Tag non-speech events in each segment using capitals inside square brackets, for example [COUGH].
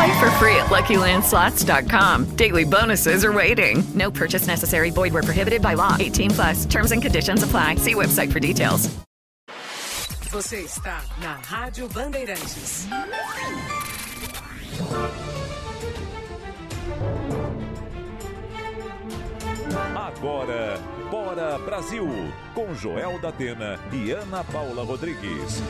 Play for free at LuckyLandSlots.com. Daily bonuses are waiting. No purchase necessary. Void where prohibited by law. 18 plus. Terms and conditions apply. See website for details. Você está na Rádio Bandeirantes. Agora, Bora Brasil, com Joel da Atena e Ana Paula Rodrigues.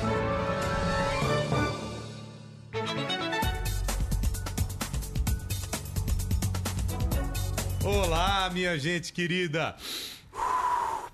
Olá, minha gente querida.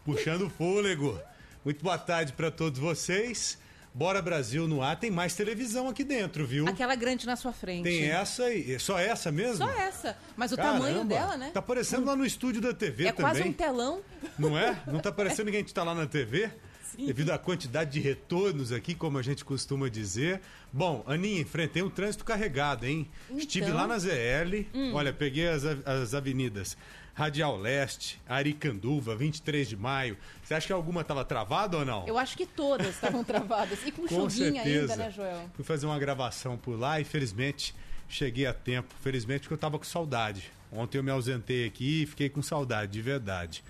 Puxando fôlego. Muito boa tarde para todos vocês. Bora Brasil no ar. Tem mais televisão aqui dentro, viu? Aquela grande na sua frente. Tem essa e só essa mesmo? Só essa. Mas o Caramba, tamanho dela, né? Tá parecendo lá no estúdio da TV é também. quase um telão. Não é? Não tá parecendo que a gente tá lá na TV? Devido à quantidade de retornos aqui, como a gente costuma dizer. Bom, Aninha, enfrentei um trânsito carregado, hein? Então? Estive lá na ZL, Hum. olha, peguei as, as avenidas Radial Leste, Aricanduva, 23 de maio. Você acha que alguma tava travada ou não? Eu acho que todas estavam [LAUGHS] travadas. E com, Com chuvinha certeza. ainda, né, Joel? Fui fazer uma gravação por lá e felizmente cheguei a tempo. Felizmente porque eu tava com saudade. Ontem eu me ausentei aqui e fiquei com saudade, de verdade.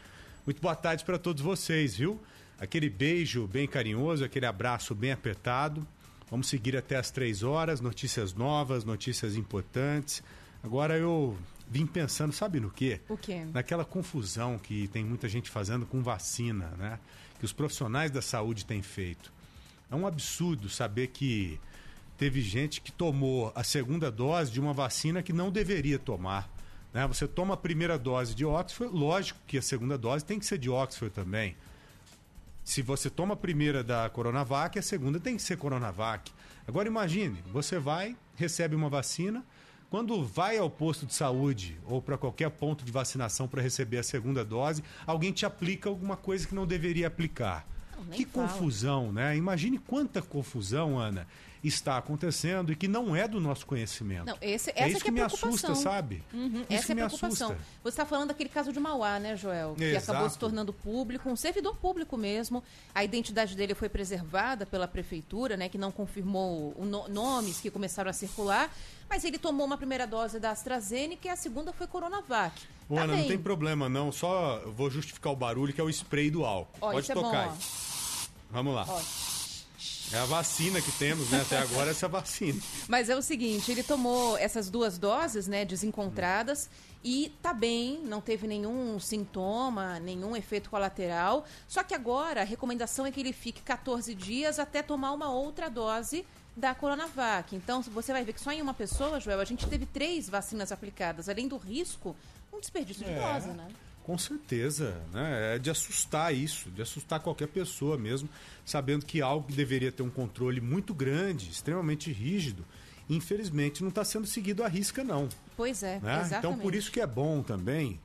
Muito boa tarde para todos vocês, viu? Aquele beijo bem carinhoso, aquele abraço bem apertado. Vamos seguir até as três horas, notícias novas, notícias importantes. Agora eu vim pensando, sabe no quê? O quê? Naquela confusão que tem muita gente fazendo com vacina, né? Que os profissionais da saúde têm feito. É um absurdo saber que teve gente que tomou a segunda dose de uma vacina que não deveria tomar. Né? Você toma a primeira dose de Oxford, lógico que a segunda dose tem que ser de Oxford também. Se você toma a primeira da Coronavac, a segunda tem que ser Coronavac. Agora imagine, você vai, recebe uma vacina, quando vai ao posto de saúde ou para qualquer ponto de vacinação para receber a segunda dose, alguém te aplica alguma coisa que não deveria aplicar. nem que fala. confusão, né? Imagine quanta confusão, Ana, está acontecendo e que não é do nosso conhecimento. Não, esse, é essa isso que é a me preocupação. assusta, sabe? Uhum, Isso essa é a preocupação. assusta. Você está falando daquele caso de Mauá, né, Joel? Que Exato. acabou se tornando público, um servidor público mesmo. A identidade dele foi preservada pela prefeitura, né, que não confirmou no- nomes que começaram a circular. Mas ele tomou uma primeira dose da AstraZeneca e a segunda foi Coronavac. Ô, Tá Ana, não bem. tem problema não, só vou justificar o barulho que é o spray do álcool. Ó, Pode isso é tocar bom. Vamos lá. Ó. É a vacina que temos, né? Até agora essa vacina. [LAUGHS] Mas é o seguinte, ele tomou essas duas doses, né, desencontradas, e tá bem, não teve nenhum sintoma, nenhum efeito colateral. Só que agora a recomendação é que ele fique 14 dias até tomar uma outra dose da Coronavac. Então, você vai ver que só em uma pessoa, Joel, a gente teve três vacinas aplicadas. Além do risco, um desperdício de É. dose, né? Com certeza, né? É de assustar isso, de assustar qualquer pessoa mesmo, sabendo que algo que deveria ter um controle muito grande, extremamente rígido, infelizmente não está sendo seguido à risca, não. Pois é, né? exatamente. Então, por isso que é bom também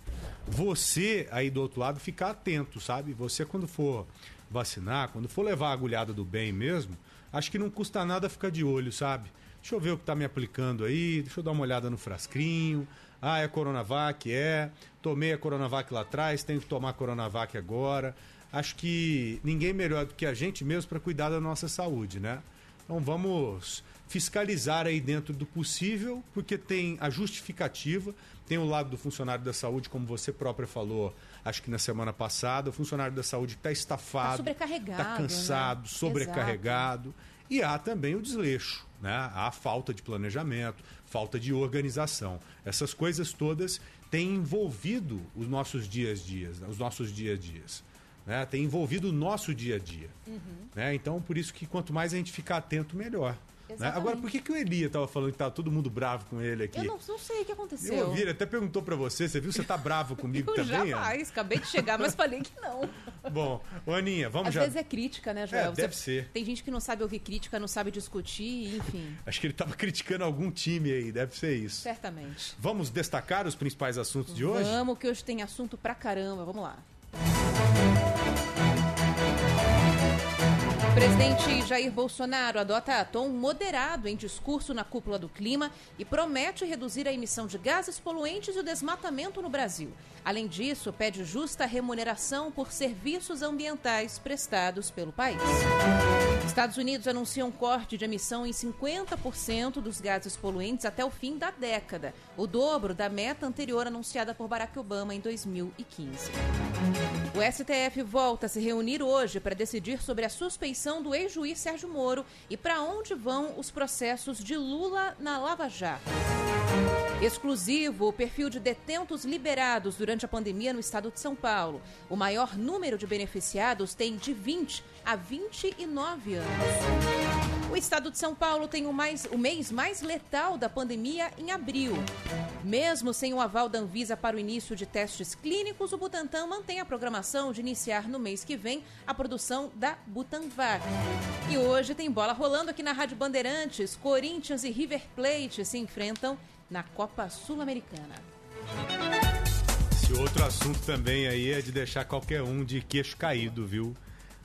você aí do outro lado ficar atento, sabe? Você quando for vacinar, quando for levar a agulhada do bem mesmo, acho que não custa nada ficar de olho, sabe? Deixa eu ver o que tá me aplicando aí, deixa eu dar uma olhada no frasquinho. Ah, é Coronavac? É. Tomei a Coronavac lá atrás, tenho que tomar a Coronavac agora. Acho que ninguém melhor do que a gente mesmo para cuidar da nossa saúde, né? Então vamos fiscalizar aí dentro do possível, porque tem a justificativa, tem o lado do funcionário da saúde, como você própria falou, acho que na semana passada, o funcionário da saúde está estafado, Tá sobrecarregado, está cansado, né? sobrecarregado. E há também o desleixo, né? Há falta de planejamento, falta de organização. Essas coisas todas têm envolvido os nossos dias a dias, né? os nossos dias a dias. né? Tem envolvido o nosso dia a dia. Né? Então, por isso que quanto mais a gente ficar atento, melhor. Né? Agora, por que, que o Eli tava falando que tá todo mundo bravo com ele aqui? Eu não, não sei o que aconteceu. Eu ouvi, ele até perguntou pra você, você viu? Você tá bravo comigo Eu também? Ana? jamais, acabei de chegar, mas falei que não. [LAUGHS] Bom, ô Aninha, vamos Às já. vezes é crítica, né, Joel? É, deve ser. Tem gente que não sabe ouvir crítica, não sabe discutir, enfim, Acho que ele tava criticando algum time aí, deve ser isso. certamente. Vamos destacar os principais assuntos de hoje? Vamos, que hoje tem assunto pra caramba. Vamos lá. O presidente Jair Bolsonaro adota tom moderado em discurso na cúpula do clima e promete reduzir a emissão de gases poluentes e o desmatamento no Brasil. Além disso, pede justa remuneração por serviços ambientais prestados pelo país. Estados Unidos anunciam um corte de emissão em 50% dos gases poluentes até o fim da década, o dobro da meta anterior anunciada por Barack Obama em 2015. O STF volta a se reunir hoje para decidir sobre a suspeição do ex-juiz Sérgio Moro e para onde vão os processos de Lula na Lava Jato. Exclusivo, o perfil de detentos liberados durante a pandemia no estado de São Paulo. O maior número de beneficiados tem de 20 a 29 anos. O estado de São Paulo tem o, mais- o mês mais letal da pandemia em abril. Mesmo sem o aval da Anvisa para o início de testes clínicos, o Butantan mantém a programação de iniciar no mês que vem a produção da Butanvac. E hoje tem bola rolando aqui na Rádio Bandeirantes. Corinthians e River Plate se enfrentam na Copa Sul-Americana. Esse outro assunto também aí é de deixar qualquer um de queixo caído, viu?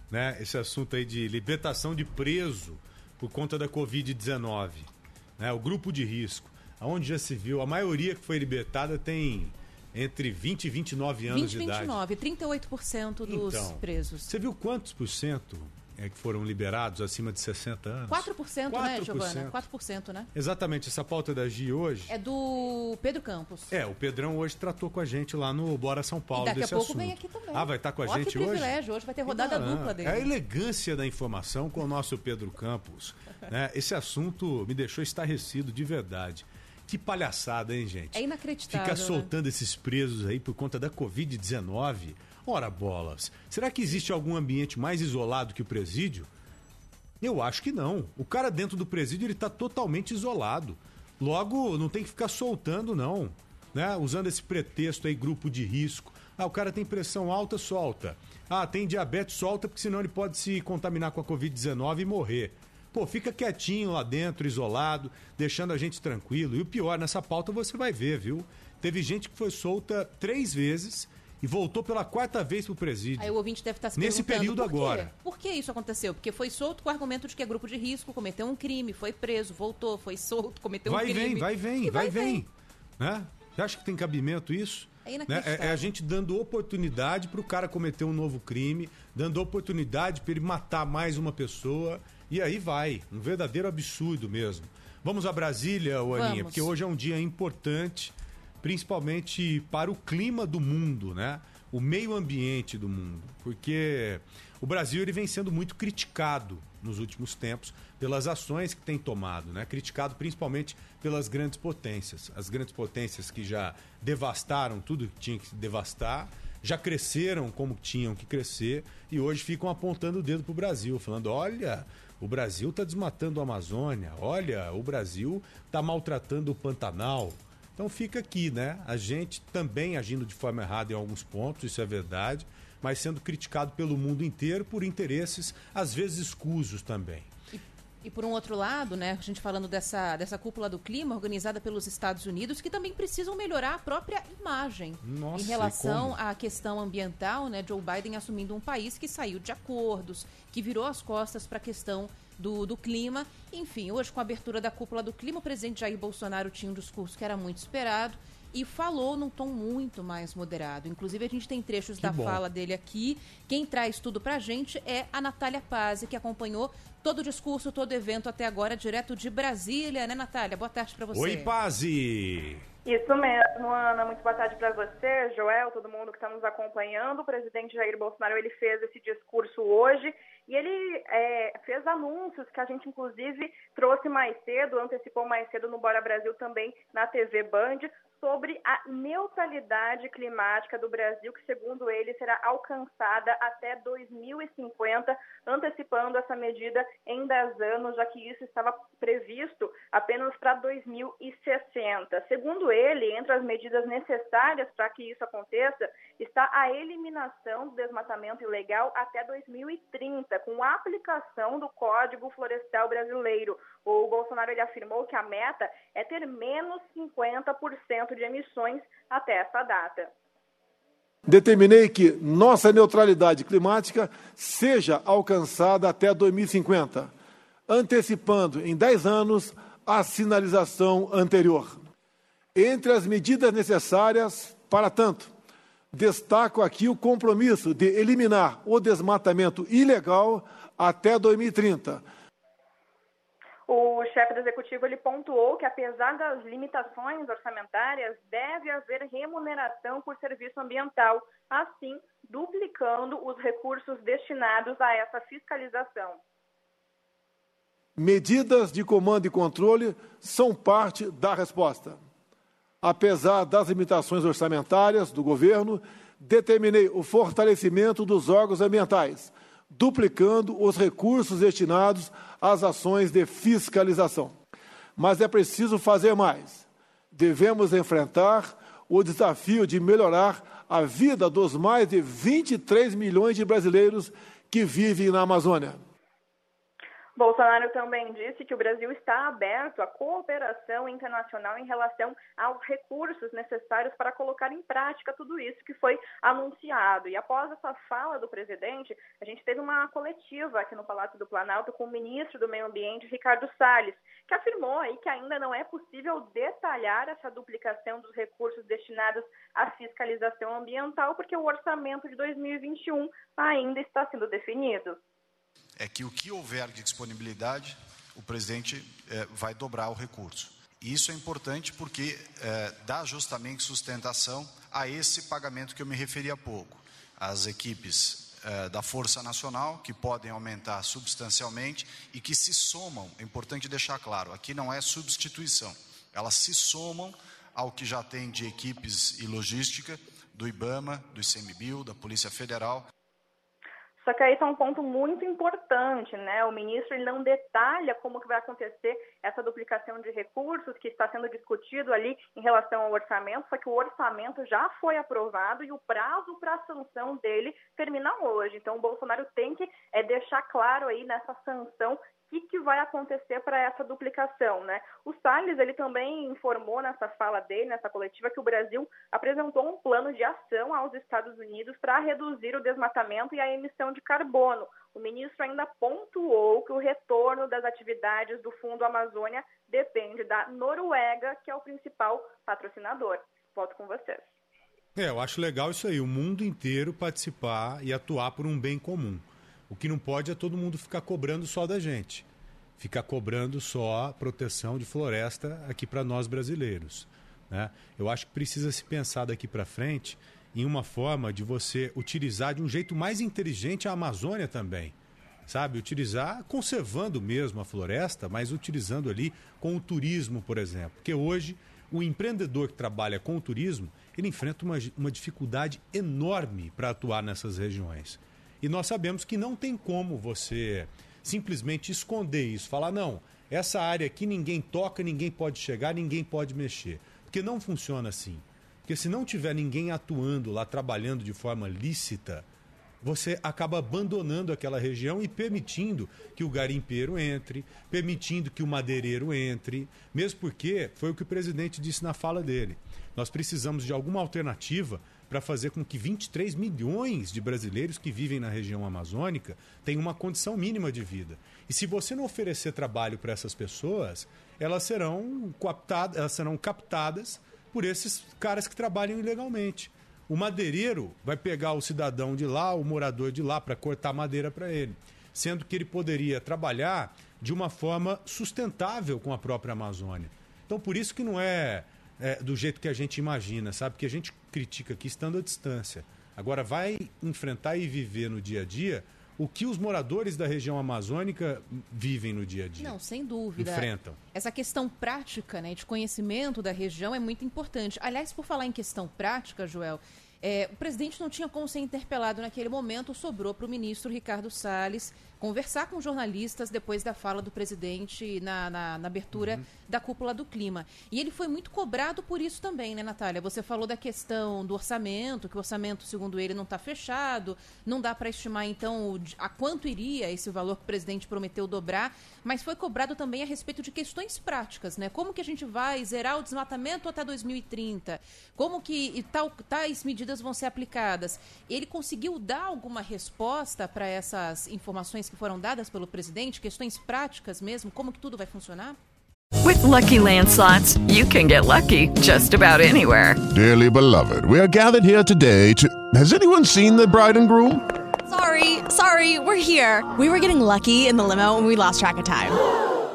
Né? Esse assunto aí de libertação de preso por conta da Covid-19. Né? O grupo de risco. Aonde já se viu, a maioria que foi libertada tem entre 20 e 29 anos 20 de idade. 29, 38% dos Então, presos. Você viu quantos por cento é que foram liberados acima de 60 anos? 4%, né, 4%. Giovana? 4%, né? Exatamente, essa pauta da GI hoje. É do Pedro Campos. É, o Pedrão hoje tratou com a gente lá no Bora São Paulo E daqui a pouco assunto. vem aqui também. Ah, vai estar com a Ó, gente que hoje? privilégio, hoje vai ter rodada Não, dupla dele. É a elegância da informação com o nosso Pedro Campos. [LAUGHS] né? Esse assunto me deixou estarrecido de verdade. Que palhaçada, hein, gente? É inacreditável. Ficar né? soltando esses presos aí por conta da Covid-19. Ora, bolas. Será que existe algum ambiente mais isolado que o presídio? Eu acho que não. O cara dentro do presídio ele está totalmente isolado. Logo, não tem que ficar soltando, não. Né? Usando esse pretexto aí, grupo de risco. Ah, o cara tem pressão alta, solta. Ah, tem diabetes, solta, porque senão ele pode se contaminar com a Covid-19 e morrer. Pô, fica quietinho lá dentro, isolado, deixando a gente tranquilo. E o pior, nessa pauta você vai ver, viu? Teve gente que foi solta três vezes e voltou pela quarta vez pro presídio. Aí o ouvinte deve estar se Nesse período por agora. Por que isso aconteceu? Porque foi solto com o argumento de que é grupo de risco, cometeu um crime, foi preso, voltou, foi solto, cometeu vai um crime. vem, vai vem, E vai vem. Né? Você acha que tem cabimento isso? É Né? É, é a gente dando oportunidade para o cara cometer um novo crime, dando oportunidade para ele matar mais uma pessoa. E aí vai. Um verdadeiro absurdo mesmo. Vamos a Brasília, ô Aninha, Vamos. porque hoje é um dia importante, principalmente para o clima do mundo, né? O meio ambiente do mundo. Porque o Brasil ele vem sendo muito criticado nos últimos tempos pelas ações que tem tomado, né? Criticado principalmente pelas grandes potências. As grandes potências que já devastaram tudo que tinha que devastar, já cresceram como tinham que crescer e hoje ficam apontando o dedo para o Brasil, falando: olha, o Brasil está desmatando a Amazônia, olha, o Brasil está maltratando o Pantanal. Então fica aqui, né? A gente também agindo de forma errada em alguns pontos, isso é verdade, mas sendo criticado pelo mundo inteiro por interesses, às vezes escusos também. E por um outro lado, né, a gente falando dessa, dessa cúpula do clima organizada pelos Estados Unidos, que também precisam melhorar a própria imagem Nossa, em relação à questão ambiental, né? Joe Biden assumindo um país que saiu de acordos, que virou as costas para a questão do, do clima. Enfim, hoje com a abertura da cúpula do clima, o presidente Jair Bolsonaro tinha um discurso que era muito esperado e falou num tom muito mais moderado. Inclusive, a gente tem trechos Que da bom. fala dele aqui. Quem traz tudo pra gente é a Natália Pazzi, que acompanhou todo o discurso, todo o evento até agora, direto de Brasília, né, Natália? Boa tarde pra você. Oi, Pazzi! Isso mesmo, Ana. Muito boa tarde para você, Joel, todo mundo que está nos acompanhando. O presidente Jair Bolsonaro ele fez esse discurso hoje e ele é, fez anúncios que a gente, inclusive, trouxe mais cedo, antecipou mais cedo no Bora Brasil também na TV Band, sobre a neutralidade climática do Brasil, que, segundo ele, será alcançada até 2050, antecipando essa medida em 10 anos, já que isso estava previsto apenas para 2060. Segundo ele, entre as medidas necessárias para que isso aconteça, está a eliminação do desmatamento ilegal até 2030, com a aplicação do Código Florestal Brasileiro. O Bolsonaro ele afirmou que a meta é ter menos 50% de emissões até essa data. Determinei que nossa neutralidade climática seja alcançada até 2050, antecipando em 10 anos a sinalização anterior. Entre as medidas necessárias para tanto, destaco aqui o compromisso de eliminar o desmatamento ilegal até 2030 o chefe do executivo ele pontuou que, apesar das limitações orçamentárias, deve haver remuneração por serviço ambiental, assim duplicando os recursos destinados a essa fiscalização. Medidas de comando e controle são parte da resposta. Apesar das limitações orçamentárias do governo, determinei o fortalecimento dos órgãos ambientais duplicando os recursos destinados às ações de fiscalização. Mas é preciso fazer mais. Devemos enfrentar o desafio de melhorar a vida dos mais de 23 milhões de brasileiros que vivem na Amazônia. Bolsonaro também disse que o Brasil está aberto à cooperação internacional em relação aos recursos necessários para colocar em prática tudo isso que foi anunciado. E após essa fala do presidente, a gente teve uma coletiva aqui no Palácio do Planalto com o ministro do Meio Ambiente, Ricardo Salles, que afirmou aí que ainda não é possível detalhar essa duplicação dos recursos destinados à fiscalização ambiental, porque o orçamento de 2021 ainda está sendo definido é que o que houver de disponibilidade, o presidente é, vai dobrar o recurso. E isso é importante porque é, dá justamente sustentação a esse pagamento que eu me referi há pouco. As equipes é, da Força Nacional, que podem aumentar substancialmente e que se somam, é importante deixar claro, aqui não é substituição, elas se somam ao que já tem de equipes e logística do IBAMA, do ICMBio, da Polícia Federal, só que aí está um ponto muito importante, né? O ministro ele não detalha como que vai acontecer essa duplicação de recursos que está sendo discutido ali em relação ao orçamento, só que o orçamento já foi aprovado e o prazo para a sanção dele termina hoje. Então o Bolsonaro tem que é, deixar claro aí nessa sanção que, que vai acontecer para essa duplicação, né? O Salles, ele também informou nessa fala dele, nessa coletiva, que o Brasil apresentou um plano de ação aos Estados Unidos para reduzir o desmatamento e a emissão de carbono. O ministro ainda pontuou que o retorno das atividades do Fundo Amazônia depende da Noruega, que é o principal patrocinador. Volto com vocês. É, eu acho legal isso aí, o mundo inteiro participar e atuar por um bem comum. O que não pode é todo mundo ficar cobrando só da gente. Ficar cobrando só proteção de floresta aqui para nós brasileiros. Né? Eu acho que precisa se pensar daqui para frente em uma forma de você utilizar de um jeito mais inteligente a Amazônia também. Sabe? Utilizar conservando mesmo a floresta, mas utilizando ali com o turismo, por exemplo. Porque hoje o empreendedor que trabalha com o turismo, ele enfrenta uma, uma dificuldade enorme para atuar nessas regiões. E nós sabemos que não tem como você simplesmente esconder isso, falar, não, essa área aqui ninguém toca, ninguém pode chegar, ninguém pode mexer. Porque não funciona assim. Porque se não tiver ninguém atuando lá, trabalhando de forma lícita, você acaba abandonando aquela região e permitindo que o garimpeiro entre, permitindo que o madeireiro entre, mesmo porque foi o que o presidente disse na fala dele. Nós precisamos de alguma alternativa para fazer com que 23 milhões de brasileiros que vivem na região amazônica tenham uma condição mínima de vida. E se você não oferecer trabalho para essas pessoas, elas serão, coaptadas, elas serão captadas por esses caras que trabalham ilegalmente. O madeireiro vai pegar o cidadão de lá, o morador de lá, para cortar madeira para ele, sendo que ele poderia trabalhar de uma forma sustentável com a própria Amazônia. Então, por isso que não é é, do jeito que a gente imagina, sabe? Que a gente critica aqui estando à distância. Agora, vai enfrentar e viver no dia a dia o que os moradores da região amazônica vivem no dia a dia. Não, sem dúvida. Enfrentam. Essa questão prática, né, de conhecimento da região é muito importante. Aliás, por falar em questão prática, Joel, é, o presidente não tinha como ser interpelado naquele momento, sobrou para o ministro Ricardo Salles conversar com jornalistas depois da fala do presidente na, na, na abertura uhum. da cúpula do clima. E ele foi muito cobrado por isso também, né, Natália? Você falou da questão do orçamento, que o orçamento, segundo ele, não está fechado, não dá para estimar, então, a quanto iria esse valor que o presidente prometeu dobrar, mas foi cobrado também a respeito de questões práticas, né? Como que a gente vai zerar o desmatamento até 2030? Como que tal, tais medidas vão ser aplicadas? Ele conseguiu dar alguma resposta para essas informações que foram dadas pelo presidente, questões práticas mesmo, como que tudo vai funcionar? With lucky landslots, you can get lucky just about anywhere. Dearly beloved, we are gathered here today to. Has anyone seen the bride and groom? Sorry, sorry, we're here. We were getting lucky in the limo and we lost track of time.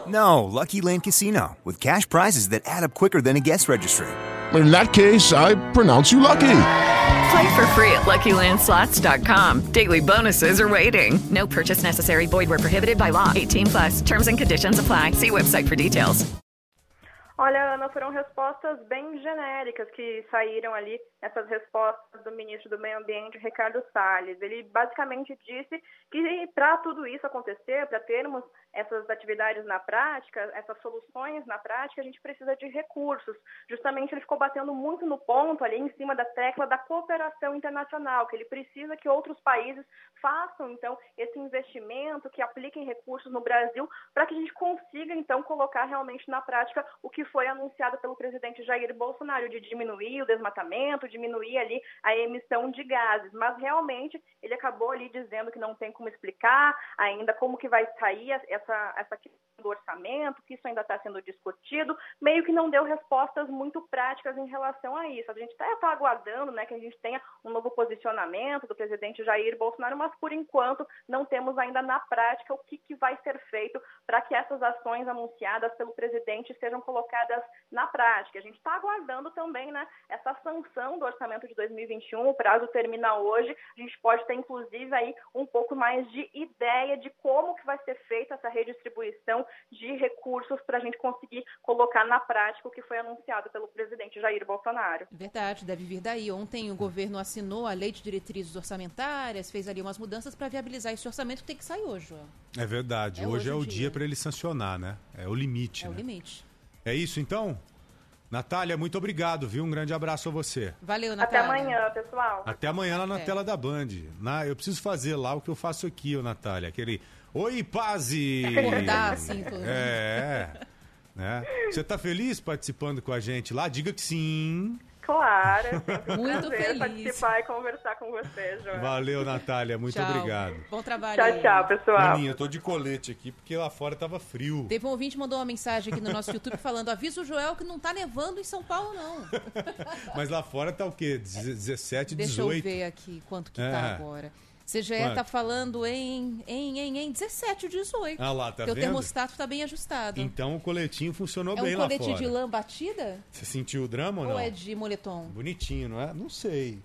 No, Lucky Land Casino, with cash prizes that add up quicker than a guest registry. In that case, I pronounce you lucky. Play for free at LuckyLandSlots.com. Daily bonuses are waiting. No purchase necessary. Void were prohibited by law. 18 plus. Terms and conditions apply. See website for details. Olha, Ana, foram respostas bem genéricas que saíram ali, essas respostas do ministro do Meio Ambiente, Ricardo Salles. Ele basicamente disse que para tudo isso acontecer, para termos essas atividades na prática, essas soluções na prática, a gente precisa de recursos. Justamente ele ficou batendo muito no ponto ali em cima da tecla da cooperação internacional, que ele precisa que outros países façam então esse investimento, que apliquem recursos no Brasil, para que a gente consiga então colocar realmente na prática o que foi anunciado pelo presidente Jair Bolsonaro de diminuir o desmatamento, diminuir ali a emissão de gases. Mas realmente ele acabou ali dizendo que não tem como explicar ainda como que vai sair essa, essa questão do orçamento, que isso ainda está sendo discutido, meio que não deu respostas muito práticas em relação a isso. A gente está tá aguardando né, que a gente tenha um novo posicionamento do presidente Jair Bolsonaro, mas por enquanto não temos ainda na prática o que, que vai ser feito para que essas ações anunciadas pelo presidente sejam colocadas na prática. A gente está aguardando também né, essa sanção do orçamento de 2021, o prazo termina hoje, a gente pode ter inclusive aí um pouco mais de ideia de como que vai ser feita essa redistribuição de recursos para a gente conseguir colocar na prática o que foi anunciado pelo presidente Jair Bolsonaro. Verdade, deve vir daí. Ontem o governo assinou a lei de diretrizes orçamentárias, fez ali umas mudanças para viabilizar esse orçamento que tem que sair hoje. É verdade. É hoje, hoje é o dia, dia para ele sancionar, né? É o limite. É né? o limite. É isso então? Natália, muito obrigado, viu? Um grande abraço a você. Valeu, Natália. Até amanhã, pessoal. Até amanhã lá na é. tela da Band. Na, eu preciso fazer lá o que eu faço aqui, ô Natália. Aquele Oi, Pazi! Acordar, assim, tudo. É. Né? Você está feliz participando com a gente lá? Diga que sim. Claro, é muito feliz participar e conversar com você, João. Valeu, Natália, muito tchau. obrigado. Bom trabalho. Tchau, tchau, pessoal. Maninha, eu tô de colete aqui porque lá fora tava frio. Teve um ouvinte mandou uma mensagem aqui no nosso YouTube falando: avisa o Joel que não tá nevando em São Paulo, não. Mas lá fora tá o quê? 17, 18? Deixa eu ver aqui quanto que tá é. tá agora. CGE está falando em, em, em, em 17, 18. Ah lá, tá Porque vendo? o termostato está bem ajustado. Então o coletinho funcionou é bem um lá fora. É um colete de lã batida? Você sentiu o drama ou não? Ou é de moletom? Bonitinho, não é? Não sei.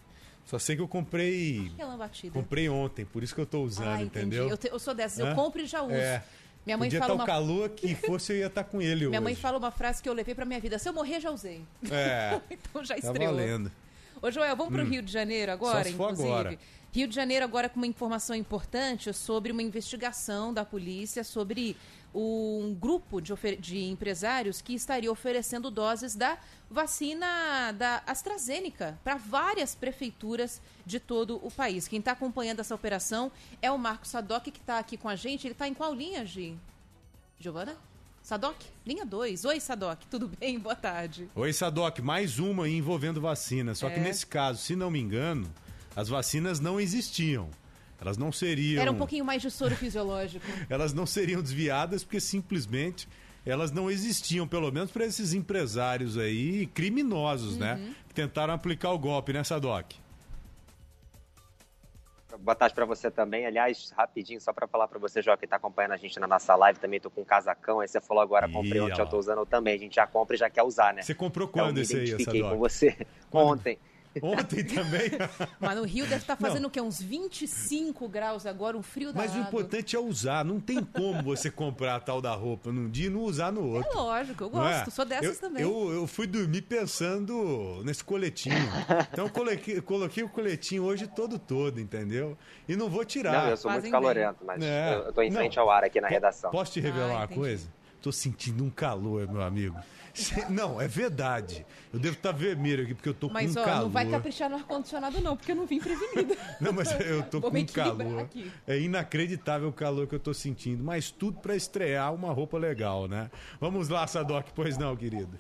Só sei que eu comprei. Que é lã batida? Comprei ontem, por isso que eu tô usando, ah, entendeu? Eu, te, eu, sou dessas, eu compro e já uso. É. Minha mãe Podia fala tá uma... o calor [LAUGHS] que fosse eu ia estar tá com ele Minha hoje. mãe fala uma frase que eu levei para minha vida: se eu morrer, já usei. É. [LAUGHS] então já tá estreou. valendo. Ô, Joel, vamos para o hum. Rio de Janeiro agora, Só se for inclusive. Agora. Rio de Janeiro agora com uma informação importante sobre uma investigação da polícia sobre um grupo de, de, empresários que estaria oferecendo doses da vacina da AstraZeneca para várias prefeituras de todo o país. Quem está acompanhando essa operação é o Marcos Sadoc, que está aqui com a gente. Ele está em qual linha, Gi? Giovana? Sadoc? Linha 2. Oi, Sadoc. [LAUGHS] Tudo bem? Boa tarde. Oi, Sadoc. Mais uma envolvendo vacina. Só é. que nesse caso, se não me engano, as vacinas não existiam. Elas não seriam. Era um pouquinho mais de soro fisiológico. [LAUGHS] elas não seriam desviadas porque simplesmente elas não existiam, pelo menos para esses empresários aí criminosos, né? uhum. né? Que tentaram aplicar o golpe, né, Sadoc? Boa tarde para você também. Aliás, rapidinho, só para falar para você, João, que está acompanhando a gente na nossa live, também tô com um casacão. Aí você falou agora, comprei ontem, eu tô usando também. A gente já compra e já quer usar, né? Você comprou quando então, esse aí, Identifiquei com você quando? ontem. Ontem também. [LAUGHS] Mas no Rio deve estar fazendo não. o quê? Uns 25 graus agora, um frio Mas danado. o importante é usar. Não tem como você comprar a tal da roupa num dia e não usar no outro. É lógico, eu gosto. É? Sou dessas eu, também. Eu, eu fui dormir pensando nesse coletinho. Então eu coloquei, coloquei o coletinho hoje todo todo, entendeu? E não vou tirar. Não, eu sou muito calorento, mas é. eu tô em frente não. ao ar aqui na redação. Posso te revelar ah, uma coisa? Tô sentindo um calor, meu amigo. Não, é verdade. Eu devo estar vermelho aqui porque eu tô mas, com ó, calor. Mas não vai caprichar no ar-condicionado não, porque eu não vim prevenido. [LAUGHS] não, mas eu tô [LAUGHS] Vou com calor. Aqui. É inacreditável o calor que eu tô sentindo, mas tudo para estrear uma roupa legal, né? Vamos lá, Sadoc, pois não, querido.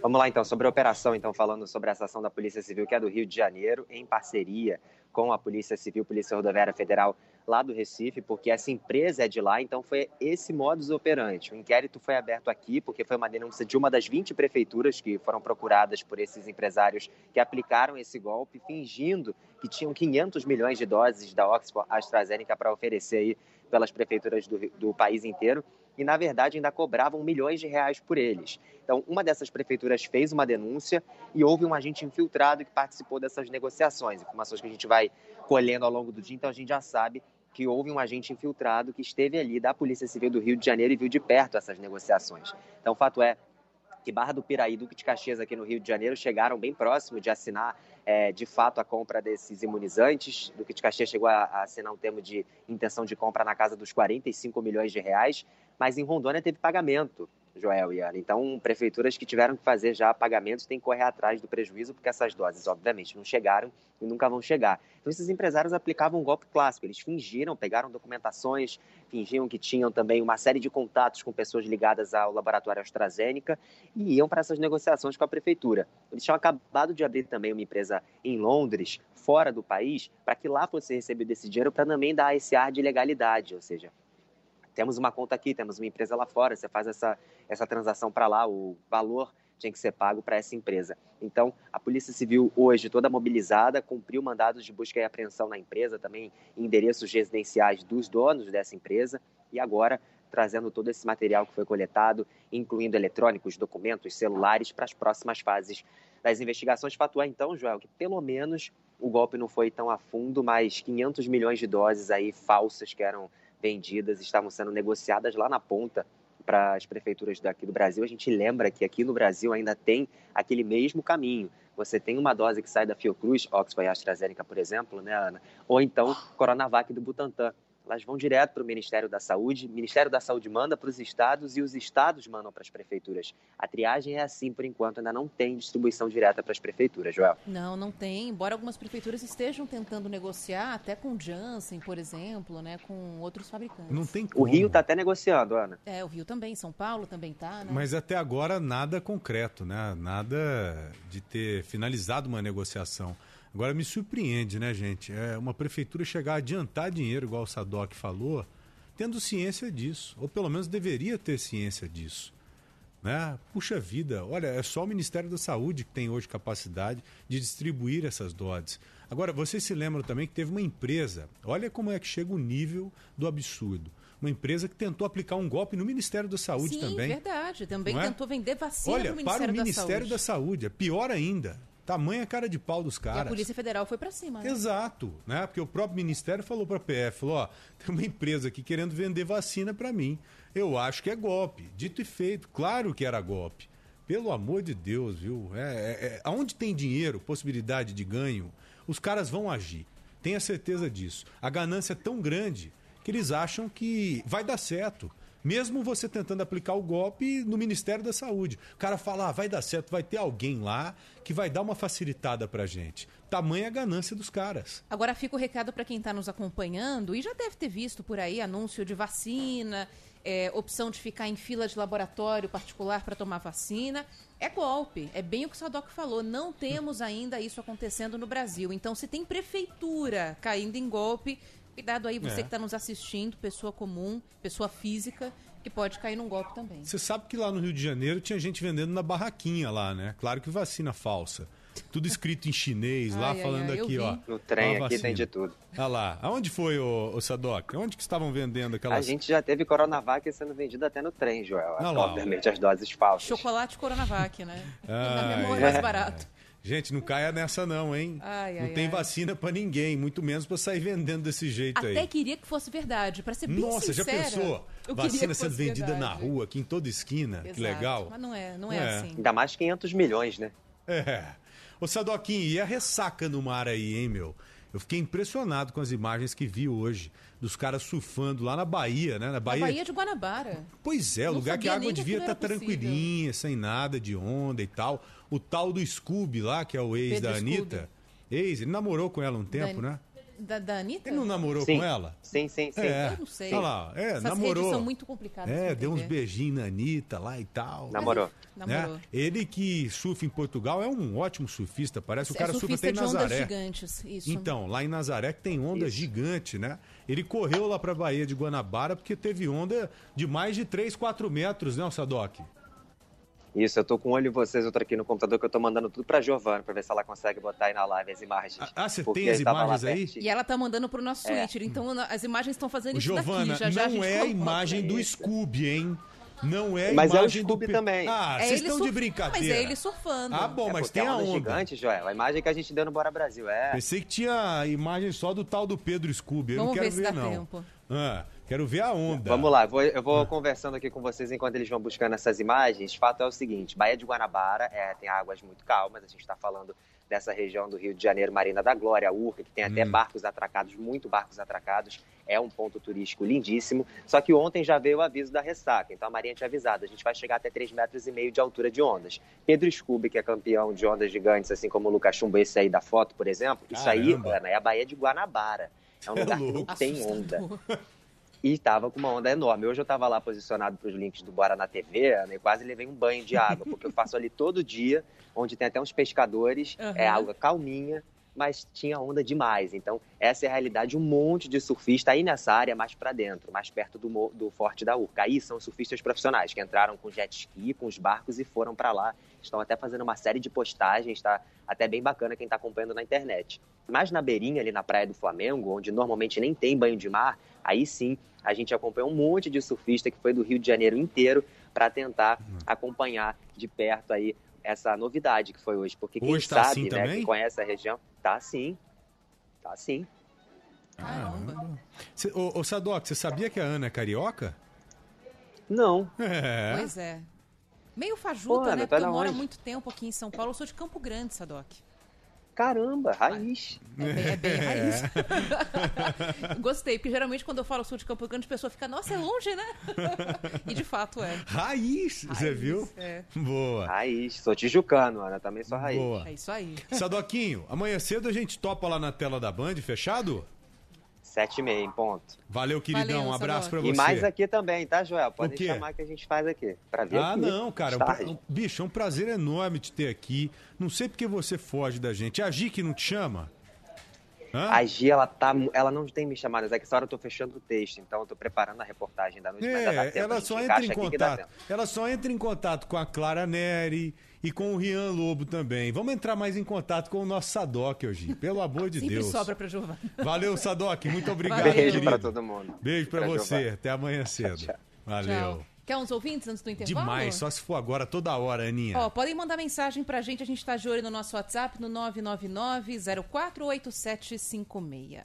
Vamos lá então, sobre a operação, então falando sobre essa ação da Polícia Civil que é do Rio de Janeiro, em parceria com a Polícia Civil, Polícia Rodoviária Federal lá do Recife, porque essa empresa é de lá, então foi esse modus operandi. O inquérito foi aberto aqui, porque foi uma denúncia de uma das 20 prefeituras que foram procuradas por esses empresários que aplicaram esse golpe, fingindo que tinham 500 milhões de doses da Oxford AstraZeneca para oferecer aí pelas prefeituras do, do país inteiro e, na verdade, ainda cobravam milhões de reais por eles. Então, uma dessas prefeituras fez uma denúncia e houve um agente infiltrado que participou dessas negociações. Informações que a gente vai colhendo ao longo do dia, então a gente já sabe que houve um agente infiltrado que esteve ali da Polícia Civil do Rio de Janeiro e viu de perto essas negociações. Então, o fato é que Barra do Piraí e Duque de Caxias aqui no Rio de Janeiro chegaram bem próximo de assinar é, de fato a compra desses imunizantes. Duque de Caxias chegou a, a, assinar um termo de intenção de compra na casa dos 45 milhões de reais, mas em Rondônia teve pagamento Joel e Ana. Então, prefeituras que tiveram que fazer já pagamentos têm que correr atrás do prejuízo, porque essas doses, obviamente, não chegaram e nunca vão chegar. Então, esses empresários aplicavam um golpe clássico. Eles fingiram, pegaram documentações, fingiam que tinham também uma série de contatos com pessoas ligadas ao laboratório AstraZeneca e iam para essas negociações com a prefeitura. Eles tinham acabado de abrir também uma empresa em Londres, fora do país, para que lá fosse recebido esse dinheiro para também dar esse ar de legalidade, ou seja, temos uma conta aqui, temos uma empresa lá fora, você faz essa, essa transação para lá, o valor tinha que ser pago para essa empresa. Então, a Polícia Civil hoje toda mobilizada, cumpriu mandados de busca e apreensão na empresa, também endereços residenciais dos donos dessa empresa e agora trazendo todo esse material que foi coletado, incluindo eletrônicos, documentos, celulares, para as próximas fases das investigações. Fatuar então, Joel, que pelo menos o golpe não foi tão a fundo, mas 500 milhões de doses aí falsas que eram vendidas, estavam sendo negociadas lá na ponta para as prefeituras daqui do Brasil. A gente lembra que aqui no Brasil ainda tem aquele mesmo caminho. Você tem uma dose que sai da Fiocruz, Oxford e AstraZeneca, por exemplo, né, Ana? Ou então Coronavac do Butantan elas vão direto para o Ministério da Saúde, o Ministério da Saúde manda para os estados e os estados mandam para as prefeituras. A triagem é assim por enquanto, ainda não tem distribuição direta para as prefeituras, Joel. Não, não tem, embora algumas prefeituras estejam tentando negociar, até com Janssen, por exemplo, né, com outros fabricantes. Não tem como. O Rio está até negociando, Ana. É, o Rio também, São Paulo também está, né? Mas até agora nada concreto, né? Nada de ter finalizado uma negociação. Agora me surpreende, né, gente? É uma prefeitura chegar a adiantar dinheiro, igual o Sadoc falou, tendo ciência disso, ou pelo menos deveria ter ciência disso. Né? Puxa vida, olha, é só o Ministério da Saúde que tem hoje capacidade de distribuir essas doses. Agora, vocês se lembram também que teve uma empresa, olha como é que chega o nível do absurdo. Uma empresa que tentou aplicar um golpe no Ministério da Saúde Sim, também. Sim, verdade. Também é? tentou vender vacina olha, no Ministério para o Ministério da Saúde. da Saúde. É pior ainda. Tamanha cara de pau dos caras. E a Polícia Federal foi para cima, né? Exato, né? Porque o próprio Ministério falou para a PF, falou, ó, tem uma empresa aqui querendo vender vacina para mim. Eu acho que é golpe. Dito e feito, claro que era golpe. Pelo amor de Deus, viu? É, é, é, aonde tem dinheiro, possibilidade de ganho, os caras vão agir. Tenha certeza disso. A ganância é tão grande que eles acham que vai dar certo. Mesmo você tentando aplicar o golpe no Ministério da Saúde. O cara fala, ah, vai dar certo, vai ter alguém lá que vai dar uma facilitada pra gente. Tamanha a ganância dos caras. Agora fica o recado para quem está nos acompanhando e já deve ter visto por aí anúncio de vacina, é, opção de ficar em fila de laboratório particular para tomar vacina. É golpe, é bem o que o Sadoc falou. Não temos ainda isso acontecendo no Brasil. Então, se tem prefeitura caindo em golpe, Cuidado aí, você é. que está nos assistindo, pessoa comum, pessoa física, que pode cair num golpe também. Você sabe que lá no Rio de Janeiro tinha gente vendendo na barraquinha lá, né? Claro que vacina falsa. Tudo escrito em chinês, lá ai, falando ai, aqui, ó. No trem aqui tem de tudo. Olha lá. Aonde foi, o, o Sadoc? Onde que estavam vendendo aquelas... A gente já teve Coronavac sendo vendido até no trem, Joel. Ah, lá, Obviamente as doses falsas. Chocolate Coronavac, né? [LAUGHS] Ah, Na memória é. mais barato. Gente, não caia nessa não, hein? Ai, não ai, tem ai. vacina pra ninguém, muito menos pra sair vendendo desse jeito Até aí. queria que fosse verdade, pra ser bem Nossa, já sincera. pensou? eu queria Vacina que sendo vendida na verdade. rua, aqui em toda esquina. Que Exato. legal. Mas não é, não é, É. assim. Ainda mais 500 milhões, né? É. Ô, Sadoquinho, e a ressaca no mar aí, hein, meu? Eu fiquei impressionado com as imagens que vi hoje dos caras surfando lá na Bahia, né? Na Na Bahia. Bahia de Guanabara. Pois é, Não lugar que a água que devia estar possível. tranquilinha, sem nada de onda e tal. O tal do Scooby lá, que é o ex Pedro da Anitta. Ex, ele namorou com ela um tempo, Da- né? Da, da Anitta? Ele não namorou Sim. com ela? Sim, sim, sim. É. Eu não sei. Olha lá, é, Essas namorou. redes são muito complicadas. É, deu uns beijinhos na Anitta lá e tal. Namorou. Namorou. Né? Ele que surfa em Portugal é um ótimo surfista, parece. O É cara surfa surfista até em de ondas Nazaré. gigantes, isso. Então, lá em Nazaré que tem onda gigante, né? Ele correu lá pra Baía de Guanabara porque teve onda de mais de 3, 4 metros, né, o Sadoc? Isso, eu tô com um olho em vocês, outro aqui no computador, que eu tô mandando tudo pra Giovana, pra ver se ela consegue botar aí na live as imagens. Ah, você Porque tem as imagens aí? pertinho. E ela tá mandando pro nosso É. Twitter. Então as imagens estão fazendo Ô, isso Giovana, daqui. Já, já a não gente é a imagem do isso. Scooby, hein? Não é a Mas é o imagem do... Scooby Pe- também. Ah, É vocês estão de surf- brincadeira. Mas é ele surfando. Ah, bom, É mas tem é a onda gigante, Joel. A imagem que a gente deu no Bora Brasil. É. Pensei que tinha imagem só do tal do Pedro Scooby. Eu Vamos não quero ver se ver, dá não. tempo. Ah, quero ver a onda. Vamos lá, vou- eu vou conversando aqui com vocês enquanto eles vão buscando essas imagens. Fato é o seguinte: Baía de Guanabara é, tem águas muito calmas, a gente está falando dessa região do Rio de Janeiro, Marina da Glória, Urca, que tem até Hum. barcos atracados, muito barcos atracados. É um ponto turístico lindíssimo. Só que ontem já veio o aviso da ressaca, então a Marinha tinha avisado: a gente vai chegar até 3,5 metros e meio de altura de ondas. Pedro Scooby, que é campeão de ondas gigantes, assim como o Lucas Chumbo, esse aí da foto, por exemplo, isso aí Caramba. Ana, é a Baía de Guanabara. É um [LAUGHS] É lugar que não tem onda e tava com uma onda enorme. Hoje eu tava lá posicionado para os links do Bora na TV, né, e quase levei um banho de água, porque eu faço ali todo dia, onde tem até uns pescadores, Aham. é água calminha, mas tinha onda demais. Então, essa é a realidade. Um monte de surfista aí nessa área, mais para dentro, mais perto do, do Forte da Urca. Aí são surfistas profissionais que entraram com jet ski, com os barcos e foram para lá. Estão até fazendo uma série de postagens, tá até bem bacana quem está acompanhando na internet. Mas na beirinha, ali na Praia do Flamengo, onde normalmente nem tem banho de mar, aí sim a gente acompanhou um monte de surfista que foi do Rio de Janeiro inteiro para tentar Uhum. acompanhar de perto aí essa novidade que foi hoje. Porque quem Hoje tá sabe, assim né, também? quem conhece a região, tá sim. Tá sim. Caramba. Cê, ô, ô Sadoc, você sabia que a Ana é carioca? Não. É. Pois é. Meio fajuta, Pô, né? Tá Porque eu moro há muito tempo aqui em São Paulo. Eu sou de Campo Grande, Sadoc. Caramba, raiz. É bem, é bem [LAUGHS] raiz. [LAUGHS] Gostei, porque geralmente quando eu falo sul de Campo Grande, a pessoa fica, nossa, é longe, né? [LAUGHS] e de fato é. Raiz, você Raiz, viu? é. Boa. Raiz. Sou tijucano, Ana, também sou raiz. Boa. É isso aí. Sadoquinho, amanhã cedo a gente topa lá na tela da Band, fechado? Sete e meia, em ponto. Valeu, queridão. Valeu, um abraço pra Sadoc. você. E mais aqui também, tá, Joel? Quê? chamar que a gente faz aqui. Pra ver Ah, aqui. não, cara. é um Tarde. um- bicho, é um prazer enorme te ter aqui. Não sei porque você foge da gente. A Gi que não te chama? Hã? A Gi, ela, tá, ela não tem me chamado, é que essa hora eu tô fechando o texto, então eu tô preparando a reportagem da noite, mas já dá É, tempo. ela só entra em contato. Ela só entra em contato com a Clara Neri e com o Rian Lobo também. Vamos entrar mais em contato com o nosso Sadoc hoje. Pelo amor de Sempre Deus. sobra pra Giovana. Valeu, Sadoc. Muito obrigado. Beijo querido. pra todo mundo. Beijo pra, Pra você. Giovana. Até amanhã cedo. tchau. Valeu. Tchau. Quer uns ouvintes antes do intervalo? Demais, só se for agora, toda hora, Aninha. Ó, podem mandar mensagem pra gente, a gente tá de olho no nosso WhatsApp no 999-048756.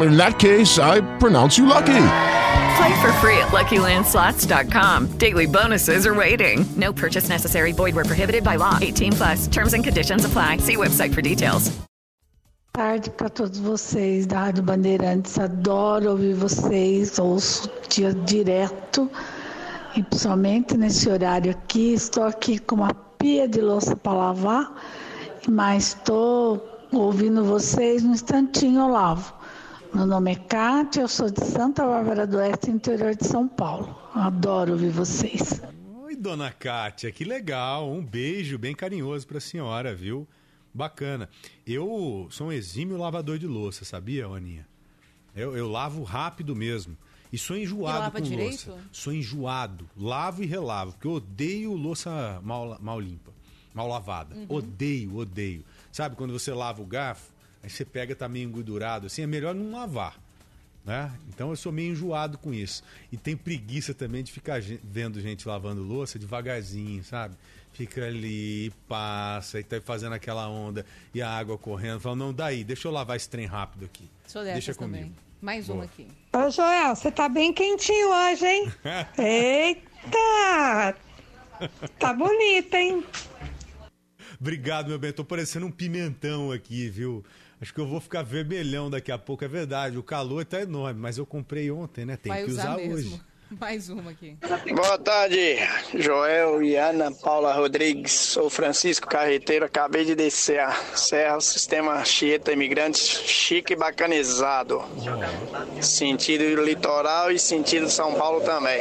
In that case, I pronounce you lucky. Play for free at LuckyLandSlots.com. Daily bonuses are waiting. No purchase necessary. Void where prohibited by law. 18 plus. Terms and conditions apply. See website for details. tarde para todos vocês da Rádio Bandeirantes. Adoro ouvir vocês, ouço dia direto E principalmente nesse horário aqui, estou aqui com uma pia de louça para lavar, mas estou ouvindo vocês no instantinho eu lavo. Meu nome é Kátia, eu sou de Santa Bárbara do Oeste, interior de São Paulo. Adoro ouvir vocês. Oi, dona Kátia, que legal. Um beijo bem carinhoso pra senhora, viu? Bacana. Eu sou um exímio lavador de louça, sabia, Aninha? Eu, eu lavo rápido mesmo. E sou enjoado E lava com direito? louça. Sou enjoado. Lavo e relavo, porque eu odeio louça mal, mal limpa, mal lavada. Uhum. Odeio, odeio. Sabe quando você lava o garfo, aí você pega tá meio engordurado assim, é melhor não lavar. Né? Então eu sou meio enjoado com isso. E tenho preguiça também de ficar vendo gente lavando louça devagarzinho, sabe? Fica ali, passa, e tá fazendo aquela onda, e a água correndo. Fala, não, daí, deixa eu lavar esse trem rápido aqui. Sou deixa comigo. também. Mais uma aqui. Ô, Joel, você tá bem quentinho hoje, hein? [LAUGHS] Eita! Tá bonita, hein? Obrigado, meu bem. Tô parecendo um pimentão aqui, viu? Acho que eu vou ficar vermelhão daqui a pouco, é verdade. O calor tá enorme, mas eu comprei ontem, né? Tem Vai que usar usar, hoje. [LAUGHS] Mais uma aqui. Boa tarde, Joel e Ana Paula Rodrigues. Sou Francisco Carreteiro. Acabei de descer a Serra, o sistema Anchieta Imigrantes chique e bacanizado. Sentido litoral e sentido São Paulo também.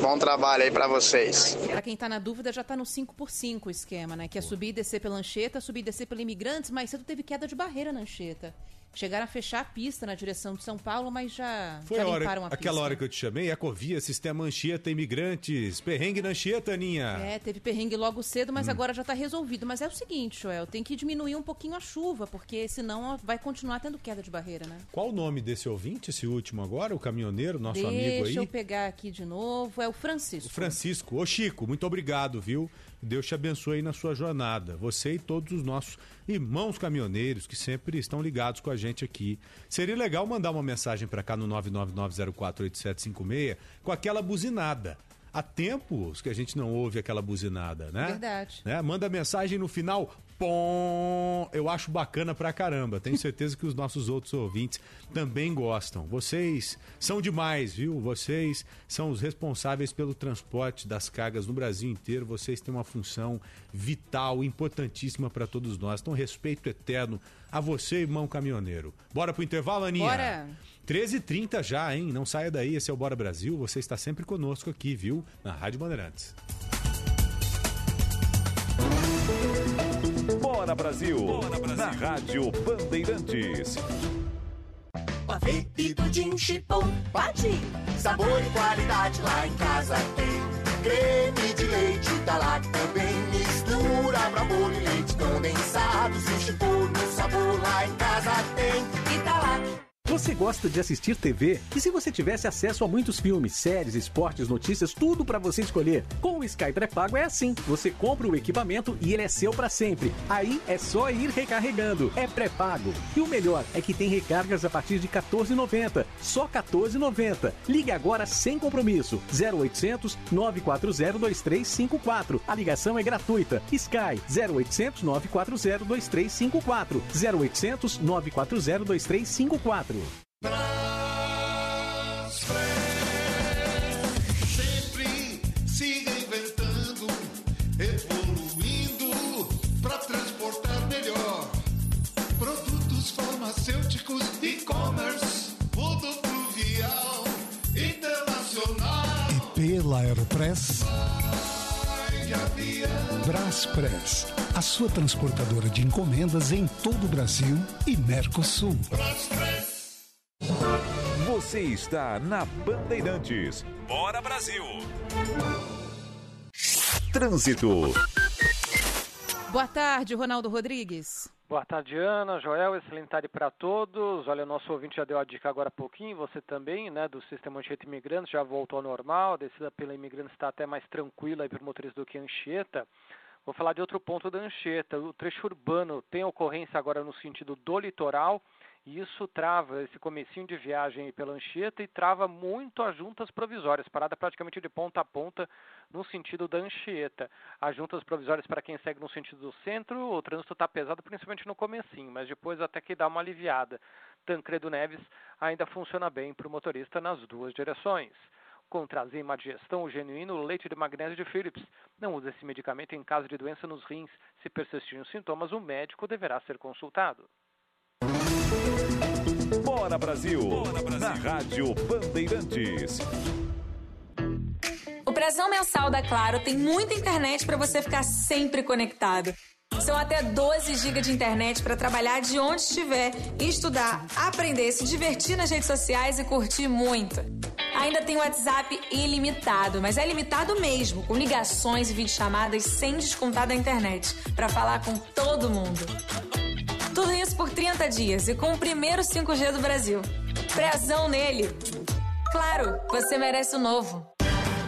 Bom trabalho aí pra vocês. Pra quem tá na dúvida, já tá no 5x5 o esquema, né? Que é subir e descer pela Anchieta, subir e descer pela Imigrantes, mas cedo teve queda de barreira na Anchieta. Chegaram a fechar a pista na direção de São Paulo, mas já, Foi já a hora, a aquela hora que eu te chamei, Ecovia, Sistema Anchieta, Imigrantes, perrengue na Anchieta, Aninha. É, teve perrengue logo cedo, mas Hum. agora já tá resolvido. Mas é o seguinte, Joel, tem que diminuir um pouquinho a chuva, porque senão vai continuar tendo queda de barreira, né? Qual o nome desse ouvinte, esse último agora? O caminhoneiro, nosso Deixa amigo aí? eu pegar aqui de novo. É o Francisco. O Francisco. Ô Chico, muito obrigado, viu? Deus te abençoe aí na sua jornada. Você e todos os nossos irmãos caminhoneiros que sempre estão ligados com a gente aqui. Seria legal mandar uma mensagem para cá no 999048756 com aquela buzinada. Há tempos que a gente não ouve aquela buzinada, né? Verdade. né? Manda mensagem no final, pom. Eu acho bacana pra caramba. Tenho certeza que os nossos outros ouvintes também gostam. Vocês são demais, viu? Vocês são os responsáveis pelo transporte das cargas no Brasil inteiro. Vocês têm uma função vital, importantíssima para todos nós. Então, respeito eterno a você, irmão caminhoneiro. Bora pro intervalo, Aninha? Bora. 13h30 já, hein? Não saia daí. Esse é o Bora Brasil. Você está sempre conosco aqui, viu? Na Rádio Bandeirantes. Bora Brasil, na Rádio Bandeirantes. Pavê e pudim chipom, pati. Sabor e qualidade lá em casa tem. Creme de leite da lá também. Mistura pra molho e leite condensado. Se o chipom no sabor lá em casa tem. Italac. Você gosta de assistir TV? E se você tivesse acesso a muitos filmes, séries, esportes, notícias, tudo pra você escolher? Com o Sky pré-pago é assim. Você compra o equipamento e ele é seu pra sempre. Aí é só ir recarregando. É pré-pago. E o melhor é que tem recargas a partir de 14,90. Só 14,90. Ligue agora sem compromisso. 0800 940 2354. A ligação é gratuita. Sky 0800 940 2354. 0800 940 2354. Pela Aeropress. Braspress, a sua transportadora de encomendas em todo o Brasil e Mercosul. Você está na Bandeirantes. Bora Brasil. Trânsito. Boa tarde, Ronaldo Rodrigues. Boa tarde, Ana, Joel, excelente tarde para todos. Olha, o nosso ouvinte já deu a dica agora há pouquinho, você também, né, do Sistema Anchieta Imigrantes, já voltou ao normal, a descida pela Imigrantes está até mais tranquila aí para o motorista do que a Anchieta. Vou falar de outro ponto da Anchieta, o trecho urbano tem ocorrência agora no sentido do litoral, e isso trava esse comecinho de viagem pela Anchieta e trava muito as juntas provisórias, parada praticamente de ponta a ponta no sentido da Anchieta. As juntas provisórias para quem segue no sentido do centro, o trânsito está pesado principalmente no comecinho, mas depois até que dá uma aliviada. Tancredo Neves ainda funciona bem para o motorista nas duas direções. Contra a azia má digestão, o genuíno leite de magnésio de Philips. Não use esse medicamento em caso de doença nos rins. Se persistirem os sintomas, o médico deverá ser consultado. Bora Brasil, na Rádio Bandeirantes. O Prezão Mensal da Claro tem muita internet para você ficar sempre conectado. São até 12 GB de internet para trabalhar de onde estiver, estudar, aprender, se divertir nas redes sociais e curtir muito. Ainda tem WhatsApp ilimitado, mas é limitado mesmo, com ligações e videochamadas sem descontar da internet, para falar com todo mundo. Tudo isso por 30 dias e com o primeiro 5G do Brasil. Prezão nele. Claro, você merece o novo.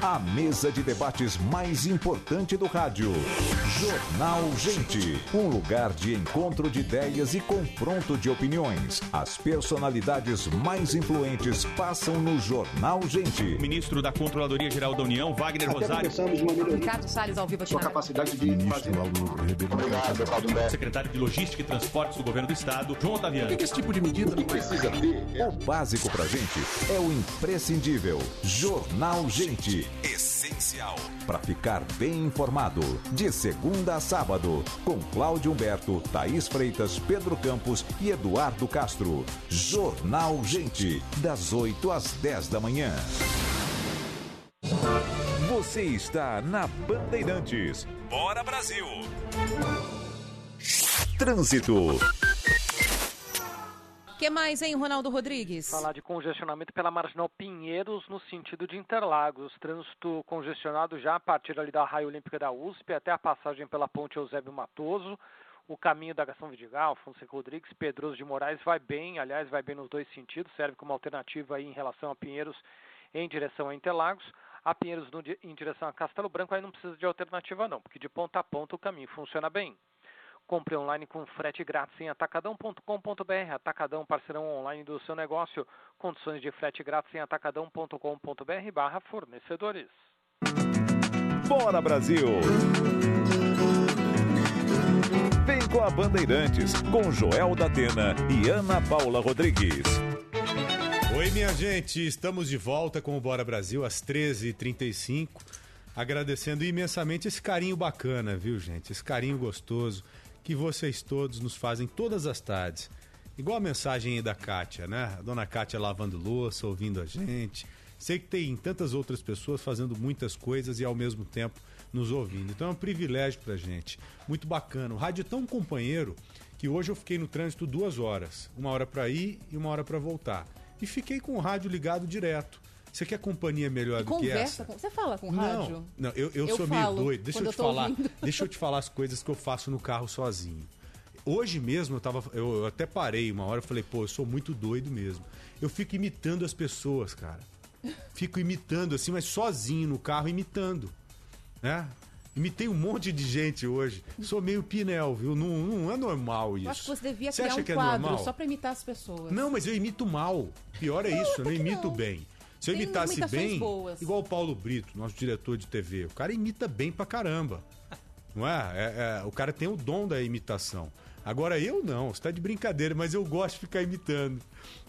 A mesa de debates mais importante do rádio. Jornal Gente. Um lugar de encontro de ideias e confronto de opiniões. As personalidades mais influentes passam no Jornal Gente. Ministro da Controladoria Geral da União, Wagner Rosário. Ricardo Salles ao vivo aqui Sua capacidade de fazer... Secretário de Logística e Transportes do Governo do Estado, João Otaviano. O que esse tipo de medida não precisa ter? O básico pra gente é o imprescindível. Jornal Gente. Essencial. Pra ficar bem informado. De segunda a sábado. Com Cláudio Humberto, Thaís Freitas, Pedro Campos e Eduardo Castro. Jornal Gente. Das 8 às 10 da manhã. Você está na Bandeirantes. Bora Brasil. Trânsito. Que mais, hein, Ronaldo Rodrigues? Falar de congestionamento pela Marginal Pinheiros no sentido de Interlagos. Trânsito congestionado já a partir ali da Raia Olímpica da USP até a passagem pela Ponte Eusébio Matoso. O caminho da Gastão Vidigal, Fonseca Rodrigues, Pedroso de Moraes vai bem, aliás, vai bem nos dois sentidos, serve como alternativa aí em relação a Pinheiros em direção a Interlagos. A Pinheiros em direção a Castelo Branco aí não precisa de alternativa não, porque de ponta a ponta o caminho funciona bem. Compre online com frete grátis em atacadão.com.br. Atacadão, parceirão online do seu negócio. Condições de frete grátis em atacadão.com.br barra fornecedores. Bora Brasil. Vem com a Bandeirantes, com Joel da Atena e Ana Paula Rodrigues. Oi, minha gente, estamos de volta com o Bora Brasil às 13h35. Agradecendo imensamente esse carinho bacana, viu, gente? Esse carinho gostoso que vocês todos nos fazem todas as tardes. Igual a mensagem aí da Kátia, né? A dona Kátia lavando louça, ouvindo a gente. Sei que tem tantas outras pessoas fazendo muitas coisas e ao mesmo tempo nos ouvindo. Então é um privilégio pra gente. Muito bacana. O rádio é tão companheiro que hoje eu fiquei no trânsito duas horas. Uma hora pra ir e uma hora pra voltar. E fiquei com o rádio ligado direto. Você quer companhia melhor do que essa? Com... Você fala com Não, rádio? não, eu, eu, Eu sou meio doido. Deixa eu eu te tô falar. ouvindo. [LAUGHS] Deixa eu te falar as coisas que eu faço no carro sozinho. Hoje mesmo eu tava. Eu, eu até parei uma hora e falei, pô, eu sou muito doido mesmo. Eu fico imitando as pessoas, cara. Fico imitando assim, mas sozinho no carro, imitando. Né? Imitei um monte de gente hoje. Sou meio pinel, viu? Não, não é normal isso. Eu acho que você devia Você criar acha um que é quadro normal? só pra imitar as pessoas. Não, mas eu imito mal. Pior é isso, eu não imito bem. Se eu Tem imitasse bem, boas. igual o Paulo Brito, nosso diretor de TV, o cara imita bem pra caramba. [LAUGHS] Não é? É- é- o cara tem o dom da imitação. Agora eu não, você tá de brincadeira, mas eu gosto de ficar imitando.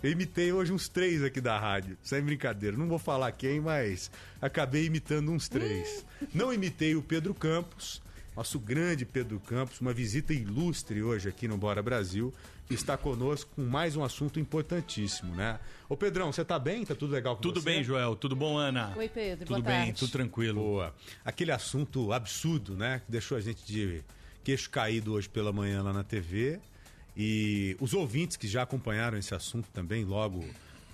Eu imitei hoje uns três aqui da rádio, sem brincadeira. Não vou falar quem, mas acabei imitando uns três. Não imitei o Pedro Campos, nosso grande Pedro Campos, uma visita ilustre hoje aqui no Bora Brasil, está conosco com mais um assunto importantíssimo, né? Ô Pedrão, você tá bem? Tá tudo legal com Tudo você? bem, Joel? Tudo bom, Ana? Oi, Pedro. Tudo boa bem, tarde. tudo tranquilo. Boa. Aquele assunto absurdo, né? Que deixou a gente de queixo caído hoje pela manhã lá na TV. E os ouvintes que já acompanharam esse assunto também, logo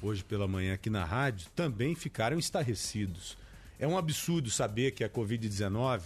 hoje pela manhã aqui na rádio, também ficaram estarrecidos. É um absurdo saber que a Covid-19,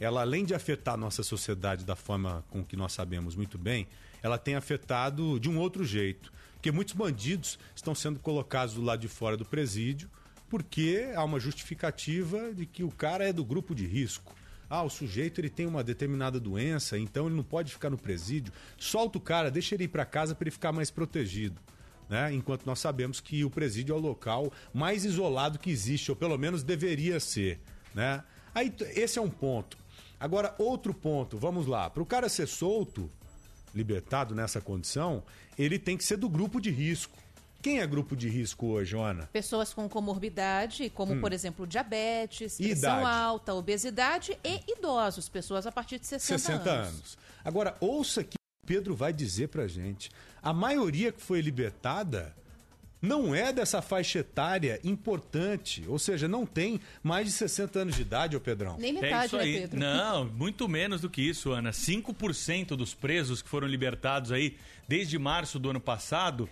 ela além de afetar a nossa sociedade da forma com que nós sabemos muito bem, ela tem afetado de um outro jeito. Porque muitos bandidos estão sendo colocados do lado de fora do presídio porque há uma justificativa de que o cara é do grupo de risco. Ah, o sujeito ele tem uma determinada doença, então ele não pode ficar no presídio. Solta o cara, deixa ele ir para casa para ele ficar mais protegido. Né? Enquanto nós sabemos que o presídio é o local mais isolado que existe, ou pelo menos deveria ser. Né? Aí, esse é um ponto. Agora, outro ponto, vamos lá. Para o cara ser solto, libertado nessa condição, ele tem que ser do grupo de risco. Quem é grupo de risco hoje, Ana? Pessoas com comorbidade, como Hum. por exemplo diabetes, pressão idade? alta, obesidade e idosos, pessoas a partir de 60, 60 anos. Agora, ouça que o Pedro vai dizer pra gente. A maioria que foi libertada não é dessa faixa etária importante. Ou seja, não tem mais de 60 anos de idade, ô Pedrão. Nem É metade, isso né, aí. Pedro? Não, muito menos do que isso, Ana. 5% dos presos que foram libertados aí desde março do ano passado.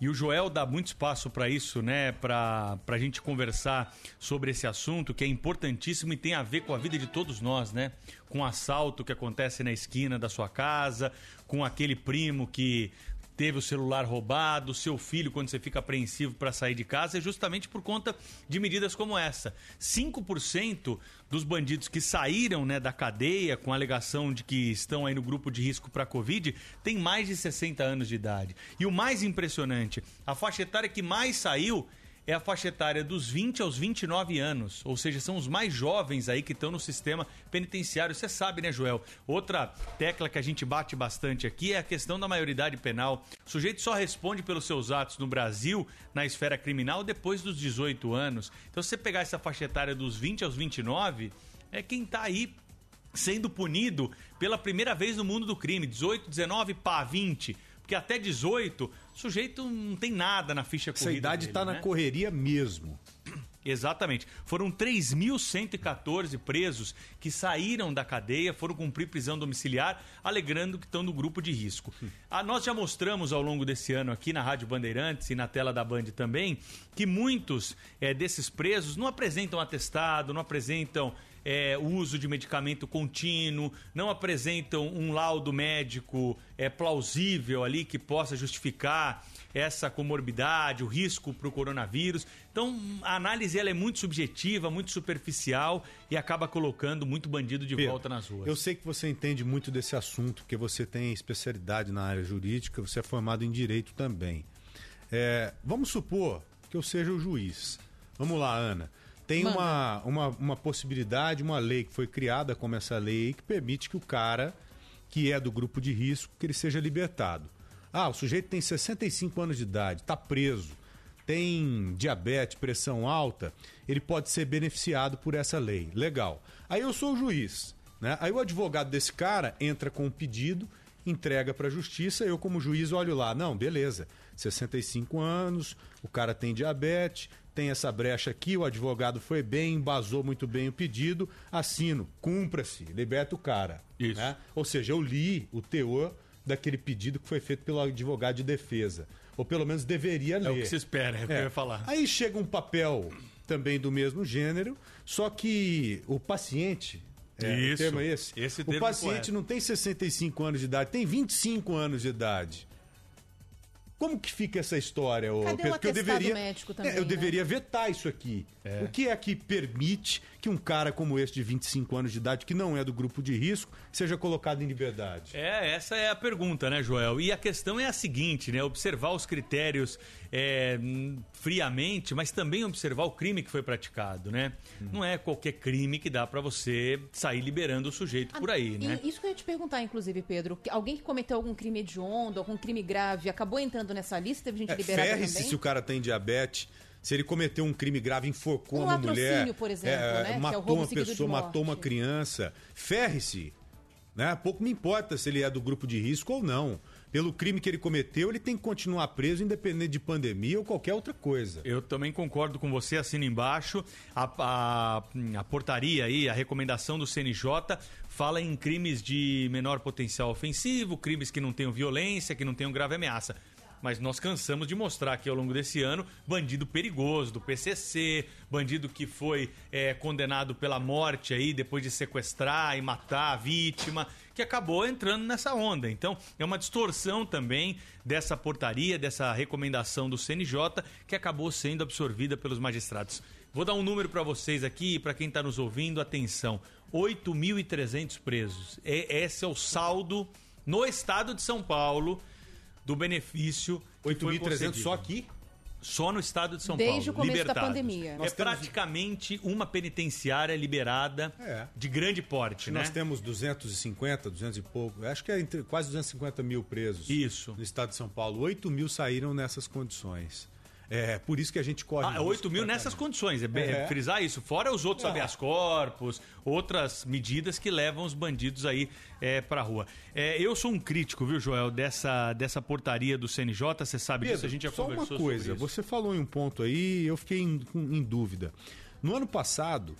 E o Joel dá muito espaço para isso, né? Para a gente conversar sobre esse assunto que é importantíssimo e tem a ver com a vida de todos nós, né? Com o assalto que acontece na esquina da sua casa, com aquele primo que teve o celular roubado, seu filho quando você fica apreensivo para sair de casa, é justamente por conta de medidas como essa. 5% dos bandidos que saíram né, da cadeia com alegação de que estão aí no grupo de risco para Covid têm mais de 60 anos de idade. E o mais impressionante, a faixa etária que mais saiu é a faixa etária dos 20 aos 29 anos, ou seja, são os mais jovens aí que estão no sistema penitenciário. Você sabe, né, Joel? Outra tecla que a gente bate bastante aqui é a questão da maioridade penal. O sujeito só responde pelos seus atos no Brasil, na esfera criminal, depois dos 18 anos. Então, se você pegar essa faixa etária dos 20 aos 29, é quem tá aí sendo punido pela primeira vez no mundo do crime. 18, 19, pá, 20. Porque até 18, o sujeito não tem nada na ficha Essa corrida idade dele, tá na né? correria mesmo. [CLEARS THROAT] Exatamente. Foram 3.114 presos que saíram da cadeia, foram cumprir prisão domiciliar, alegando que estão no grupo de risco. Ah, nós já mostramos ao longo desse ano aqui na Rádio Bandeirantes e na tela da Band também que muitos eh, desses presos não apresentam atestado, não apresentam é, uso de medicamento contínuo, não apresentam um laudo médico é, plausível ali que possa justificar essa comorbidade, o risco para o coronavírus. Então, a análise ela é muito subjetiva, muito superficial e acaba colocando muito bandido de Pedro, volta nas ruas. Eu sei que você entende muito desse assunto, porque você tem especialidade na área jurídica, você é formado em direito também. É, vamos supor que eu seja o juiz. Vamos lá, Ana. Tem Manda. uma, uma, uma possibilidade, uma lei que foi criada como essa lei que permite que o cara que é do grupo de risco, que ele seja libertado. Ah, o sujeito tem 65 anos de idade, está preso, tem diabetes, pressão alta, ele pode ser beneficiado por essa lei. Legal. Aí eu sou o juiz, né? Aí o advogado desse cara entra com um pedido, entrega para a justiça, eu como juiz olho lá, não, beleza. 65 anos, o cara tem diabetes, tem essa brecha aqui, o advogado foi bem, embasou muito bem o pedido, assino, cumpra-se, liberta o cara. Isso. né? Ou seja, eu li o teor daquele pedido que foi feito pelo advogado de defesa. Ou pelo menos deveria ler. É o que se espera, é o que eu ia falar. Aí chega um papel também do mesmo gênero, só que o paciente. É, o Isso. termo é esse? Esse o paciente correto. não tem 65 anos de idade, tem 25 anos de idade. Como que fica essa história, ô Cadê o Pedro? Porque eu deveria, médico também, É, eu né? deveria vetar isso aqui. É. O que é que permite que um cara como esse de 25 anos de idade, que não é do grupo de risco, seja colocado em liberdade? É, essa é a pergunta, né, Joel? E a questão é a seguinte, né? Observar os critérios é, hum, friamente, mas também observar o crime que foi praticado, né? Não é qualquer crime que dá pra você sair liberando o sujeito por aí, E né? isso que eu ia te perguntar, inclusive, Pedro. que Alguém que cometeu algum crime hediondo, algum crime grave, acabou entrando nessa lista? Teve gente É, liberada Ferre-se também? se o cara tem diabetes, se ele cometeu um crime grave, enforcou Um uma mulher, por exemplo, né, que é matou roubo uma pessoa, matou uma criança, ferre-se. Né? Pouco me importa se ele é do grupo de risco ou não. Pelo crime que ele cometeu, ele tem que continuar preso, independente de pandemia ou qualquer outra coisa. Eu também concordo com você, assina embaixo. A, a- a portaria aí, a recomendação do CNJ fala em crimes de menor potencial ofensivo, crimes que não tenham violência, que não tenham grave ameaça. Mas nós cansamos de mostrar aqui ao longo desse ano bandido perigoso do PCC, bandido que foi é, condenado pela morte aí depois de sequestrar e matar a vítima, que acabou entrando nessa onda. Então é uma distorção também dessa portaria, dessa recomendação do CNJ que acabou sendo absorvida pelos magistrados. Vou dar um número para vocês aqui, para quem está nos ouvindo, atenção: 8.300 presos. É, esse é o saldo no estado de São Paulo do benefício. que foi 8.300 concedido. só aqui? Só no estado de São Desde Paulo. o começo da libertados. pandemia. É Nós praticamente uma penitenciária liberada É. de grande porte, né? Nós temos 250, 200 e pouco, acho que é entre quase 250 mil presos. Isso. No estado de São Paulo. 8 mil saíram nessas condições. É por isso que a gente corre. Ah, risco 8 mil pra nessas caramba. condições, é, bem- É. é frisar isso. Fora os outros Ah. habeas corpus, outras medidas que levam os bandidos aí é, pra rua. É, eu sou um crítico, viu, Joel, dessa, dessa portaria do CNJ, você sabe disso, a gente já só uma conversou coisa, sobre isso. você falou em um ponto aí, eu fiquei em, em dúvida. No ano passado,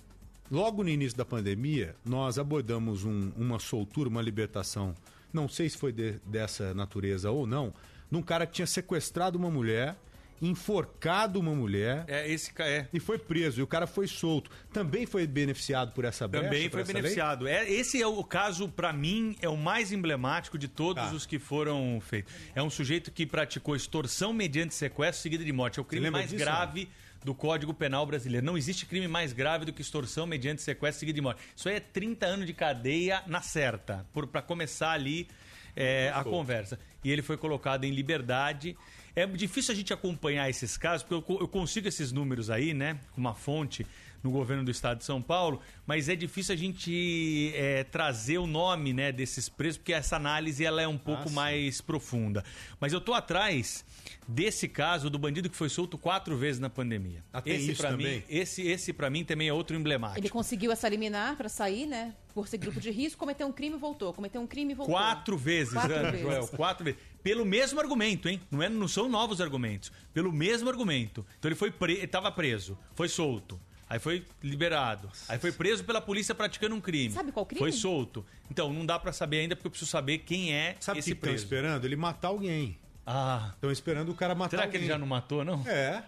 logo no início da pandemia, nós abordamos um- uma soltura, uma libertação, não sei se foi de- dessa natureza ou não, num cara que tinha sequestrado uma mulher, enforcado uma mulher. É, esse é. E foi preso, e o cara foi solto. Também foi beneficiado por essa brecha? Também foi lei? beneficiado. É, esse é o caso, pra mim, é o mais emblemático de todos Tá. os que foram feitos. É um sujeito que praticou extorsão mediante sequestro seguida de morte. É o crime mais disso, grave do Código Penal brasileiro. Não existe crime mais grave do que extorsão mediante sequestro seguida de morte. Isso aí é 30 anos de cadeia na certa, para começar ali é, a conversa. E ele foi colocado em liberdade. É difícil a gente acompanhar esses casos, porque eu, eu consigo esses números aí, né? Com uma fonte no governo do estado de São Paulo, mas é difícil a gente é, trazer o nome né, desses presos, porque essa análise ela é um pouco sim. mais profunda. Mas eu tô atrás desse caso do bandido que foi solto quatro vezes na pandemia. Ah, tem esse isso para também? mim, esse esse para mim também é outro emblemático. Ele conseguiu essa liminar pra sair, né? Por ser grupo de risco, cometeu um crime e voltou. Cometeu um crime e voltou. Quatro vezes, Quatro Ana, vezes. Joel, quatro vezes. Pelo mesmo argumento, hein? Não, é, não são novos argumentos. Pelo mesmo argumento. Então ele foi pre... estava preso, foi solto. Aí foi liberado. Aí foi preso pela polícia praticando um crime. Sabe qual crime? Foi solto. Então, não dá pra saber ainda porque eu preciso saber quem é Sabe o que esse estão preso. esperando? Ele matar alguém. Ah. Estão esperando o cara matar Será que alguém. ele já não matou, não? É.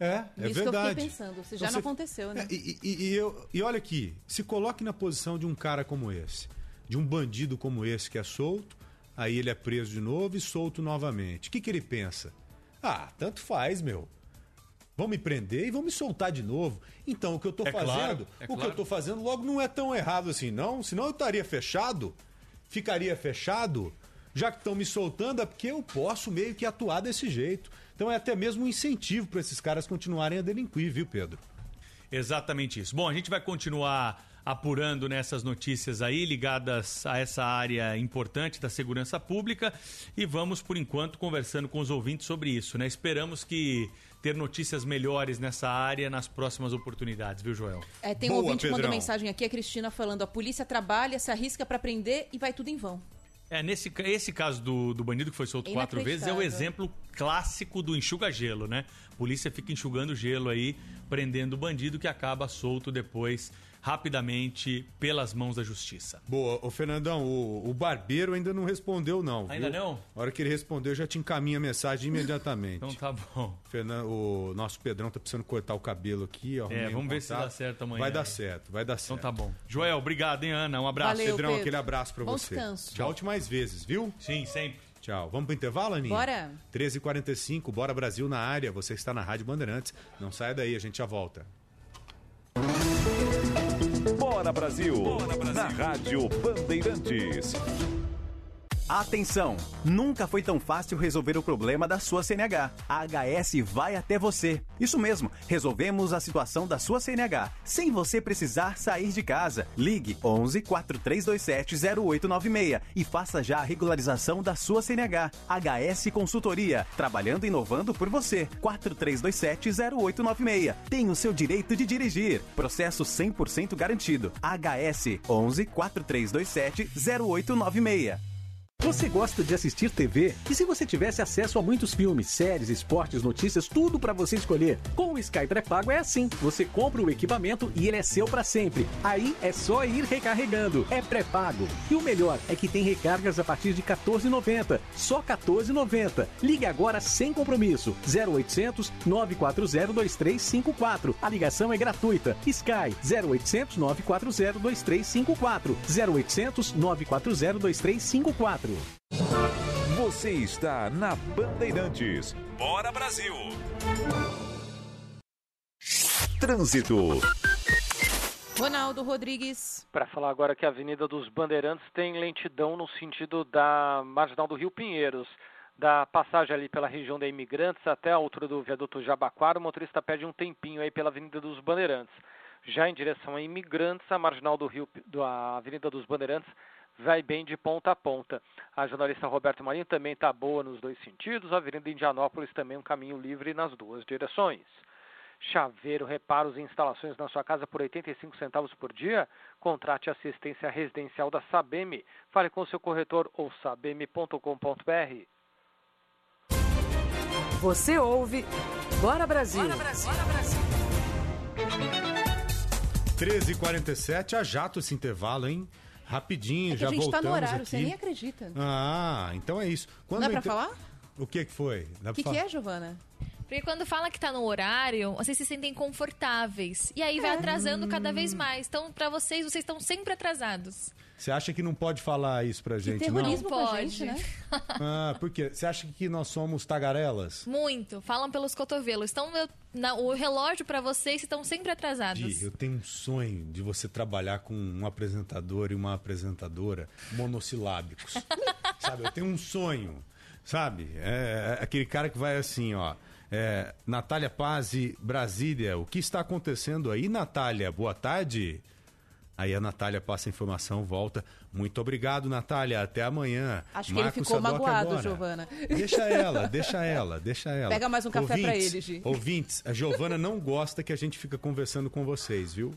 É, é Isso que eu verdade. fiquei pensando. Se já Então não você- aconteceu, né? É, e, e- e eu- e olha aqui, se coloque na posição de um cara como esse, de um bandido como esse que é solto, aí ele é preso de novo e solto novamente. O que, que ele pensa? Ah, tanto faz, meu. Vão me prender e vão me soltar de novo. Então, o que eu tô É fazendo, claro, é o que claro. eu tô fazendo logo não é tão errado assim, não. Senão eu estaria fechado, ficaria fechado. Já que estão me soltando, é porque eu posso meio que atuar desse jeito. Então é até mesmo um incentivo para esses caras continuarem a delinquir, viu, Pedro? Exatamente isso. Bom, a gente vai continuar apurando nessas notícias aí ligadas a essa área importante da segurança pública e vamos por enquanto conversando com os ouvintes sobre isso, né? Esperamos que ter notícias melhores nessa área nas próximas oportunidades, viu, Joel? É, tem um Boa, ouvinte que mandou mensagem aqui, a Cristina falando: a polícia trabalha, se arrisca pra prender e vai tudo em vão. É, nesse esse caso do, do bandido que foi solto quatro vezes é o exemplo clássico do enxuga-gelo, né? A polícia fica enxugando gelo aí, prendendo o bandido que acaba solto depois, rapidamente, pelas mãos da justiça. Boa, ô Fernandão, o, o barbeiro ainda não respondeu, não. Ainda viu? não? A hora que ele respondeu, eu já te encaminho a mensagem imediatamente. Então tá bom. Fernan- o nosso Pedrão tá precisando cortar o cabelo aqui, ó. É, um vamos ver se dá certo amanhã. Vai dar certo, vai dar certo. Então tá bom. Joel, obrigado, hein, Ana? Um abraço. Valeu, Pedrão, Pedro. aquele abraço pra Bom você. descanso. Tchau. Volte mais vezes, viu? Sim, sempre. Tchau. Vamos pro intervalo, Aninha? Bora. 13h45, Bora Brasil na área. Você está na Rádio Bandeirantes. Não saia daí, a gente já volta. Bora Brasil, na Rádio Bandeirantes. Atenção! Nunca foi tão fácil resolver o problema da sua CNH. A HS vai até você. Isso mesmo, resolvemos a situação da sua CNH, sem você precisar sair de casa. Ligue 11 4327 0896 e faça já a regularização da sua CNH. HS Consultoria, trabalhando e inovando por você. 4327 0896. Tem o seu direito de dirigir. Processo 100% garantido. HS 11 4327 0896. Você gosta de assistir TV? E se você tivesse acesso a muitos filmes, séries, esportes, notícias, tudo pra você escolher? Com o Sky pré-pago é assim. Você compra o equipamento e ele é seu pra sempre. Aí é só ir recarregando. É pré-pago. E o melhor é que tem recargas a partir de R$ 14,90. Só R$ 14,90. Ligue agora sem compromisso. 0800 940 2354. A ligação é gratuita. Sky 0800 940 2354. 0800 940 2354. Você está na Bandeirantes. Bora Brasil. Trânsito. Ronaldo Rodrigues. Para falar agora que a Avenida dos Bandeirantes tem lentidão no sentido da Marginal do Rio Pinheiros. da passagem ali pela região da Imigrantes até a altura do viaduto Jabaquara, o motorista perde um tempinho aí pela Avenida dos Bandeirantes. Já em direção a Imigrantes, a marginal do Rio, da Avenida dos Bandeirantes, vai bem de ponta a ponta. A jornalista Roberto Marinho também está boa nos dois sentidos. A Avenida Indianópolis também um caminho livre nas duas direções. Chaveiro, reparos e instalações na sua casa por 85 centavos por dia? Contrate assistência residencial da Sabem. Fale com seu corretor ou sabem.com.br. Você ouve Bora Brasil. Bora Brasil. 13h47, a jato esse intervalo, hein? Rapidinho, É que já a gente voltamos tá no horário, aqui. você nem acredita. Ah, então é isso. Não dá pra falar? O que que foi? O que, que é, Giovana? Porque quando fala que tá no horário, vocês se sentem confortáveis. E aí vai É. atrasando cada vez mais. Então, pra vocês, vocês estão sempre atrasados. Você acha que não pode falar isso pra gente, terrorismo não? pra gente, né? Ah, por quê? Você acha que nós somos tagarelas? Muito. Falam pelos cotovelos. Então, eu- na- o relógio pra vocês estão sempre atrasados. Di, eu tenho um sonho de você trabalhar com um apresentador e uma apresentadora monossilábicos. [LAUGHS] sabe? Eu tenho um sonho, sabe? É, é aquele cara que vai assim, ó. É, Natália Pazzi, Brasília, o que está acontecendo aí, Natália? Boa tarde. Aí a Natália passa a informação, volta. Muito obrigado, Natália. Até amanhã. Acho que ele ficou Sadoc magoado, agora. Giovana. Deixa ela, deixa ela, deixa ela. Pega mais um café pra Ouvintes, ele, Gi. Ouvintes, a Giovana não gosta que a gente fica conversando com vocês, viu?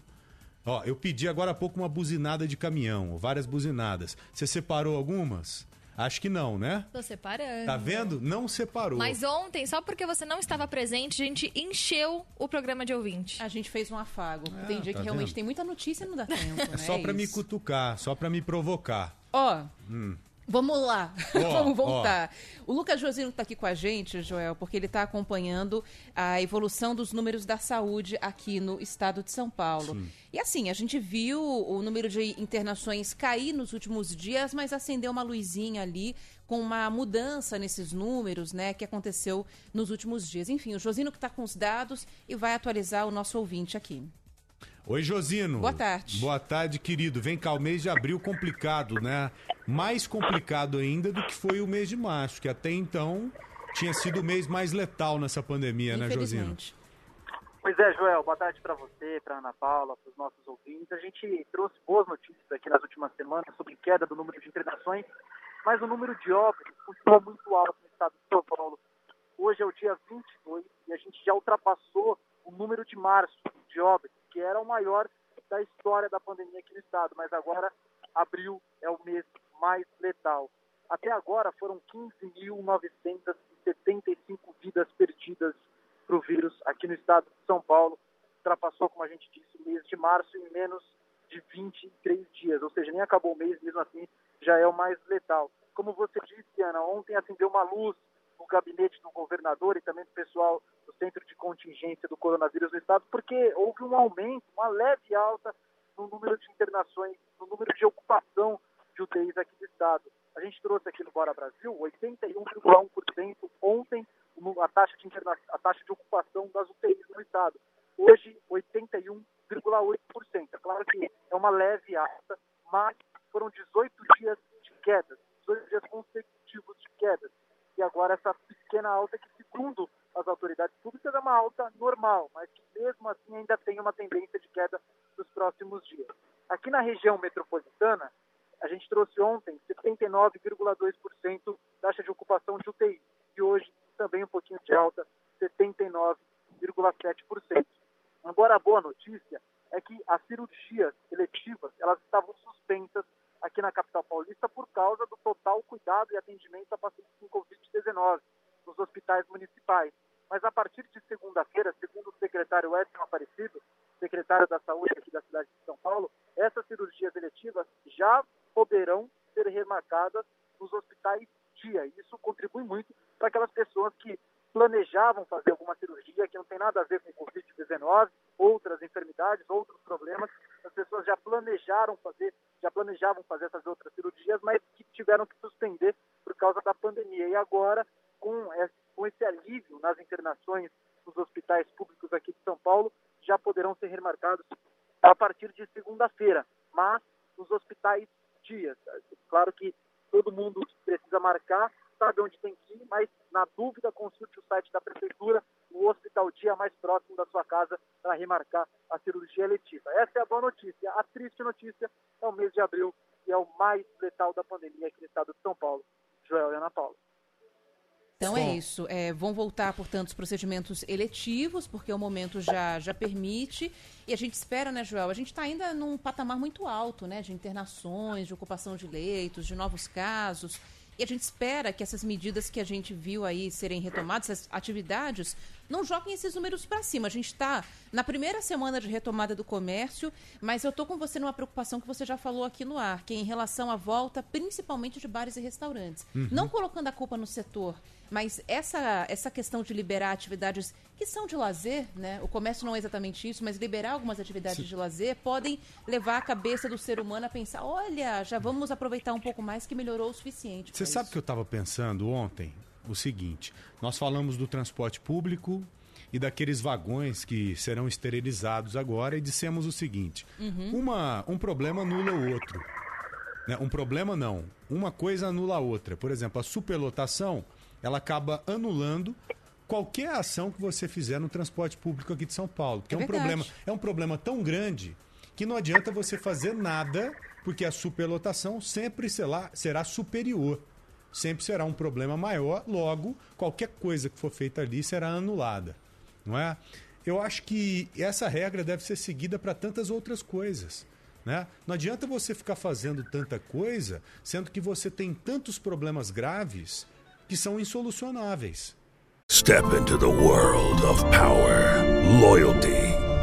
Ó, eu pedi agora há pouco uma buzinada de caminhão, várias buzinadas. Você separou algumas? Acho que não, né? Tô separando. Tá vendo? Não separou. Mas ontem, só porque você não estava presente, a gente encheu o programa de ouvinte. A gente fez um afago. tem dia tá que realmente vendo? tem muita notícia e não dá [LAUGHS] tempo, né? É só pra me isso. cutucar, só pra me provocar. Ó, Hum. Vamos lá, Ó, [LAUGHS] vamos voltar. O Lucas Josino está aqui com a gente, Joel, porque ele está acompanhando a evolução dos números da saúde aqui no estado de São Paulo. Sim. E assim, a gente viu o número de internações cair nos últimos dias, mas acendeu uma luzinha ali com uma mudança nesses números, né, que aconteceu nos últimos dias. Enfim, o Josino que está com os dados e vai atualizar o nosso ouvinte aqui. Oi, Josino. Boa tarde. Boa tarde, querido. Vem cá, o mês de abril complicado, né? Mais complicado ainda do que foi o mês de março, que até então tinha sido o mês mais letal nessa pandemia, né, Josino? Pois é, Joel, boa tarde para você, para Ana Paula, para os nossos ouvintes. A gente trouxe boas notícias aqui nas últimas semanas sobre queda do número de internações, mas o número de óbitos continua muito alto no estado de São Paulo. Hoje é o dia 22 e a gente já ultrapassou o número de março de óbitos, que era o maior da história da pandemia aqui no estado, mas agora abril é o mês mais letal. Até agora foram 15.975 vidas perdidas para o vírus aqui no estado de São Paulo. Ultrapassou, como a gente disse, o mês de março em menos de 23 dias, ou seja, nem acabou o mês, mesmo assim já é o mais letal. Como você disse, Ana, ontem acendeu uma luz no gabinete do governador e também do pessoal do Centro de Contingência do Coronavírus no estado, porque houve um aumento, uma leve alta no número de internações, no número de ocupação de UTIs aqui do estado. A gente trouxe aqui no Bora Brasil 81,1% ontem a taxa de interna... a taxa de ocupação das UTIs no estado. Hoje 81,8%. É claro que é uma leve alta, mas foram 18 dias de quedas, 18 dias consecutivos de quedas. E agora essa pequena alta que segundo as autoridades públicas é uma alta normal, mas que mesmo assim ainda tem uma tendência de queda nos próximos dias. Aqui na região metropolitana, a gente trouxe ontem 79,2% taxa de ocupação de UTI. E hoje também um pouquinho de alta, 79,7%. Agora a boa notícia é que as cirurgias eletivas, elas estavam suspensas aqui na capital paulista por causa do total cuidado e atendimento a pacientes com Covid-19 nos hospitais municipais. Mas a partir de segunda-feira, segundo o secretário Edson Aparecido, secretário da Saúde aqui da cidade de São Paulo, essas cirurgias eletivas já poderão ser remarcadas nos hospitais dia. Isso contribui muito para aquelas pessoas que planejavam fazer alguma cirurgia que não tem nada a ver com Covid-19, outras enfermidades, outros problemas. As pessoas já planejaram fazer, já planejavam fazer essas outras cirurgias, mas que tiveram que suspender por causa da pandemia. E agora, com esse alívio nas internações nos hospitais públicos aqui de São Paulo, já poderão ser remarcados a partir de segunda-feira, mas nos hospitais dias. Claro que todo mundo precisa marcar sabe onde tem que ir, mas na dúvida consulte o site da prefeitura, o hospital dia mais próximo da sua casa para remarcar a cirurgia eletiva. Essa é a boa notícia. A triste notícia é o mês de abril, que é o mais letal da pandemia aqui no estado de São Paulo. Joel e Ana Paula. Então é isso. É, vão voltar, portanto, os procedimentos eletivos, porque o momento já, já permite. E a gente espera, né, Joel? A gente está ainda num patamar muito alto, né? De internações, de ocupação de leitos, de novos casos. E a gente espera que essas medidas que a gente viu aí serem retomadas, essas atividades, não joguem esses números para cima. A gente está na primeira semana de retomada do comércio, mas eu estou com você numa preocupação que você já falou aqui no ar, que é em relação à volta, principalmente de bares e restaurantes. Uhum. Não colocando a culpa no setor, mas essa, essa questão de liberar atividades que são de lazer, né? O comércio não é exatamente isso, mas liberar algumas atividades Sim. de lazer podem levar a cabeça do ser humano a pensar: olha, já vamos aproveitar um pouco mais que melhorou o suficiente. Você sabe que eu estava pensando ontem? O seguinte: nós falamos do transporte público e daqueles vagões que serão esterilizados agora e dissemos o seguinte: Uhum. uma, um problema anula o outro. Né? Um problema não. Uma coisa anula a outra. Por exemplo, a superlotação ela acaba anulando qualquer ação que você fizer no transporte público aqui de São Paulo. Porque é, É um problema, é um problema tão grande que não adianta você fazer nada, porque a superlotação sempre será, será superior. Sempre será um problema maior, logo, qualquer coisa que for feita ali será anulada. Não é? Eu acho que essa regra deve ser seguida para tantas outras coisas. Né? Não adianta você ficar fazendo tanta coisa, sendo que você tem tantos problemas graves que são insolucionáveis. Step into the world of power, loyalty,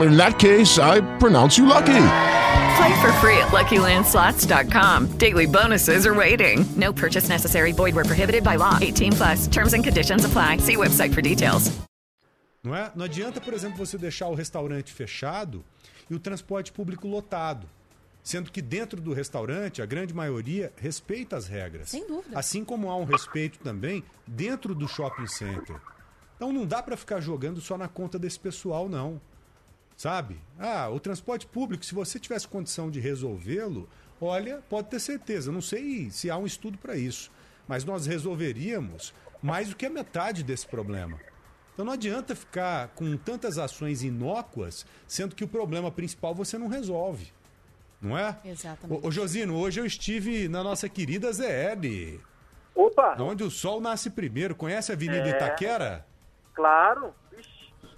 In that case, I pronounce you lucky. Play for free at LuckyLandSlots.com. Daily bonuses are waiting. No purchase necessary. Void where prohibited by law. 18 plus. Terms and conditions apply. See website for details. Não é? Não adianta, por exemplo, você deixar o restaurante fechado e o transporte público lotado. Sendo que dentro do restaurante, a grande maioria respeita as regras. Sem dúvida. Assim como há um respeito também dentro do shopping center. Então não dá para ficar jogando só na conta desse pessoal, não. Sabe? Ah, o transporte público, se você tivesse condição de resolvê-lo, olha, pode ter certeza. Não sei se há um estudo para isso, mas nós resolveríamos mais do que a metade desse problema. Então não adianta ficar com tantas ações inócuas, sendo que o problema principal você não resolve. Não é? Exatamente. Ô, ô Josino, hoje eu estive na nossa querida ZL. Opa! Onde o sol nasce primeiro. Conhece a Avenida É. Itaquera? Claro.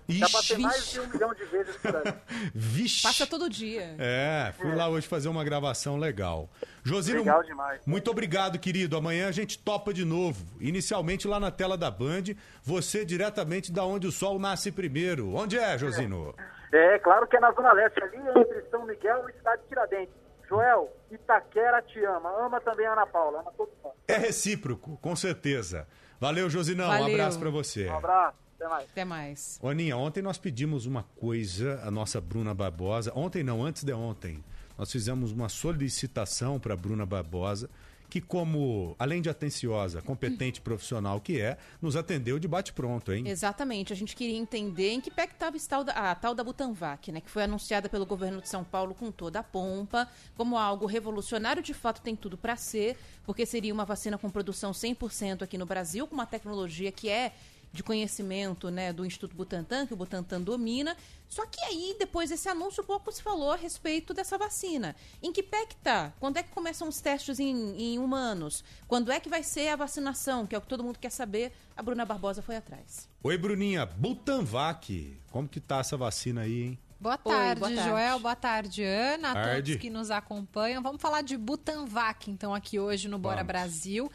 Vixe. Já Ixi. passei mais de um milhão de vezes por aí. [LAUGHS] Vixe. Passa todo dia. É, fui lá hoje fazer uma gravação legal. Josino, Legal demais. muito obrigado, querido. Amanhã a gente topa de novo. Inicialmente lá na tela da Band, você diretamente da onde o sol nasce primeiro. Onde é, Josino? É, claro que é na Zona Leste, ali entre São Miguel e Cidade de Tiradentes. Joel, Itaquera te ama. Ama também a Ana Paula. Ama todo mundo. É recíproco, com certeza. Valeu, Josinão. Um Valeu. abraço pra você. Um abraço. Até mais. Até mais. Aninha, ontem nós pedimos uma coisa, a nossa Bruna Barbosa. Ontem não, antes de ontem. Nós fizemos uma solicitação para Bruna Barbosa, que como, além de atenciosa, competente [LAUGHS] profissional que é, nos atendeu de bate-pronto, hein? Exatamente. A gente queria entender em que pé que estava a tal da Butanvac, né? Que foi anunciada pelo governo de São Paulo com toda a pompa, como algo revolucionário, de fato tem tudo para ser, porque seria uma vacina com produção 100% aqui no Brasil, com uma tecnologia que é de conhecimento né, do Instituto Butantan, que o Butantan domina. Só que aí, depois desse anúncio, pouco se falou a respeito dessa vacina. Em que pé que tá? Quando é que começam os testes em, em humanos? Quando é que vai ser a vacinação? Que é o que todo mundo quer saber. A Bruna Barbosa foi atrás. Oi, Bruninha. Butanvac. Como que tá essa vacina aí, hein? Boa Oi, tarde, boa tarde. Joel. Boa tarde, Ana. A Tarde. todos que nos acompanham. Vamos falar de Butanvac, então, aqui hoje no Bora Vamos. Brasil.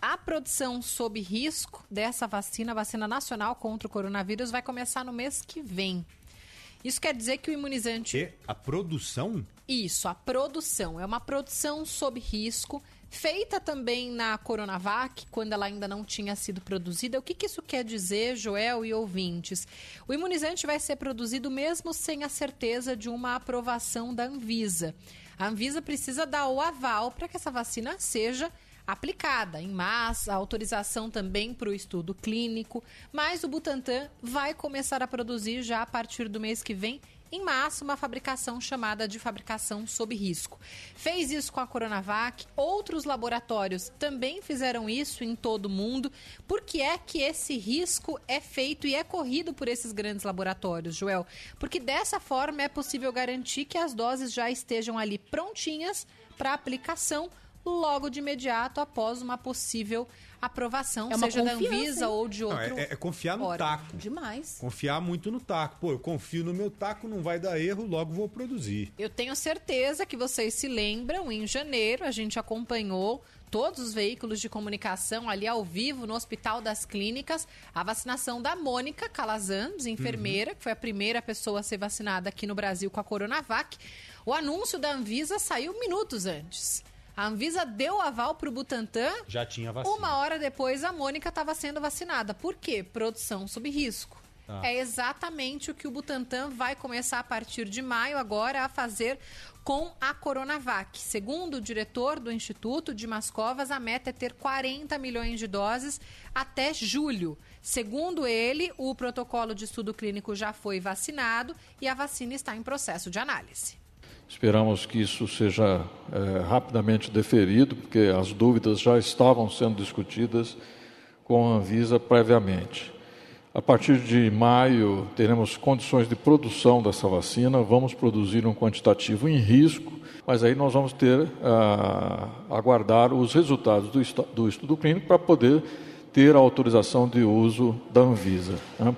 A produção sob risco dessa vacina, a vacina nacional contra o coronavírus, vai começar no mês que vem. Isso quer dizer que o imunizante. E a produção? Isso, a produção. É uma produção sob risco, feita também na Coronavac, quando ela ainda não tinha sido produzida. O que, que isso quer dizer, Joel e ouvintes? O imunizante vai ser produzido mesmo sem a certeza de uma aprovação da Anvisa. A Anvisa precisa dar o aval para que essa vacina seja aplicada em massa, autorização também para o estudo clínico, mas o Butantan vai começar a produzir já a partir do mês que vem em massa uma fabricação chamada de fabricação sob risco. Fez isso com a Coronavac, outros laboratórios também fizeram isso em todo o mundo. Por que é que esse risco é feito e é corrido por esses grandes laboratórios, Joel? Porque dessa forma é possível garantir que as doses já estejam ali prontinhas para aplicação logo de imediato após uma possível aprovação, É uma seja da Anvisa hein? ou de Não, outro. é, é confiar no órgão. taco. Demais. Confiar muito no taco. Pô, eu confio no meu taco, não vai dar erro, logo vou produzir. Eu tenho certeza que vocês se lembram, em janeiro a gente acompanhou todos os veículos de comunicação ali ao vivo no Hospital das Clínicas, a vacinação da Mônica Calazans, enfermeira, que foi a primeira pessoa a ser vacinada aqui no Brasil com a Coronavac. O anúncio da Anvisa saiu minutos antes. A Anvisa deu aval para o Butantan. Já tinha vacina. Uma hora depois, a Mônica estava sendo vacinada. Por quê? Produção sob risco. Tá. É exatamente o que o Butantan vai começar a partir de maio agora a fazer com a Coronavac. Segundo o diretor do Instituto de Mascovas, a meta é ter 40 milhões de doses até julho. Segundo ele, o protocolo de estudo clínico já foi vacinado e a vacina está em processo de análise. Esperamos que isso seja eh, rapidamente deferido, porque as dúvidas já estavam sendo discutidas com a Anvisa previamente. A partir de maio, teremos condições de produção dessa vacina, vamos produzir um quantitativo em risco, mas aí nós vamos ter a aguardar os resultados do estudo clínico para poder ter a autorização de uso da Anvisa. né?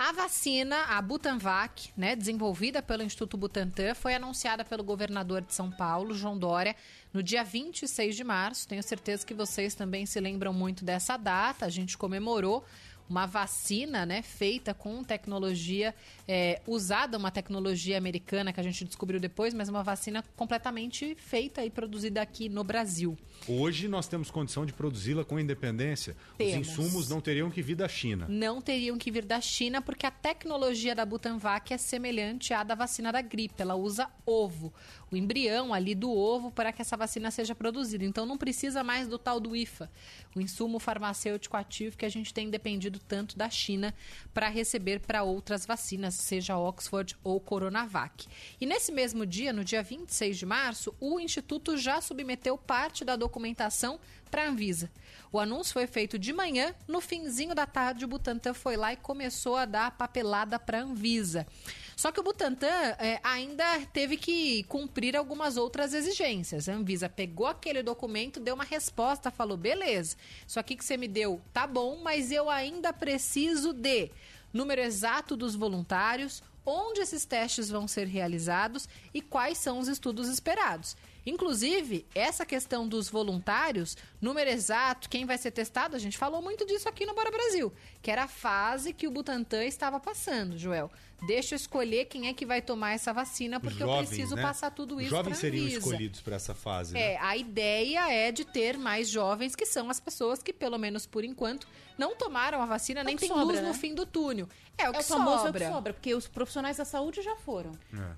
A vacina, a Butanvac, né, desenvolvida pelo Instituto Butantan, foi anunciada pelo governador de São Paulo, João Dória, no dia 26 de março. Tenho certeza que vocês também se lembram muito dessa data. A gente comemorou uma vacina, né, feita com tecnologia, é, usada uma tecnologia americana que a gente descobriu depois, mas uma vacina completamente feita e produzida aqui no Brasil. Hoje nós temos condição de produzi-la com independência. Temos. Os insumos não teriam que vir da China. não teriam que vir da China, porque a tecnologia da Butanvac é semelhante à da vacina da gripe. Ela usa ovo, o embrião ali do ovo, para que essa vacina seja produzida. Então não precisa mais do tal do IFA, o insumo farmacêutico ativo que a gente tem dependido tanto da China para receber para outras vacinas, seja Oxford ou Coronavac. E nesse mesmo dia, no dia 26 de março, o Instituto já submeteu parte da documentação para a Anvisa. O anúncio foi feito de manhã, no finzinho da tarde o Butantan foi lá e começou a dar a papelada para a Anvisa. Só que o Butantan eh, ainda teve que cumprir algumas outras exigências. A Anvisa pegou aquele documento, deu uma resposta, falou: beleza, isso aqui que você me deu tá bom, mas eu ainda preciso de número exato dos voluntários, onde esses testes vão ser realizados e quais são os estudos esperados. Inclusive, essa questão dos voluntários, número exato, quem vai ser testado, a gente falou muito disso aqui no Bora Brasil, que era a fase que o Butantan estava passando, Joel. Deixa eu escolher quem é que vai tomar essa vacina, porque eu Jovens, preciso né? passar tudo Os isso jovens para seriam Anvisa. escolhidos para essa fase. né? É, a ideia é de ter mais jovens, que são as pessoas que, pelo menos por enquanto, não tomaram a vacina, nem o que tem sobra, luz né? no fim do túnel. É o que famoso sobra. é o que sobra, porque os profissionais da saúde já foram.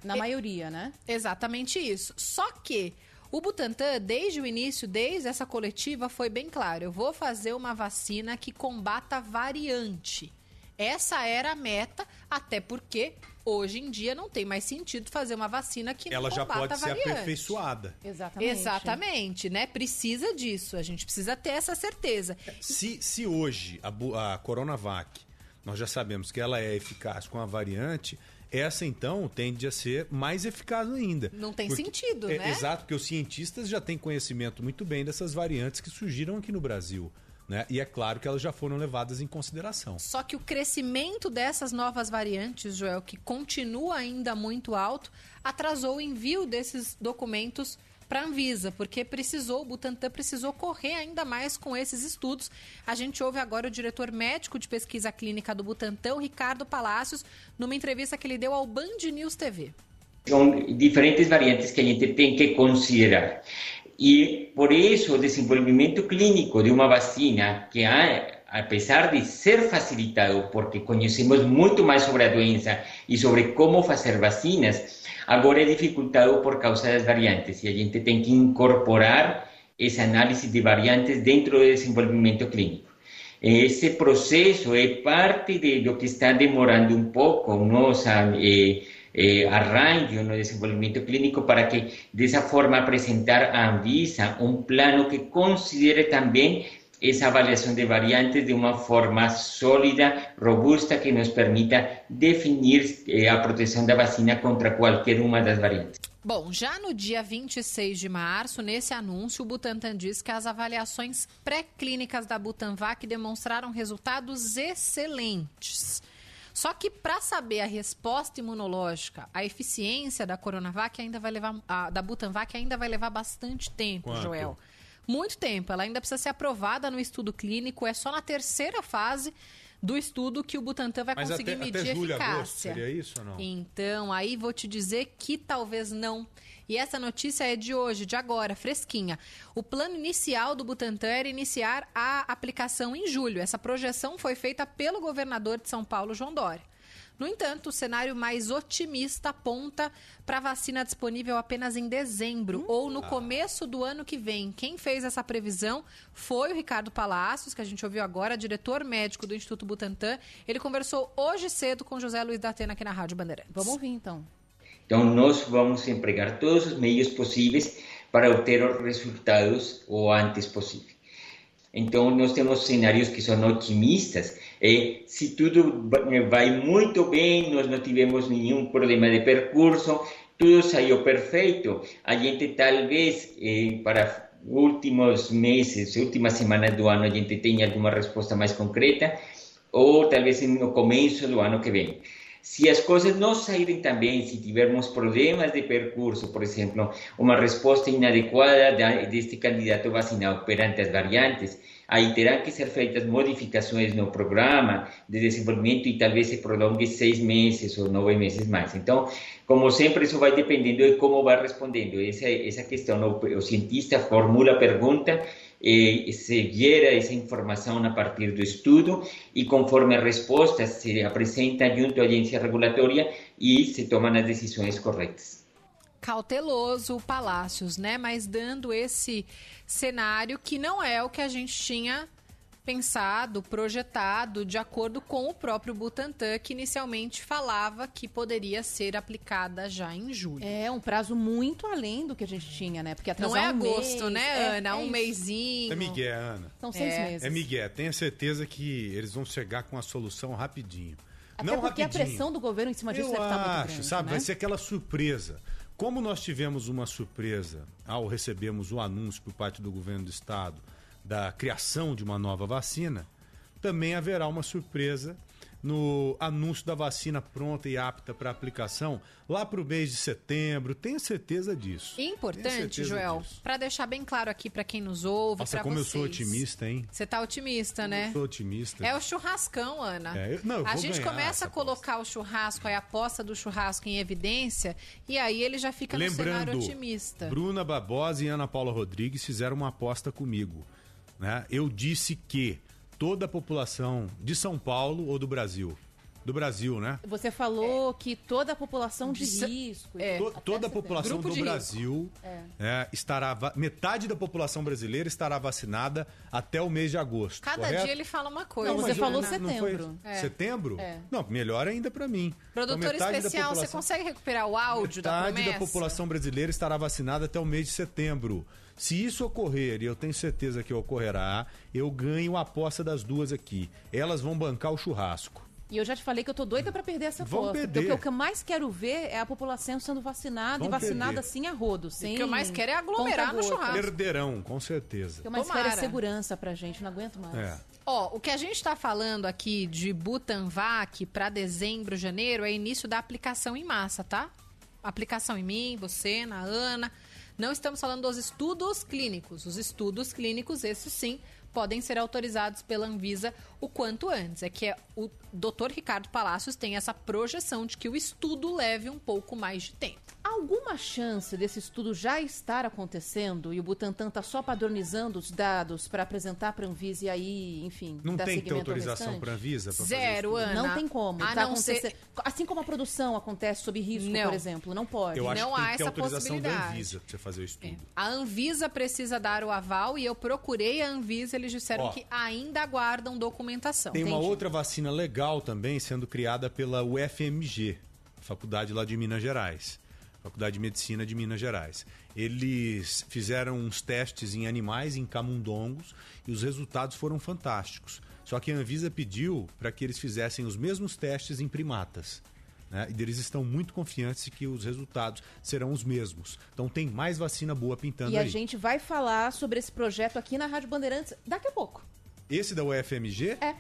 Na É. maioria, né? Exatamente isso. Só que o Butantan, desde o início, desde essa coletiva, foi bem claro: eu vou fazer uma vacina que combata a variante. Essa era a meta, até porque hoje em dia não tem mais sentido fazer uma vacina que Ela não já pode a ser variante. aperfeiçoada. Exatamente. Exatamente, né? Precisa disso. A gente precisa ter essa certeza. Se, se hoje a, a Coronavac, nós já sabemos que ela é eficaz com a variante, essa então tende a ser mais eficaz ainda. Não tem Porque- sentido, é, né? Exato, porque os cientistas já têm conhecimento muito bem dessas variantes que surgiram aqui no Brasil. Né? E é claro que elas já foram levadas em consideração. Só que o crescimento dessas novas variantes, Joel, que continua ainda muito alto, atrasou o envio desses documentos para a Anvisa, porque precisou, o Butantan precisou correr ainda mais com esses estudos. A gente ouve agora o diretor médico de pesquisa clínica do Butantan, Ricardo Palácios, numa entrevista que ele deu ao Band News TV. São diferentes variantes que a gente tem que considerar. E por isso o desenvolvimento clínico de uma vacina que apesar de ser facilitado porque conhecemos muito mais sobre a doença e sobre como fazer vacinas, agora é dificultado por causa das variantes e a gente tem que incorporar esse análise de variantes dentro do desenvolvimento clínico. Esse processo é parte de, do que está demorando um pouco o nosso eh, eh, arranjo no desenvolvimento clínico para que, dessa forma, apresentar à Anvisa um plano que considere também esa avaliación de variantes de una forma sólida, robusta, que nos permita definir eh, a proteção da vacina contra qualquer uma das variantes. Bom, já no dia 26 de março, nesse anúncio, o Butantan diz que as avaliações pré-clínicas da Butanvac demonstraram resultados excelentes. Só que para saber a resposta imunológica, a eficiência da Coronavac ainda vai levar, a, da Butanvac ainda vai levar bastante tempo, Quanto? Joel muito tempo. Ela ainda precisa ser aprovada no estudo clínico. É só na terceira fase do estudo que o Butantan vai Mas conseguir até, medir até julho, eficácia. agosto, seria isso ou não? Então, aí vou te dizer que talvez não. E essa notícia é de hoje, de agora, fresquinha. O plano inicial do Butantan era iniciar a aplicação em julho. Essa projeção foi feita pelo governador de São Paulo, João Dória. No entanto, o cenário mais otimista aponta para a vacina disponível apenas em dezembro ou no começo do ano que vem. Quem fez essa previsão foi o Ricardo Palácios, que a gente ouviu agora, diretor médico do Instituto Butantan. Ele conversou hoje cedo com José Luiz da Atena aqui na Rádio Bandeirantes. Vamos ouvir então. Então, nós vamos empregar todos os meios possíveis para obter os resultados o antes possível. Então, nós temos cenários que são otimistas. E se tudo vai muito bem, nós não tivemos nenhum problema de percurso, tudo saiu perfeito, a gente talvez eh, para últimos meses, últimas semanas do ano, a gente tenha alguma resposta mais concreta, ou talvez no começo do ano que vem. Se as coisas não saírem também, se tivermos problemas de percurso, por exemplo, uma resposta inadequada deste candidato vacinal perante as variantes, aí terão que ser feitas modificações no programa de desenvolvimento e talvez se prolongue seis meses ou nove meses mais. Então, como sempre, isso vai dependendo de como vai respondendo. Essa, essa questão, o, o cientista formula a pergunta, eh, se gera essa informação a partir do estudo e conforme a resposta se apresenta junto à agência regulatória e se tomam as decisões corretas. Cauteloso o Palácios, né? Mas dando esse cenário que não é o que a gente tinha pensado, projetado, de acordo com o próprio Butantan, que inicialmente falava que poderia ser aplicada já em julho. É um prazo muito além do que a gente tinha, né? Porque Não é um agosto, mês, né, é- Ana? é um isso. mêsinho. É Miguel, Ana. São seis É. meses. É Miguel, tenha certeza que eles vão chegar com a solução rapidinho. Até não porque rapidinho. a pressão do governo em cima disso Eu deve estar muito acho, grande, sabe? né? Vai ser aquela surpresa. Como nós tivemos uma surpresa ao recebermos o anúncio por parte do governo do estado da criação de uma nova vacina, também haverá uma surpresa no anúncio da vacina pronta e apta para aplicação lá para o mês de setembro. Tenha certeza disso. Importante, certeza Joel, para deixar bem claro aqui para quem nos ouve, Nossa, para como eu vocês. sou otimista, hein? Você tá otimista, né? Eu sou otimista. É o churrascão, Ana. É, eu- não, eu a gente começa a colocar o churrasco, a aposta do churrasco em evidência, e aí ele já fica no Lembrando, cenário otimista. Bruna Barbosa e Ana Paula Rodrigues fizeram uma aposta comigo. Né? Eu disse que toda a população de São Paulo ou do Brasil, do Brasil, né? Você falou que toda a população de Sa- risco. É. To- toda a população do de Brasil É. é, estará va- metade da população brasileira estará vacinada até o mês de agosto. Cada correto? dia ele fala uma coisa. Não, você eu- falou não- não foi- setembro. É. Setembro? É. Não, melhor ainda para mim. Então, Produtor metade da especial, você consegue recuperar o áudio da Metade da população brasileira estará vacinada até o mês de setembro. Se isso ocorrer, e eu tenho certeza que ocorrerá, eu ganho a aposta das duas aqui. Elas vão bancar o churrasco. E eu já te falei que eu tô doida pra perder essa Vão foto. perder. Porque o que eu mais quero ver é a população sendo vacinada Vão e vacinada perder. assim a rodo, sem o que eu mais quero é aglomerar no churrasco. Perderão, com certeza. O que eu mais Tomara. quero é segurança pra gente, não aguento mais. É. Ó, o que a gente está falando aqui de Butanvac para dezembro, janeiro, é início da aplicação em massa, tá? Aplicação em mim, você, na Ana. Não estamos falando dos estudos clínicos. Os estudos clínicos, esses sim, podem ser autorizados pela Anvisa o quanto antes. É que é, o Dr. Ricardo Palacios tem essa projeção de que o estudo leve um pouco mais de tempo. Alguma chance desse estudo já estar acontecendo e o Butantan está só padronizando os dados para apresentar para a Anvisa e aí, enfim, Não dar tem que ter autorização restante? para Anvisa? pra Zero? Ana. Não tem como. A tá não ser- Assim como a produção acontece sob risco, Não. por exemplo, não pode. Eu acho Não que tem há que ter essa autorização da possibilidade. Anvisa você fazer o estudo. A Anvisa precisa dar o aval e eu procurei a Anvisa, eles disseram Ó. que ainda aguardam documentação. Tem uma outra vacina legal também sendo criada pela UFMG, faculdade lá de Minas Gerais. Faculdade de Medicina de Minas Gerais. Eles fizeram uns testes em animais, em camundongos, e os resultados foram fantásticos. Só que a Anvisa pediu para que eles fizessem os mesmos testes em primatas. Né? E eles estão muito confiantes que os resultados serão os mesmos. Então tem mais vacina boa pintando E a aí. gente vai falar sobre esse projeto aqui na Rádio Bandeirantes daqui a pouco. Esse da UFMG? É.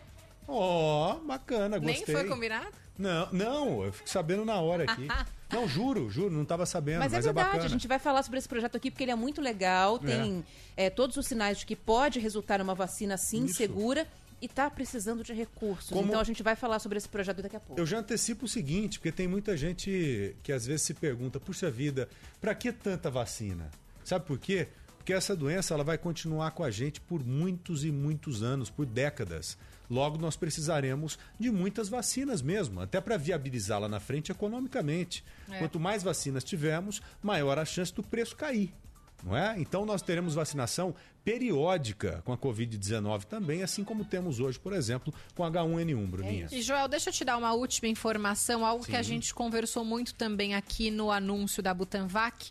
Ó, bacana, Nem gostei. foi combinado? Não, não, eu fico sabendo na hora aqui. [LAUGHS] não, juro, juro, não estava sabendo, Mas, mas, é verdade, bacana. a gente vai falar sobre esse projeto aqui porque ele é muito legal, tem é, todos os sinais de que pode resultar uma vacina sim Isso. segura e está precisando de recursos. Como- Então a gente vai falar sobre esse projeto daqui a pouco. Eu já antecipo o seguinte, porque tem muita gente que às vezes se pergunta, puxa vida, pra que tanta vacina? Sabe por quê? Porque essa doença ela vai continuar com a gente por muitos e muitos anos, por décadas. Logo nós precisaremos de muitas vacinas mesmo, até para viabilizá-la na frente economicamente. É. Quanto mais vacinas tivermos, maior a chance do preço cair. Não é? Então nós teremos vacinação periódica com a Covid-19 também, assim como temos hoje, por exemplo, com H1N1, Bruninha. E Joel, deixa eu te dar uma última informação, algo que a Sim. gente conversou muito também aqui no anúncio da Butanvac.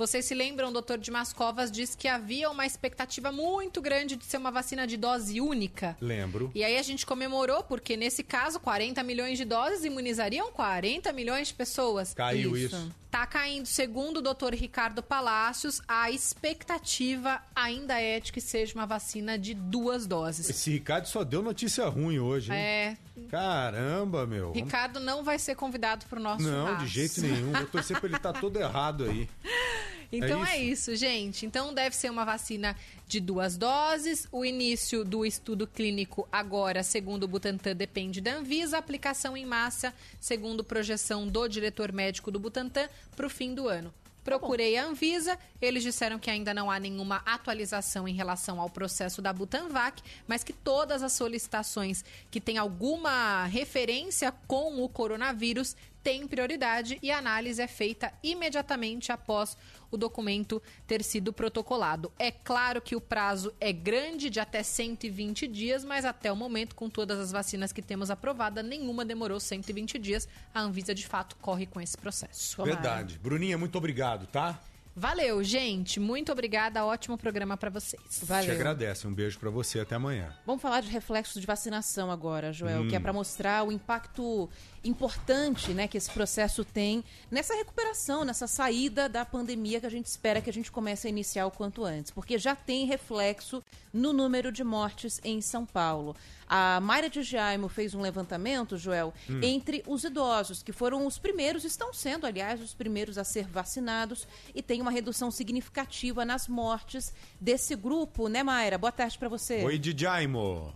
Vocês se lembram, o doutor Dimas Covas disse que havia uma expectativa muito grande de ser uma vacina de dose única. Lembro. E aí a gente comemorou, porque nesse caso, 40 milhões de doses imunizariam 40 milhões de pessoas. Caiu isso. Tá caindo, segundo o doutor Ricardo Palácios, a expectativa ainda é de que seja uma vacina de duas doses. Esse Ricardo só deu notícia ruim hoje, hein? É, Caramba, meu. Ricardo não vai ser convidado para o nosso Não, churrasco. de jeito nenhum. Vou torcer pra ele estar todo errado aí. [LAUGHS] Então É é isso? gente. Então deve ser uma vacina de duas doses. O início do estudo clínico agora, segundo o Butantan, depende da Anvisa. Aplicação em massa, segundo projeção do diretor médico do Butantan, para o fim do ano. Procurei a Anvisa, eles disseram que ainda não há nenhuma atualização em relação ao processo da Butanvac, mas que todas as solicitações que têm alguma referência com o coronavírus têm prioridade e a análise é feita imediatamente após o documento ter sido protocolado. É claro que o prazo é grande, de até 120 dias, mas até o momento, com todas as vacinas que temos aprovada, nenhuma demorou 120 dias. A Anvisa, de fato, corre com esse processo. Verdade. Bruninha, muito obrigado, tá? Valeu, gente. Muito obrigada. Ótimo programa para vocês. Te agradece. Um beijo pra você. Até amanhã. Vamos falar de reflexos de vacinação agora, Joel, Hum. que é para mostrar o impacto importante né, que esse processo tem nessa recuperação, nessa saída da pandemia que a gente espera que a gente comece a iniciar o quanto antes, porque já tem reflexo no número de mortes em São Paulo. A Mayra de Jaimo fez um levantamento, Joel, Hum. entre os idosos, que foram os primeiros, estão sendo, aliás, os primeiros a ser vacinados, e tem uma redução significativa nas mortes desse grupo, né, Mayra? Boa tarde para você. Oi, Dijaimo.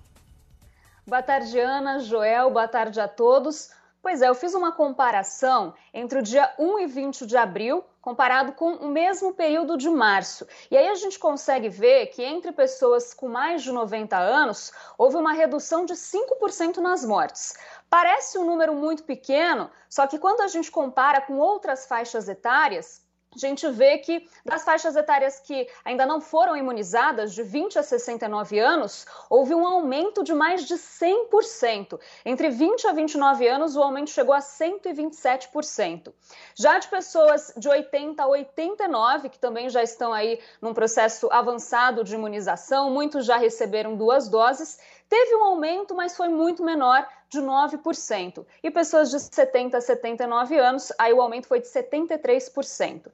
Boa tarde, Ana, Joel, boa tarde a todos. Pois é, eu fiz uma comparação entre o dia 1 e 20 de abril, comparado com o mesmo período de março. E aí a gente consegue ver que entre pessoas com mais de 90 anos, houve uma redução de 5% nas mortes. Parece um número muito pequeno, só que quando a gente compara com outras faixas etárias, a gente vê que das faixas etárias que ainda não foram imunizadas, de 20 a 69 anos, houve um aumento de mais de 100%. Entre 20 a 29 anos, o aumento chegou a 127%. Já de pessoas de 80 a 89, que também já estão aí num processo avançado de imunização, muitos já receberam duas doses, teve um aumento, mas foi muito menor, de 9%. E pessoas de 70 a 79 anos, aí o aumento foi de 73%.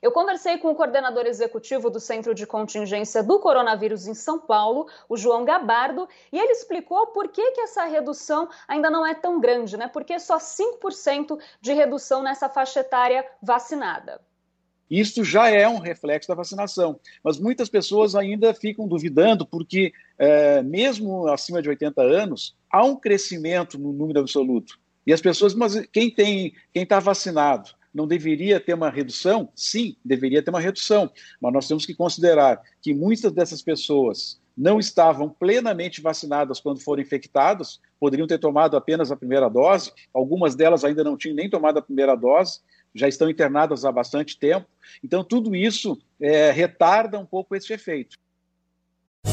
Eu conversei com o coordenador executivo do Centro de Contingência do Coronavírus em São Paulo, o João Gabardo, e ele explicou por que, que essa redução ainda não é tão grande, né? Porque só 5% de redução nessa faixa etária vacinada. Isso já é um reflexo da vacinação, mas muitas pessoas ainda ficam duvidando porque, é, mesmo acima de 80 anos, há um crescimento no número absoluto. E as pessoas, mas quem tem, quem está vacinado, não deveria ter uma redução? Sim, deveria ter uma redução, mas nós temos que considerar que muitas dessas pessoas não estavam plenamente vacinadas quando foram infectadas, poderiam ter tomado apenas a primeira dose, algumas delas ainda não tinham nem tomado a primeira dose, já estão internadas há bastante tempo. Então, tudo isso é, retarda um pouco esse efeito.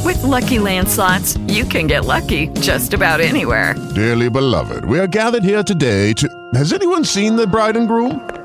With lucky landslots, you can get lucky just about anywhere. Dearly beloved, we are gathered here today to. Has anyone seen the bride and groom?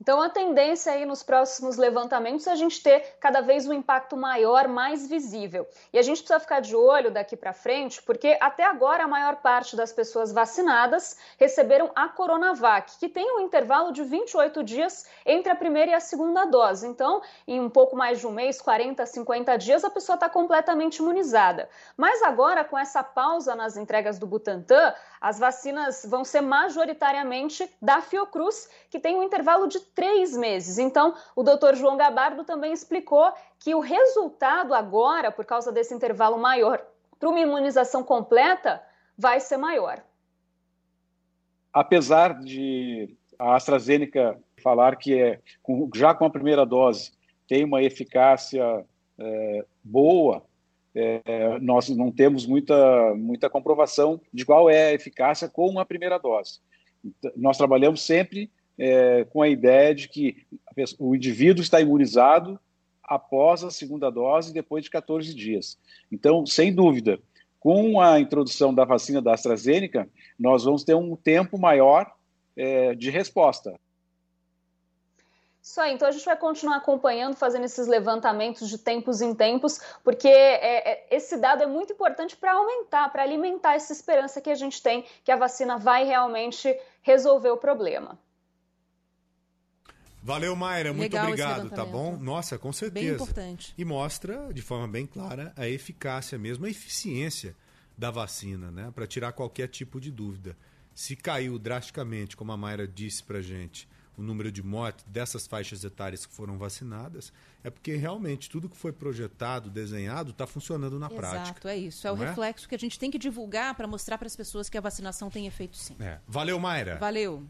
Então, a tendência aí nos próximos levantamentos é a gente ter cada vez um impacto maior, mais visível. E a gente precisa ficar de olho daqui para frente, porque até agora a maior parte das pessoas vacinadas receberam a Coronavac, que tem um intervalo de 28 dias entre a primeira e a segunda dose. Então, em um pouco mais de um mês, 40, 50 dias, a pessoa está completamente imunizada. Mas agora, com essa pausa nas entregas do Butantan, as vacinas vão ser majoritariamente da Fiocruz, que tem um intervalo de três meses. Então, o doutor João Gabardo também explicou que o resultado agora, por causa desse intervalo maior, para uma imunização completa, vai ser maior. Apesar de a AstraZeneca falar que é já com a primeira dose tem uma eficácia é, boa, é, nós não temos muita, muita comprovação de qual é a eficácia com a primeira dose. Nós trabalhamos sempre é, com a ideia de que o indivíduo está imunizado após a segunda dose, depois de 14 dias. Então, sem dúvida, com a introdução da vacina da AstraZeneca, nós vamos ter um tempo maior é, de resposta. Isso aí, então a gente vai continuar acompanhando, fazendo esses levantamentos de tempos em tempos, porque é, é, esse dado é muito importante para aumentar, para alimentar essa esperança que a gente tem que a vacina vai realmente resolver o problema. Valeu, Mayra, muito Legal obrigado, tá bom? Nossa, com certeza. Bem importante. E mostra de forma bem clara a eficácia mesmo, a eficiência da vacina, né? Para tirar qualquer tipo de dúvida. Se caiu drasticamente, como a Mayra disse pra gente, o número de mortes dessas faixas etárias que foram vacinadas, é porque realmente tudo que foi projetado, desenhado, está funcionando na Exato, prática. Exato, é isso. É o é? reflexo que a gente tem que divulgar para mostrar para as pessoas que a vacinação tem efeito sim. É. Valeu, Mayra. Valeu.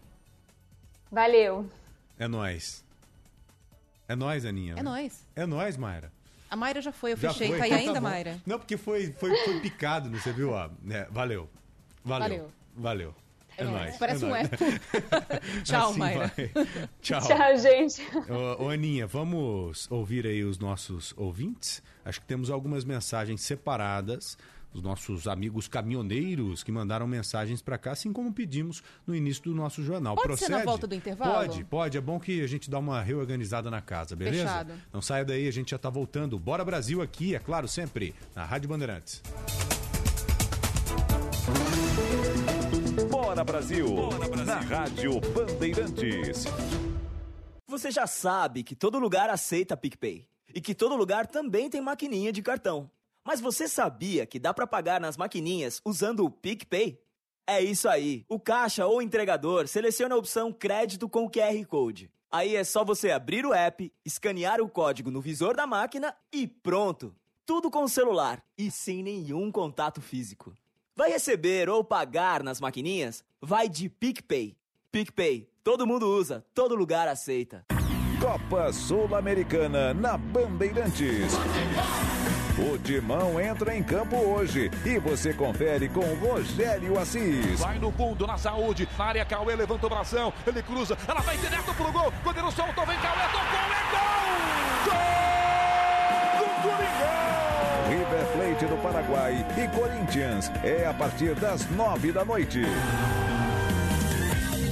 Valeu. É nós. É nós, Aninha. É né? nós. É nós, Mayra. A Mayra já foi, eu já fechei. Foi? Tá aí Então ainda, tá Mayra? Não, porque foi, foi, foi picado, você viu? Ó, é, valeu. Valeu. Valeu. Valeu. É, é nóis. Parece é um eco. [LAUGHS] Tchau, assim Mayra. [LAUGHS] Tchau. Tchau, gente. Ô, ô, Aninha, vamos ouvir aí os nossos ouvintes? Acho que temos algumas mensagens separadas os nossos amigos caminhoneiros que mandaram mensagens para cá, assim como pedimos no início do nosso jornal. Pode Procede? ser na volta do intervalo? Pode, pode. É bom que a gente dá uma reorganizada na casa, beleza? Fechado. Não saia daí, a gente já está voltando. Bora Brasil aqui, é claro, sempre na Rádio Bandeirantes. Bora Brasil, Bora Brasil. na Rádio Bandeirantes. Você já sabe que todo lugar aceita PicPay e que todo lugar também tem maquininha de cartão. Mas você sabia que dá para pagar nas maquininhas usando o PicPay? É isso aí. O caixa ou entregador seleciona a opção crédito com QR Code. Aí é só você abrir o app, escanear o código no visor da máquina e pronto! Tudo com o celular e sem nenhum contato físico. Vai receber ou pagar nas maquininhas? Vai de PicPay. PicPay, todo mundo usa, todo lugar aceita. Copa Sul-Americana na Bandeirantes. O Timão entra em campo hoje e você confere com Rogério Assis. Vai no fundo, na saúde, na área Cauê, levanta o bração, ele cruza, ela vai direto pro gol, goleiro soltou, vem Cauê, tocou, é gol! Gol do Coringão! River Plate do Paraguai e Corinthians é a partir das nove da noite.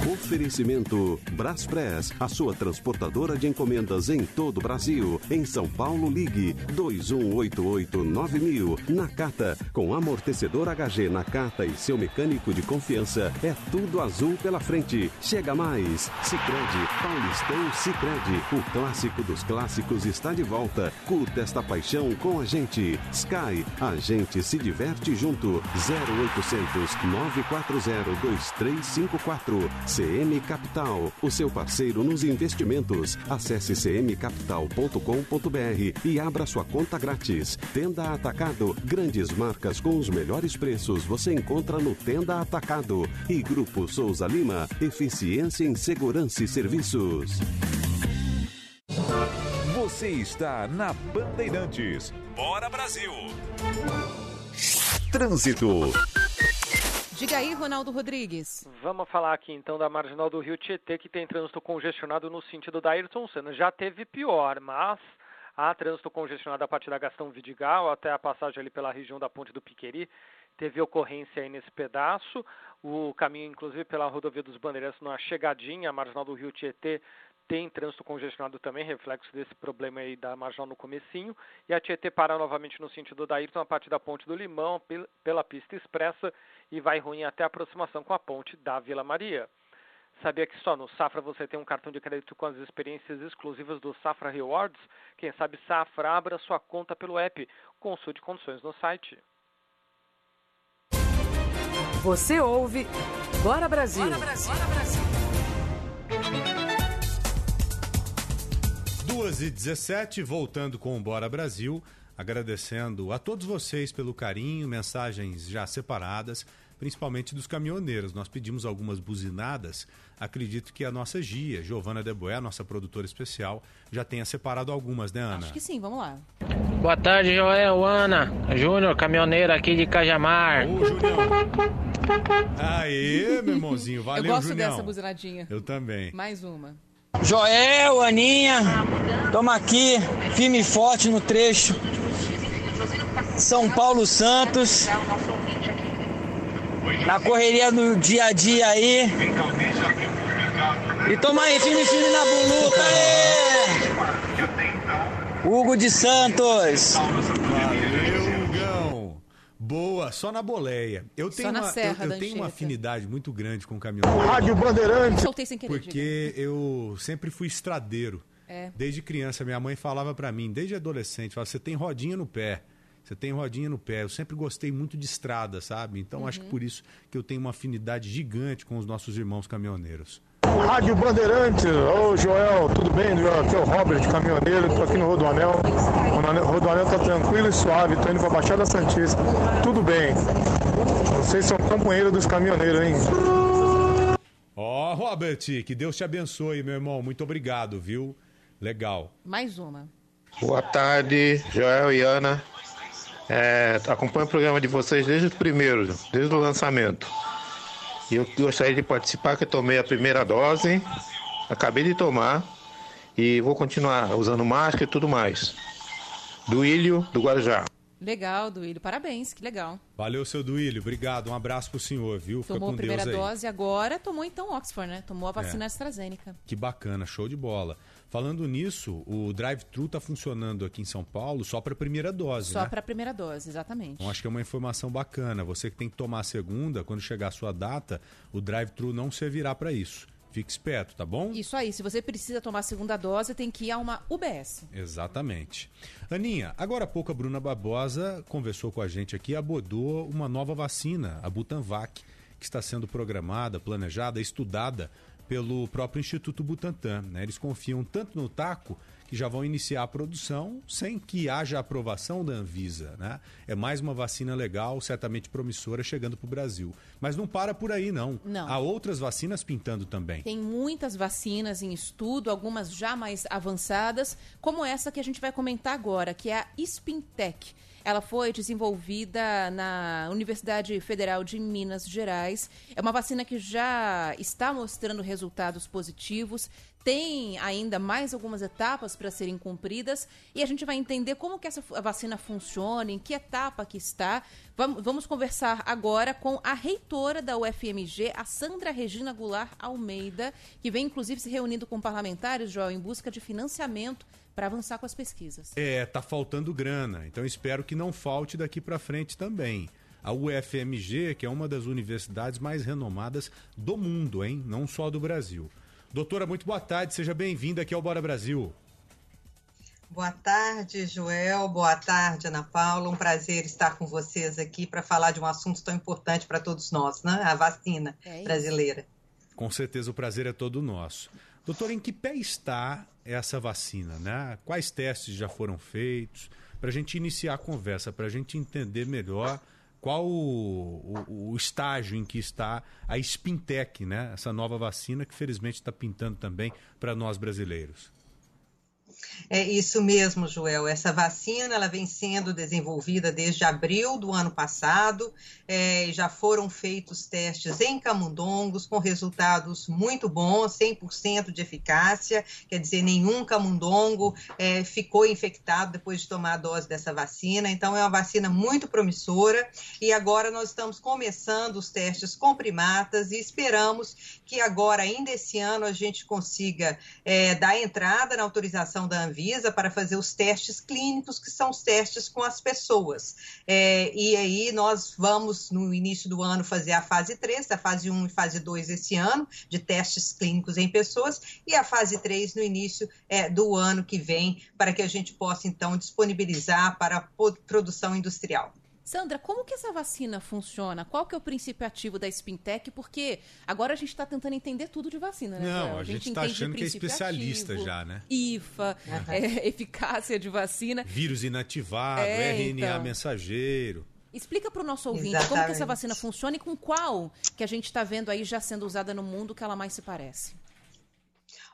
Oferecimento Braspress, a sua transportadora de encomendas em todo o Brasil. Em São Paulo, ligue 21889000. Nakata, com amortecedor HG Nakata e seu mecânico de confiança, é tudo azul pela frente. Chega mais. Sicredi, Paulistão Sicredi, o clássico dos clássicos está de volta. Curta esta paixão com a gente. Sky, a gente se diverte junto. 0800 940 2354. CM Capital, o seu parceiro nos investimentos. Acesse cmcapital.com.br e abra sua conta grátis. Tenda Atacado, grandes marcas com os melhores preços você encontra no Tenda Atacado. E Grupo Souza Lima, eficiência em segurança e serviços. Você está na Bandeirantes. Bora Brasil! Trânsito. Diga aí, Ronaldo Rodrigues. Vamos falar aqui então da marginal do Rio Tietê, que tem trânsito congestionado no sentido da Ayrton Senna. Já teve pior, mas há trânsito congestionado a partir da Gastão Vidigal até a passagem ali pela região da Ponte do Piqueri. Teve ocorrência aí nesse pedaço. O caminho, inclusive, pela rodovia dos Bandeirantes, na chegadinha, a marginal do Rio Tietê, tem trânsito congestionado também, reflexo desse problema aí da marginal no comecinho, e a Tietê para novamente no sentido da Ayrton, a partir da Ponte do Limão, pela pista expressa, e vai ruim até a aproximação com a ponte da Vila Maria. Sabia que só no Safra você tem um cartão de crédito com as experiências exclusivas do Safra Rewards? Quem sabe Safra abra sua conta pelo app. Consulte condições no site. Você ouve Bora Brasil. Bora Brasil. Bora Brasil. 2 e 17 voltando com o Bora Brasil, agradecendo a todos vocês pelo carinho, mensagens já separadas, principalmente dos caminhoneiros. Nós pedimos algumas buzinadas, acredito que a nossa Gia, Giovana Deboé, nossa produtora especial, já tenha separado algumas, né, Ana? Acho que sim, vamos lá. Boa tarde, Joel, Ana, Júnior, caminhoneiro aqui de Cajamar. Ô, Junião. Aê, meu irmãozinho, valeu, Eu gosto Junião. dessa buzinadinha. Eu também. Mais uma. Joel, Aninha, estamos aqui, firme e forte no trecho São Paulo Santos. Na correria do dia a dia aí. E toma aí, firme, firme na buluta aí! Hugo de Santos. Boa, só na boleia. Eu tenho, na uma, Serra eu, da eu tenho uma afinidade muito grande com caminhão. Rádio Bandeirantes. Soltei sem querer, Porque eu sempre fui estradeiro. É. Desde criança, minha mãe falava pra mim, desde adolescente, falava, você tem rodinha no pé. Você tem rodinha no pé. Eu sempre gostei muito de estrada, sabe? Então acho que por isso que eu tenho uma afinidade gigante com os nossos irmãos caminhoneiros. Rádio Bandeirantes, ô Joel, tudo bem? Aqui é o Robert, caminhoneiro, tô aqui no Rodoanel. O Rodoanel- tá tranquilo e suave, tô indo pra Baixada Santista. Tudo bem. Vocês são companheiros dos caminhoneiros, hein? Ó, Robert, que Deus te abençoe, meu irmão. Muito obrigado, viu? Legal. Mais uma. Boa tarde, Joel e Ana. É, acompanho o programa de vocês desde o primeiro, desde o lançamento. E eu gostaria de participar, que eu tomei a primeira dose, acabei de tomar, e vou continuar usando máscara e tudo mais. Do Ilho, do Guarujá. Legal, Duílio. Parabéns, que legal. Valeu, seu Duílio. Obrigado. Um abraço pro senhor, viu? Fica Tomou com a primeira Deus aí. dose agora, tomou então Oxford, né? Tomou a vacina É. AstraZeneca. Que bacana, show de bola. Falando nisso, o drive-thru tá funcionando aqui em São Paulo só para primeira dose, Só né? para a primeira dose, exatamente. Então acho que é uma informação bacana. Você que tem que tomar a segunda, quando chegar a sua data, o drive-thru não servirá para isso. Fique esperto, tá bom? Isso aí, se você precisa tomar a segunda dose, tem que ir a uma UBS. Exatamente. Aninha, agora há pouco a Bruna Barbosa conversou com a gente aqui e abordou uma nova vacina, a Butanvac, que está sendo programada, planejada, estudada pelo próprio Instituto Butantan. Né? Eles confiam tanto no taco que já vão iniciar a produção sem que haja aprovação da Anvisa. Né? É mais uma vacina legal, certamente promissora, chegando para o Brasil. Mas não para por aí, não. Não. Há outras vacinas pintando também. Tem muitas vacinas em estudo, algumas já mais avançadas, como essa que a gente vai comentar agora, que é a Spintec. Ela foi desenvolvida na Universidade Federal de Minas Gerais. É uma vacina que já está mostrando resultados positivos. Tem ainda mais algumas etapas para serem cumpridas e a gente vai entender como que essa vacina funciona, em que etapa que está. Vamos, vamos conversar agora com a reitora da UFMG, a Sandra Regina Goulart Almeida, que vem inclusive se reunindo com parlamentares, Joel, em busca de financiamento para avançar com as pesquisas. É, tá faltando grana, então espero que não falte daqui para frente também. A UFMG, que é uma das universidades mais renomadas do mundo, hein? Não só do Brasil. Doutora, muito boa tarde, seja bem-vinda aqui ao Bora Brasil. Boa tarde, Joel. Boa tarde, Ana Paula. Um prazer estar com vocês aqui para falar de um assunto tão importante para todos nós, né? A vacina É brasileira. Com certeza o prazer é todo nosso. Doutor, em que pé está essa vacina, né? Quais testes já foram feitos? Para a gente iniciar a conversa, para a gente entender melhor qual o, o- o estágio em que está a Spintec, né? Essa nova vacina que felizmente está pintando também para nós brasileiros. É isso mesmo, Joel. Essa vacina ela vem sendo desenvolvida desde abril do ano passado. É, já foram feitos testes em camundongos com resultados muito bons, 100% de eficácia. Quer dizer, nenhum camundongo é, ficou infectado depois de tomar a dose dessa vacina. Então, é uma vacina muito promissora. E agora nós estamos começando os testes com primatas e esperamos que agora, ainda esse ano, a gente consiga é, dar entrada na autorização da Anvisa para fazer os testes clínicos, que são os testes com as pessoas. É, e aí nós vamos, no início do ano, fazer a fase 3, a fase 1 e fase 2 esse ano, de testes clínicos em pessoas, e a fase 3 no início é, do ano que vem, para que a gente possa, então, disponibilizar para a produção industrial. Sandra, como que essa vacina funciona? Qual que é o princípio ativo da Spintec? Porque agora a gente está tentando entender tudo de vacina, né? Não, a gente tá entende achando que é princípio especialista ativo, já, né? IFA, é, [LAUGHS] eficácia de vacina. Vírus inativado, É, RNA então. mensageiro. Explica para o nosso ouvinte como que essa Exatamente. vacina funciona e com qual que a gente está vendo aí já sendo usada no mundo que ela mais se parece.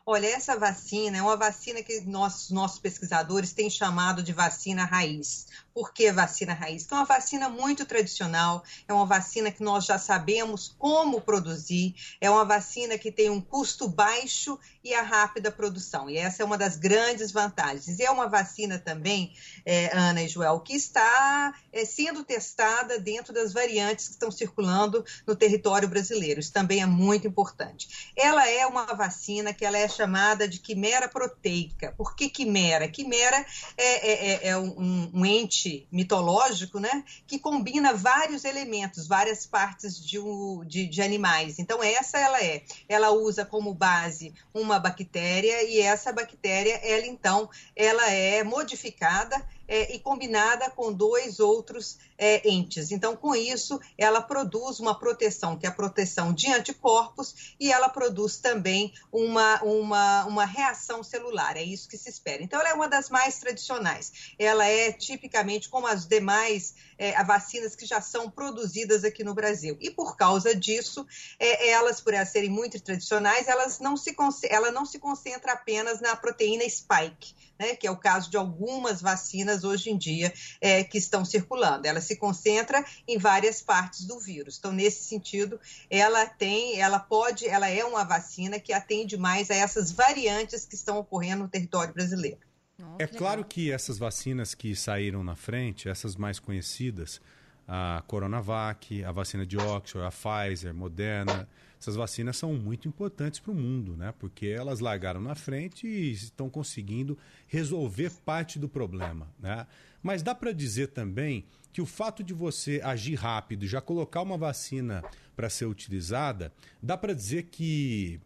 Olha, essa vacina é uma vacina que nossos, nossos pesquisadores têm chamado de vacina raiz. Por que vacina raiz? Que é uma vacina muito tradicional, é uma vacina que nós já sabemos como produzir, é uma vacina que tem um custo baixo e a rápida produção. E essa é uma das grandes vantagens. E é uma vacina também, eh, Ana e Joel, que está eh, sendo testada dentro das variantes que estão circulando no território brasileiro. Isso também é muito importante. Ela é uma vacina que ela é chamada de quimera proteica. Por que quimera? Quimera é, é- é- é um, um ente mitológico, né, que combina vários elementos, várias partes de, de- de animais. Então essa ela é. Ela usa como base uma bactéria e essa bactéria, ela então, ela é modificada é, e combinada com dois outros é, entes. Então, com isso, ela produz uma proteção, que é a proteção de anticorpos, e ela produz também uma, uma, uma reação celular. É isso que se espera. Então, ela é uma das mais tradicionais. Ela é tipicamente como as demais é, vacinas que já são produzidas aqui no Brasil. E por causa disso, é, elas, por elas serem muito tradicionais, elas não se, ela não se concentra apenas na proteína spike, né, que é o caso de algumas vacinas hoje em dia é, que estão circulando. Ela se concentra em várias partes do vírus. Então, nesse sentido, ela tem, ela pode, ela é uma vacina que atende mais a essas variantes que estão ocorrendo no território brasileiro. É claro que essas vacinas que saíram na frente, essas mais conhecidas, a Coronavac, a vacina de Oxford, a Pfizer, Moderna, essas vacinas são muito importantes para o mundo, né? Porque elas largaram na frente e estão conseguindo resolver parte do problema, né? Mas dá para dizer também que o fato de você agir rápido, já colocar uma vacina para ser utilizada, dá para dizer que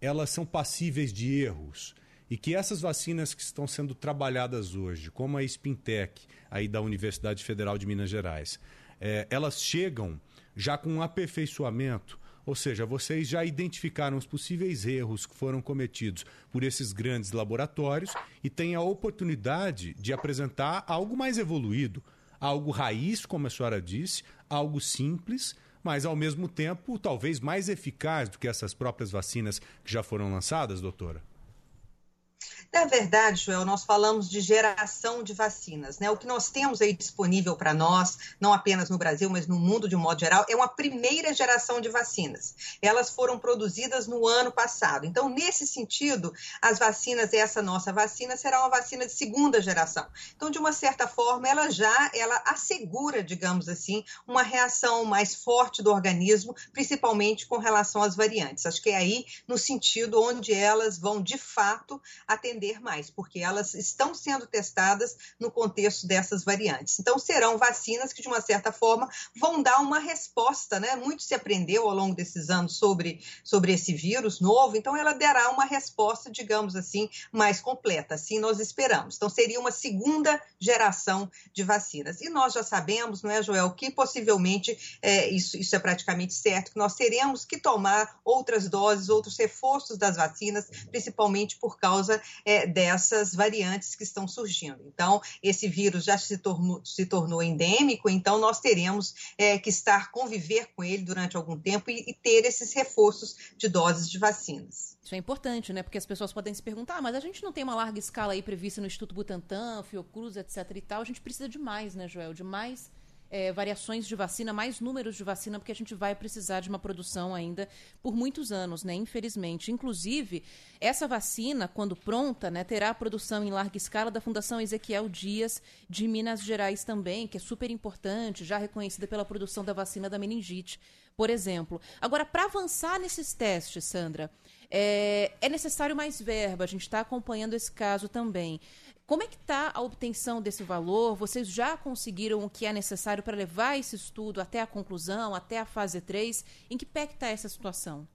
elas são passíveis de erros e que essas vacinas que estão sendo trabalhadas hoje, como a Spintec, aí da Universidade Federal de Minas Gerais, eh, elas chegam já com um aperfeiçoamento Ou seja, vocês já identificaram os possíveis erros que foram cometidos por esses grandes laboratórios e têm a oportunidade de apresentar algo mais evoluído, algo raiz, como a senhora disse, algo simples, mas ao mesmo tempo talvez mais eficaz do que essas próprias vacinas que já foram lançadas, doutora? Na verdade, Joel, nós falamos de geração de vacinas, né? O que nós temos aí disponível para nós, não apenas no Brasil, mas no mundo de um modo geral, é uma primeira geração de vacinas. Elas foram produzidas no ano passado. Então, nesse sentido, as vacinas, essa nossa vacina, será uma vacina de segunda geração. Então, de uma certa forma, ela já ela assegura, digamos assim, uma reação mais forte do organismo, principalmente com relação às variantes. Acho que é aí no sentido onde elas vão de fato atender mais, porque elas estão sendo testadas no contexto dessas variantes. Então, serão vacinas que, de uma certa forma, vão dar uma resposta, né? Muito se aprendeu ao longo desses anos sobre, sobre esse vírus novo, então ela dará uma resposta, digamos assim, mais completa. Assim nós esperamos. Então, seria uma segunda geração de vacinas. E nós já sabemos, não é, Joel, que possivelmente, é, isso, isso é praticamente certo, que nós teremos que tomar outras doses, outros reforços das vacinas, principalmente por causa é, dessas variantes que estão surgindo. Então, esse vírus já se tornou, se tornou endêmico, então nós teremos é, que estar, conviver com ele durante algum tempo e, e ter esses reforços de doses de vacinas. Isso é importante, né? Porque as pessoas podem se perguntar, ah, mas a gente não tem uma larga escala aí prevista no Instituto Butantan, Fiocruz, etc e tal. A gente precisa de mais, né, Joel? De mais é, variações de vacina, mais números de vacina, porque a gente vai precisar de uma produção ainda por muitos anos, né? Infelizmente. Inclusive, essa vacina, quando pronta, né, terá a produção em larga escala da Fundação Ezequiel Dias de Minas Gerais também, que é super importante, já reconhecida pela produção da vacina da meningite, por exemplo. Agora, para avançar nesses testes, Sandra, é, é necessário mais verba. A gente está acompanhando esse caso também. Como é que está a obtenção desse valor? Vocês já conseguiram o que é necessário para levar esse estudo até a conclusão, até a fase 3? Em que pé está essa situação?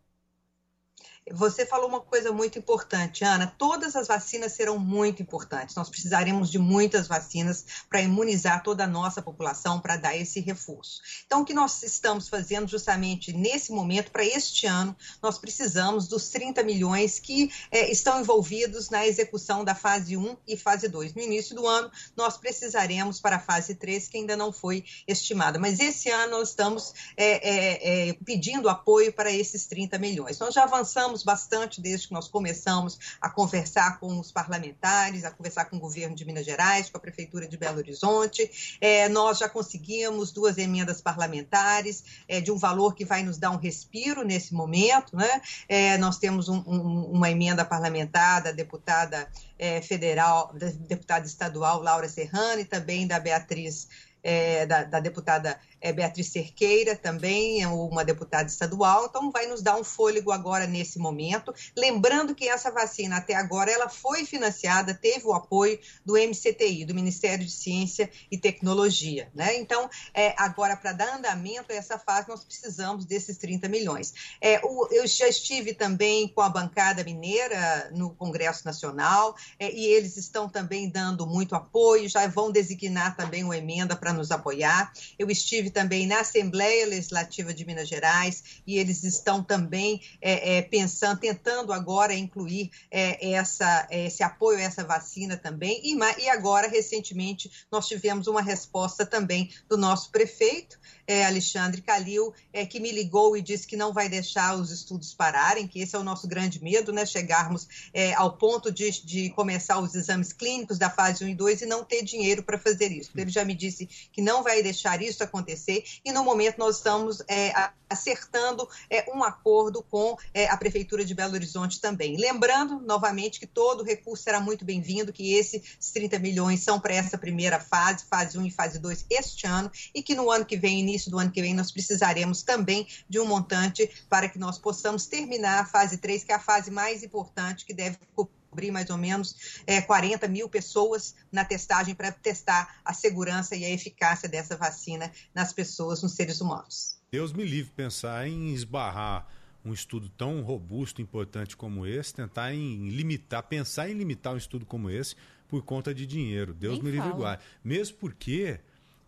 Você falou uma coisa muito importante, Ana. Todas as vacinas serão muito importantes. Nós precisaremos de muitas vacinas para imunizar toda a nossa população, para dar esse reforço. Então, o que nós estamos fazendo justamente nesse momento, para este ano, nós precisamos dos 30 milhões que é, estão envolvidos na execução da fase 1 e fase 2. No início do ano, nós precisaremos para a fase 3, que ainda não foi estimada. Mas esse ano nós estamos é, é, pedindo apoio para esses 30 milhões. Nós já avançamos bastante desde que nós começamos a conversar com os parlamentares, a conversar com o governo de Minas Gerais, com a Prefeitura de Belo Horizonte. É, nós já conseguimos duas emendas parlamentares é, de um valor que vai nos dar um respiro nesse momento. Né? É, nós temos um, um, uma emenda parlamentar da deputada é, federal, da deputada estadual Laura Serrano e também da Beatriz. É, da, da, deputada é Beatriz Cerqueira, também é uma deputada estadual, então vai nos dar um fôlego agora nesse momento. Lembrando que essa vacina, até agora, ela foi financiada, teve o apoio do MCTI, do Ministério de Ciência e Tecnologia. Né? Então, é, agora, para dar andamento a essa fase, nós precisamos desses 30 milhões. É, eu já estive também com a bancada mineira no Congresso Nacional, é, e eles estão também dando muito apoio, já vão designar também uma emenda para nos apoiar. Eu estive estive também na Assembleia Legislativa de Minas Gerais e eles estão também é, é, pensando, tentando agora incluir é, essa, esse apoio a essa vacina também. E, e agora, recentemente, nós tivemos uma resposta também do nosso prefeito, é, Alexandre Calil, é, que me ligou e disse que não vai deixar os estudos pararem, que esse é o nosso grande medo, né? Chegarmos é, ao ponto de, de começar os exames clínicos da fase 1 e 2 e não ter dinheiro para fazer isso. Ele já me disse que não vai deixar isso acontecer e no momento nós estamos é, acertando é, um acordo com é, a Prefeitura de Belo Horizonte também. Lembrando, novamente, que todo recurso será muito bem-vindo, que esses 30 milhões são para essa primeira fase, fase 1 e fase 2 este ano, e que no ano que vem, início do ano que vem, nós precisaremos também de um montante para que nós possamos terminar a fase 3, que é a fase mais importante, que deve cobrir mais ou menos é, 40 mil pessoas na testagem para testar a segurança e a eficácia dessa vacina nas pessoas, nos seres humanos. Deus me livre pensar em esbarrar um estudo tão robusto, importante como esse, tentar em limitar, pensar em limitar um estudo como esse por conta de dinheiro. Deus Nem me livre igual. Mesmo porque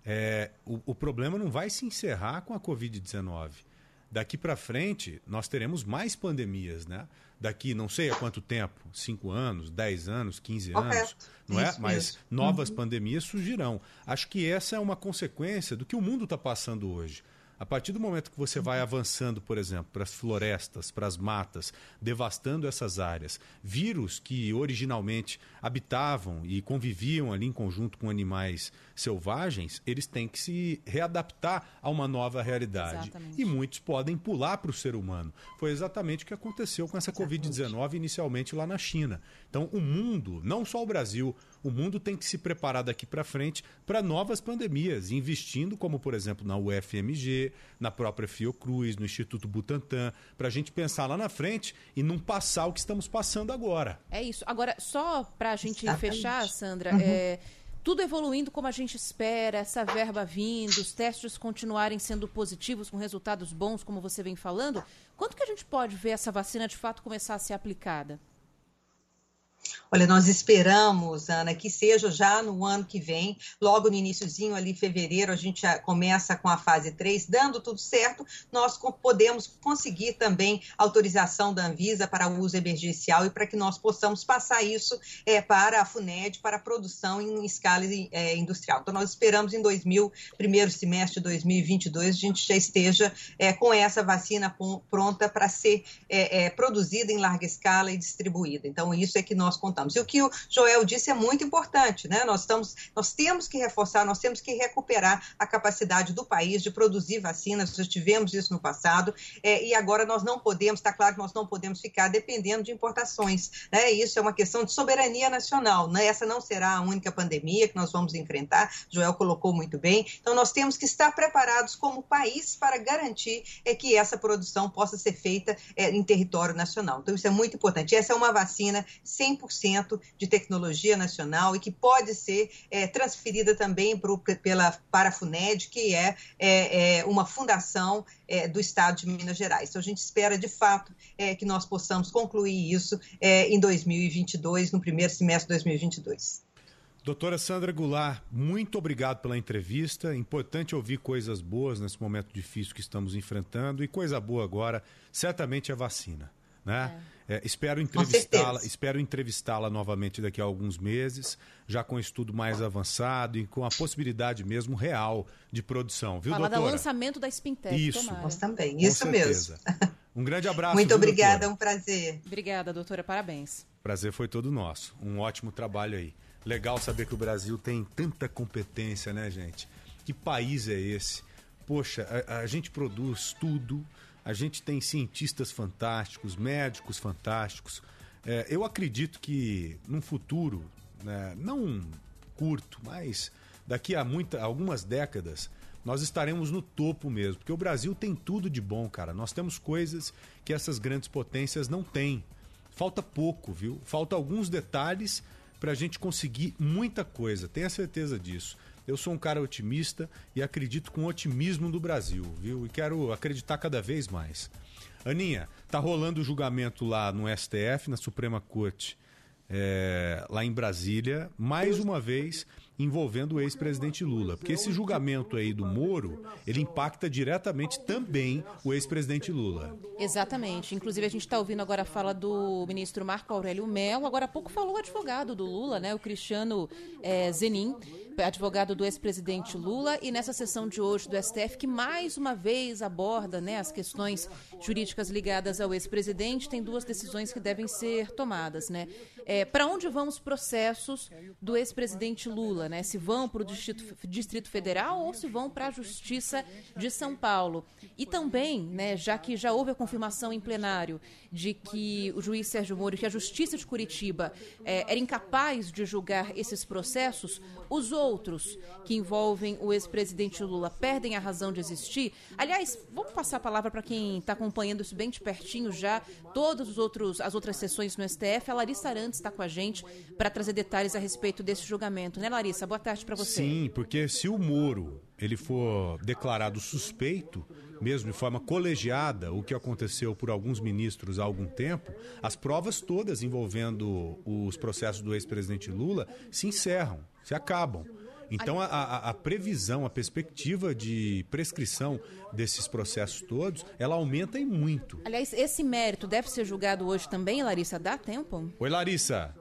é, o, o, problema não vai se encerrar com a Covid-19. daqui para frente nós teremos mais pandemias, né? Daqui não sei há quanto tempo, 5 anos, 10 anos, 15 anos, Correto. não é? Isso Mas mesmo. novas Uhum. pandemias surgirão. Acho que essa é uma consequência do que o mundo está passando hoje. A partir do momento que você vai avançando, por exemplo, para as florestas, para as matas, devastando essas áreas, vírus que originalmente habitavam e conviviam ali em conjunto com animais selvagens, eles têm que se readaptar a uma nova realidade. Exatamente. E muitos podem pular para o ser humano. Foi exatamente o que aconteceu com essa Covid-19 inicialmente lá na China. Então, o mundo, não só o Brasil, o mundo tem que se preparar daqui para frente para novas pandemias, investindo, como por exemplo na UFMG, na própria Fiocruz, no Instituto Butantan, para a gente pensar lá na frente e não passar o que estamos passando agora. É isso. Agora, só para a gente Exatamente. fechar, Sandra, Uhum. é, tudo evoluindo como a gente espera, essa verba vindo, os testes continuarem sendo positivos, com resultados bons, como você vem falando, quando que a gente pode ver essa vacina de fato começar a ser aplicada? Olha, nós esperamos, Ana, que seja já no ano que vem, logo no iníciozinho ali, fevereiro, a gente começa com a fase 3, dando tudo certo, nós podemos conseguir também autorização da Anvisa para uso emergencial e para que nós possamos passar isso é, para a FUNED, para a produção em escala é, industrial. Então, nós esperamos em 2000, primeiro semestre de 2022, a gente já esteja é, com essa vacina pronta para ser é, é, produzida em larga escala e distribuída. Então, isso é que nós contamos. E o que o Joel disse é muito importante, né? Nós, estamos, nós temos que reforçar, nós temos que recuperar a capacidade do país de produzir vacinas, já tivemos isso no passado, é, e agora nós não podemos, está claro que nós não podemos ficar dependendo de importações, né? Isso é uma questão de soberania nacional, né? Essa não será a única pandemia que nós vamos enfrentar, Joel colocou muito bem, então nós temos que estar preparados como país para garantir é, que essa produção possa ser feita é, em território nacional. Então isso é muito importante. Essa é uma vacina 100% de tecnologia nacional e que pode ser é, transferida também pro, pela, para a FUNED, que é, é, é uma fundação é, do Estado de Minas Gerais. Então, a gente espera, de fato, é, que nós possamos concluir isso em 2022, no primeiro semestre de 2022. Doutora Sandra Goulart, muito obrigado pela entrevista. Importante ouvir coisas boas nesse momento difícil que estamos enfrentando. E coisa boa agora, certamente é a vacina. Né? É, espero entrevistá-la, espero entrevistá-la novamente daqui a alguns meses, já com estudo mais avançado e com a possibilidade mesmo real de produção, viu, Falar do doutora? lançamento da Spintec, Isso. tomara. Nós também, Com isso certeza. mesmo. Um grande [LAUGHS] abraço. Muito viu, obrigada, é doutora? um prazer. Obrigada, doutora, parabéns. Prazer foi todo nosso. Um ótimo trabalho aí. Legal saber que o Brasil tem tanta competência, né, gente? Que país é esse? Poxa, a, a gente produz tudo, a gente tem cientistas fantásticos, médicos fantásticos. É, eu acredito que num futuro, né, não curto, mas daqui a muita, algumas décadas, nós estaremos no topo mesmo, porque o Brasil tem tudo de bom, cara. Nós temos coisas que essas grandes potências não têm. Falta pouco, viu? Falta alguns detalhes para a gente conseguir muita coisa. Tenha certeza disso. Eu sou um cara otimista e acredito com o otimismo do Brasil, viu? E quero acreditar cada vez mais. Aninha, tá rolando o julgamento lá no STF, na Suprema Corte, é, lá em Brasília, mais uma vez envolvendo o ex-presidente Lula. Porque esse julgamento aí do Moro, ele impacta diretamente também o ex-presidente Lula. Exatamente. Inclusive, a gente está ouvindo agora a fala do ministro Marco Aurélio Mello. Agora há pouco falou o advogado do Lula, né? O Cristiano eh, Zenin, advogado do ex-presidente Lula. E nessa sessão de hoje do STF, que mais uma vez aborda né, as questões jurídicas ligadas ao ex-presidente, tem duas decisões que devem ser tomadas, né? É, Para onde vão os processos do ex-presidente Lula, né? Se vão para o Distrito, Distrito Federal ou se vão para a Justiça de São Paulo. E também, né, já que já houve a confirmação em plenário de que o juiz Sérgio Moro, que a Justiça de Curitiba é, era incapaz de julgar esses processos, os outros que envolvem o ex-presidente Lula perdem a razão de existir. Aliás, vamos passar a palavra para quem está acompanhando isso bem de pertinho já, todas os outros, as outras sessões no STF. A Larissa Arantes está com a gente para trazer detalhes a respeito desse julgamento. Né, Larissa? Boa tarde para você. Sim, porque se o Moro ele for declarado suspeito, mesmo de forma colegiada, o que aconteceu por alguns ministros há algum tempo, as provas todas envolvendo os processos do ex-presidente Lula se encerram, se acabam. Então a, a, a previsão, a perspectiva de prescrição desses processos todos, ela aumenta em muito. Aliás, esse mérito deve ser julgado hoje também, Larissa? Dá tempo? Oi, Larissa.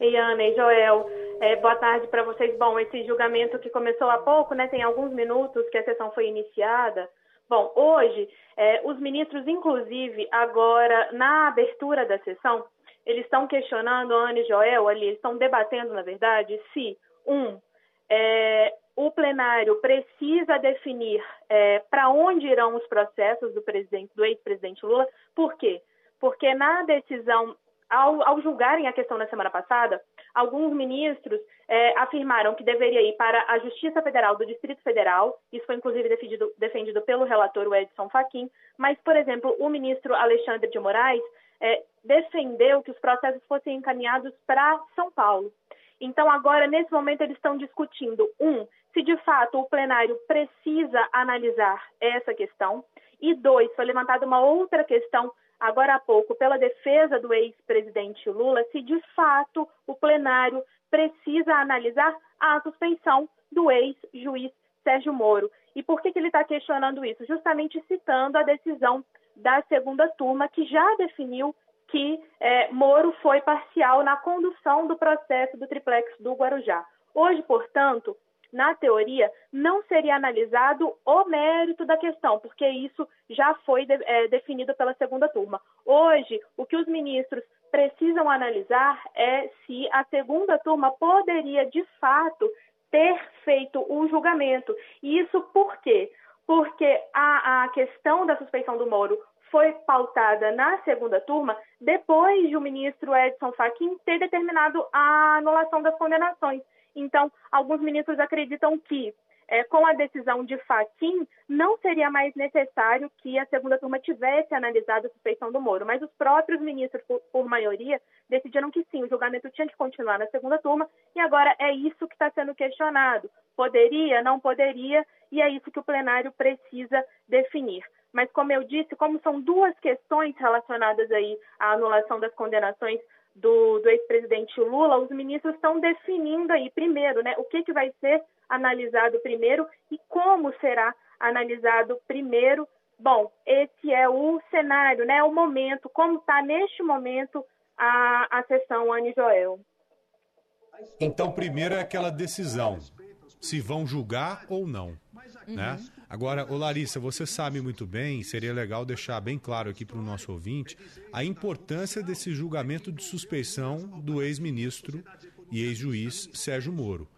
Ei, Ana e Joel. É, boa tarde para vocês. Bom, esse julgamento que começou há pouco, né, tem alguns minutos que a sessão foi iniciada. Bom, hoje, é, os ministros, inclusive, agora, na abertura da sessão, eles estão questionando, Ana e Joel, ali, eles estão debatendo, na verdade, se, um, é, o plenário precisa definir é, para onde irão os processos do presidente, do ex-presidente Lula. Por quê? Porque na decisão, ao, ao, julgarem a questão na semana passada, alguns ministros é, afirmaram que deveria ir para a Justiça Federal do Distrito Federal. Isso foi inclusive defendido, defendido pelo relator Edson Fachin. Mas, por exemplo, o ministro Alexandre de Moraes é, defendeu que os processos fossem encaminhados para São Paulo. Então, agora, nesse momento, eles estão discutindo, um, se de fato o plenário precisa analisar essa questão, e dois, foi levantada uma outra questão agora há pouco pela defesa do ex-presidente Lula, se de fato o plenário precisa analisar a suspeição do ex-juiz Sérgio Moro. E por que, que ele está questionando isso? Justamente citando a decisão da segunda turma, que já definiu que é, Moro foi parcial na condução do processo do triplex do Guarujá. Hoje, portanto, na teoria, não seria analisado o mérito da questão, porque isso já foi de, é, definido pela segunda turma. Hoje, o que os ministros precisam analisar é se a segunda turma poderia, de fato, ter feito o julgamento. E isso por quê? Porque a, a questão da suspeição do Moro foi pautada na segunda turma depois de o ministro Edson Fachin ter determinado a anulação das condenações. Então, alguns ministros acreditam que, é, com a decisão de Fachin, não seria mais necessário que a segunda turma tivesse analisado a suspeição do Moro, mas os próprios ministros, por, por maioria, decidiram que sim, o julgamento tinha que continuar na segunda turma, e agora é isso que está sendo questionado. Poderia, não poderia, e é isso que o plenário precisa definir. Mas, como eu disse, como são duas questões relacionadas aí à anulação das condenações do, do ex-presidente Lula, os ministros estão definindo aí, primeiro, né, o que, que vai ser analisado primeiro e como será analisado primeiro. Bom, esse é o cenário, né, o momento, como está neste momento a, a sessão Anne Joel. Então, primeiro é aquela decisão, se vão julgar ou não, uhum. né? Agora, ô Larissa, você sabe muito bem, seria legal deixar bem claro aqui para o nosso ouvinte, a importância desse julgamento de suspeição do ex-ministro e ex-juiz Sérgio Moro.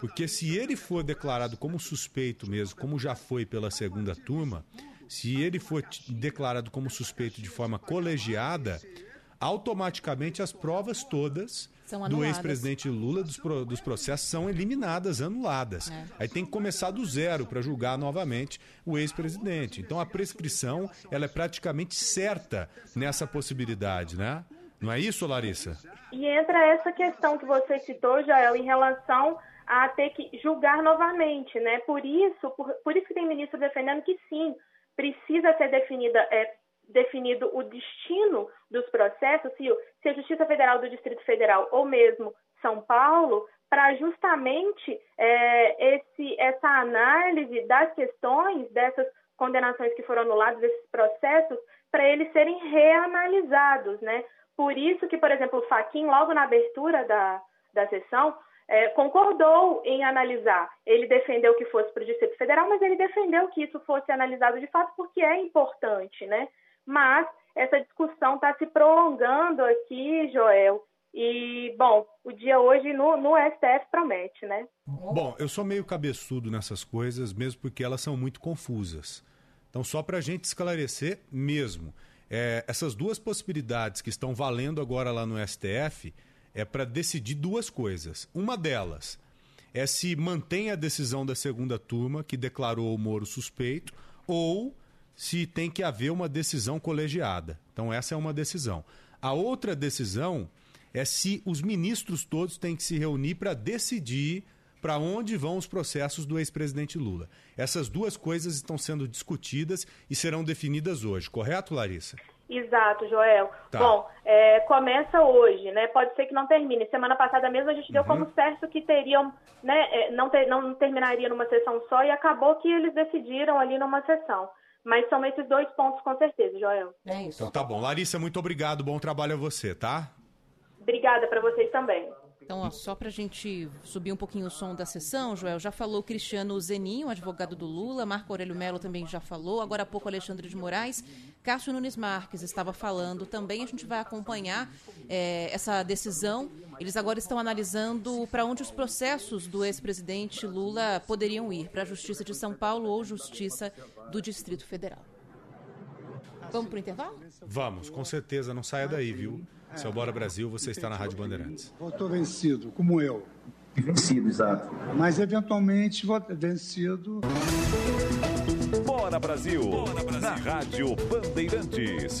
Porque se ele for declarado como suspeito mesmo, como já foi pela segunda turma, se ele for declarado como suspeito de forma colegiada, automaticamente as provas todas do ex-presidente Lula dos, pro, dos processos são eliminadas, anuladas. É. Aí tem que começar do zero para julgar novamente o ex-presidente. Então a prescrição ela é praticamente certa nessa possibilidade, né? Não é isso, Larissa? E entra essa questão que você citou, Jael, em relação a ter que julgar novamente, né? Por isso, por, por isso que tem ministro defendendo que sim, precisa ser definida, é, definido o destino dos processos, se, se a Justiça Federal do Distrito Federal ou mesmo São Paulo, para justamente é, esse, essa análise das questões dessas condenações que foram anuladas, desses processos, para eles serem reanalisados, né? Por isso que, por exemplo, o Faquin, logo na abertura da, da sessão, é, concordou em analisar. Ele defendeu que fosse para o Distrito Federal, mas ele defendeu que isso fosse analisado de fato porque é importante, né? Mas essa discussão está se prolongando aqui, Joel. E, bom, o dia hoje no, no STF promete, né? Bom, eu sou meio cabeçudo nessas coisas, mesmo porque elas são muito confusas. Então, só para a gente esclarecer mesmo, é, essas duas possibilidades que estão valendo agora lá no STF é para decidir duas coisas. Uma delas é se mantém a decisão da segunda turma, que declarou o Moro suspeito, ou se tem que haver uma decisão colegiada. Então, essa é uma decisão. A outra decisão é se os ministros todos têm que se reunir para decidir para onde vão os processos do ex-presidente Lula. Essas duas coisas estão sendo discutidas e serão definidas hoje, correto, Larissa? Exato, Joel. Tá. Bom, é, começa hoje, né? Pode ser que não termine. Semana passada mesmo a gente deu Uhum. como certo que teriam, né? é, Não, ter- não terminaria numa sessão só e acabou que eles decidiram ali numa sessão. Mas são esses dois pontos com certeza, Joel. É isso. Então tá bom. Larissa, muito obrigado. Bom trabalho a você, tá? Obrigada para vocês também. Então, ó, só pra gente subir um pouquinho o som da sessão, Joel, já falou Cristiano Zeninho, advogado do Lula, Marco Aurélio Melo também já falou, agora há pouco Alexandre de Moraes, Cássio Nunes Marques estava falando também, a gente vai acompanhar é, essa decisão. Eles agora estão analisando para onde os processos do ex-presidente Lula poderiam ir, para a Justiça de São Paulo ou Justiça do Distrito Federal. Vamos pro intervalo? Vamos, com certeza. Não saia daí, viu? Seu Bora Brasil, você está na Rádio Bandeirantes. Votou vencido, como eu. Vencido, exato. Mas eventualmente vencido. Bora Brasil, na Rádio Bandeirantes.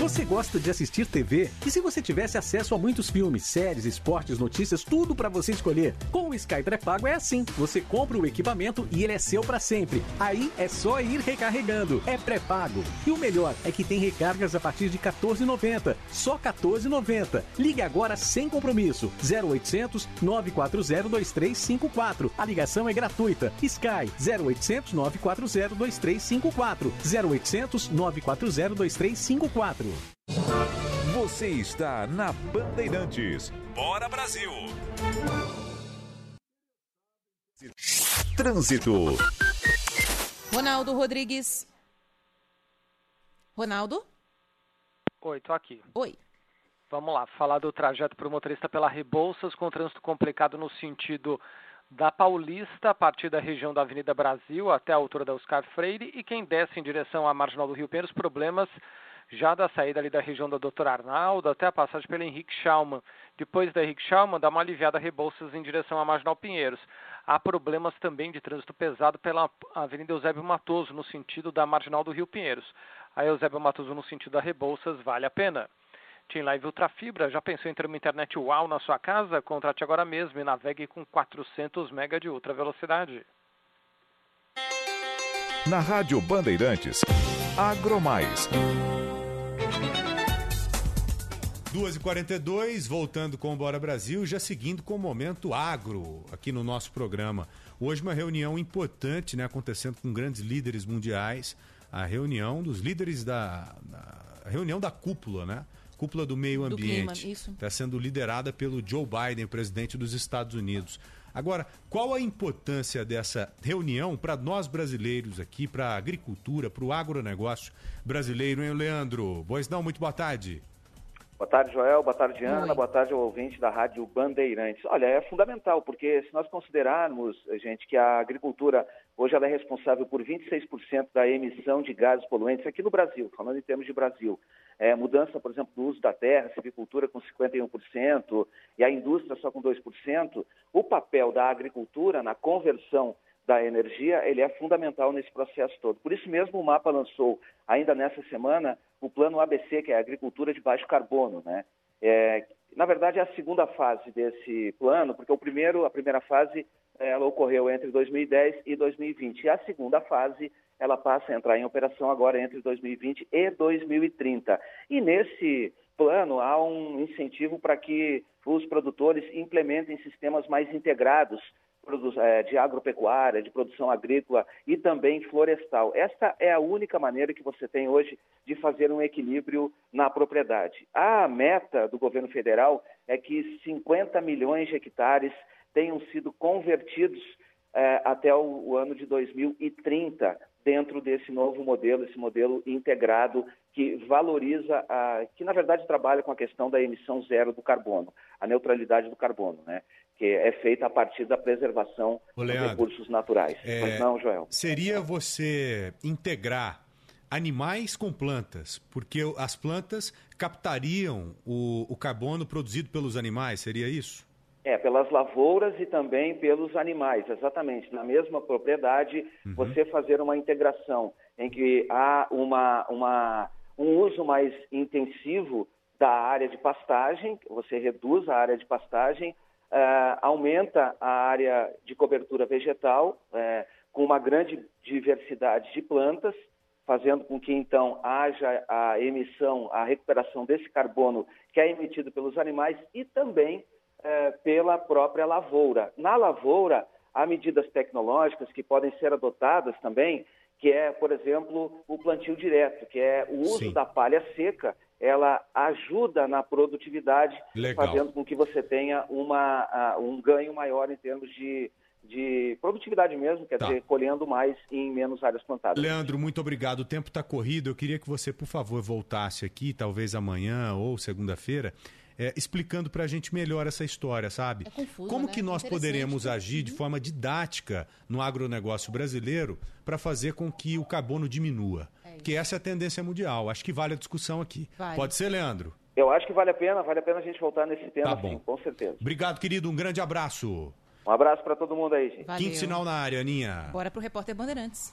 Você gosta de assistir TV? E se você tivesse acesso a muitos filmes, séries, esportes, notícias, tudo pra você escolher? Com o Sky pré-pago é assim. Você compra o equipamento e ele é seu pra sempre. Aí é só ir recarregando. É pré-pago. E o melhor é que tem recargas a partir de R$ 14,90. Só R$ 14,90. Ligue agora sem compromisso. 0800 940 2354. A ligação é gratuita. Sky 0800 940 2354. 0800 940 2354. Você está na Bandeirantes. Bora Brasil. Trânsito. Ronaldo Rodrigues. Ronaldo? Oi, tô aqui. Oi. Vamos lá, falar do trajeto para o motorista pela Rebouças, com trânsito complicado no sentido da Paulista, a partir da região da Avenida Brasil até a altura da Oscar Freire, e quem desce em direção à Marginal do Rio Pinheiros, problemas já da saída ali da região da Doutor Arnaldo até a passagem pela Henrique Schaumann. Depois da Henrique Schaumann, dá uma aliviada a Rebouças em direção à Marginal Pinheiros. Há problemas também de trânsito pesado pela Avenida Eusébio Matoso, no sentido da Marginal do Rio Pinheiros. A Eusébio Matoso no sentido da Rebouças vale a pena. Team Live Ultrafibra, já pensou em ter uma internet UAU na sua casa? Contrate agora mesmo e navegue com 400 MB de ultra velocidade. Na Rádio Bandeirantes, Agromais. 2h42, voltando com o Bora Brasil, já seguindo com o Momento Agro aqui no nosso programa. Hoje uma reunião importante né, acontecendo com grandes líderes mundiais, a reunião dos líderes da... da- a reunião da cúpula, né? Cúpula do Meio Ambiente. Está sendo liderada pelo Joe Biden, presidente dos Estados Unidos. Agora, qual a importância dessa reunião para nós brasileiros aqui, para a agricultura, para o agronegócio brasileiro, hein, Leandro? Pois não, muito boa tarde. Boa tarde, Joel. Boa tarde, Ana. Boa tarde ao ouvinte da Rádio Bandeirantes. Olha, é fundamental, porque se nós considerarmos, gente, que a agricultura hoje ela é responsável por 26% da emissão de gases poluentes aqui no Brasil, falando em termos de Brasil. É, mudança, por exemplo, do uso da terra, silvicultura com 51% e a indústria só com 2%, o papel da agricultura na conversão da energia, ele é fundamental nesse processo todo. Por isso mesmo o MAPA lançou, ainda nessa semana, o plano ABC, que é a agricultura de baixo carbono, né? É, na verdade, é a segunda fase desse plano, porque o primeiro, a primeira fase ela ocorreu entre 2010 e 2020. E a segunda fase, ela passa a entrar em operação agora entre 2020 e 2030. E nesse plano há um incentivo para que os produtores implementem sistemas mais integrados de agropecuária, de produção agrícola e também florestal. Esta é a única maneira que você tem hoje de fazer um equilíbrio na propriedade. A meta do governo federal é que 50 milhões de hectares tenham sido convertidos eh, até o, o ano de 2030 dentro desse novo modelo, esse modelo integrado que valoriza, a, que na verdade trabalha com a questão da emissão zero do carbono, a neutralidade do carbono, né? Que é feita a partir da preservação Ô, dos Leandro, recursos naturais. É, Mas não, Joel. Seria você integrar animais com plantas, porque as plantas captariam o, o carbono produzido pelos animais, seria isso? É, pelas lavouras e também pelos animais, exatamente. Na mesma propriedade, uhum. você fazer uma integração em que há uma, uma, um uso mais intensivo da área de pastagem, você reduz a área de pastagem, uh, aumenta a área de cobertura vegetal, uh, com uma grande diversidade de plantas, fazendo com que então haja a emissão, a recuperação desse carbono que é emitido pelos animais e também é, pela própria lavoura. Na lavoura, há medidas tecnológicas que podem ser adotadas também, que é, por exemplo, o plantio direto, que é o uso Sim. da palha seca, ela ajuda na produtividade, Legal. fazendo com que você tenha uma, uh, um ganho maior em termos de, de produtividade mesmo, quer tá. dizer, colhendo mais em menos áreas plantadas. Leandro, muito obrigado. O tempo está corrido. Eu queria que você, por favor, voltasse aqui, talvez amanhã ou segunda-feira, é, explicando para a gente melhor essa história, sabe? É confuso, Como né? que nós poderemos agir de forma didática no agronegócio brasileiro para fazer com que o carbono diminua? É que essa é a tendência mundial. Acho que vale a discussão aqui. Vale. Pode ser, Leandro? Eu acho que vale a pena, vale a pena a gente voltar nesse tema, tá bom. Sim, com certeza. Obrigado, querido. Um grande abraço. Um abraço para todo mundo aí, gente. Valeu. Quinto sinal na área, Aninha. Bora pro repórter Bandeirantes.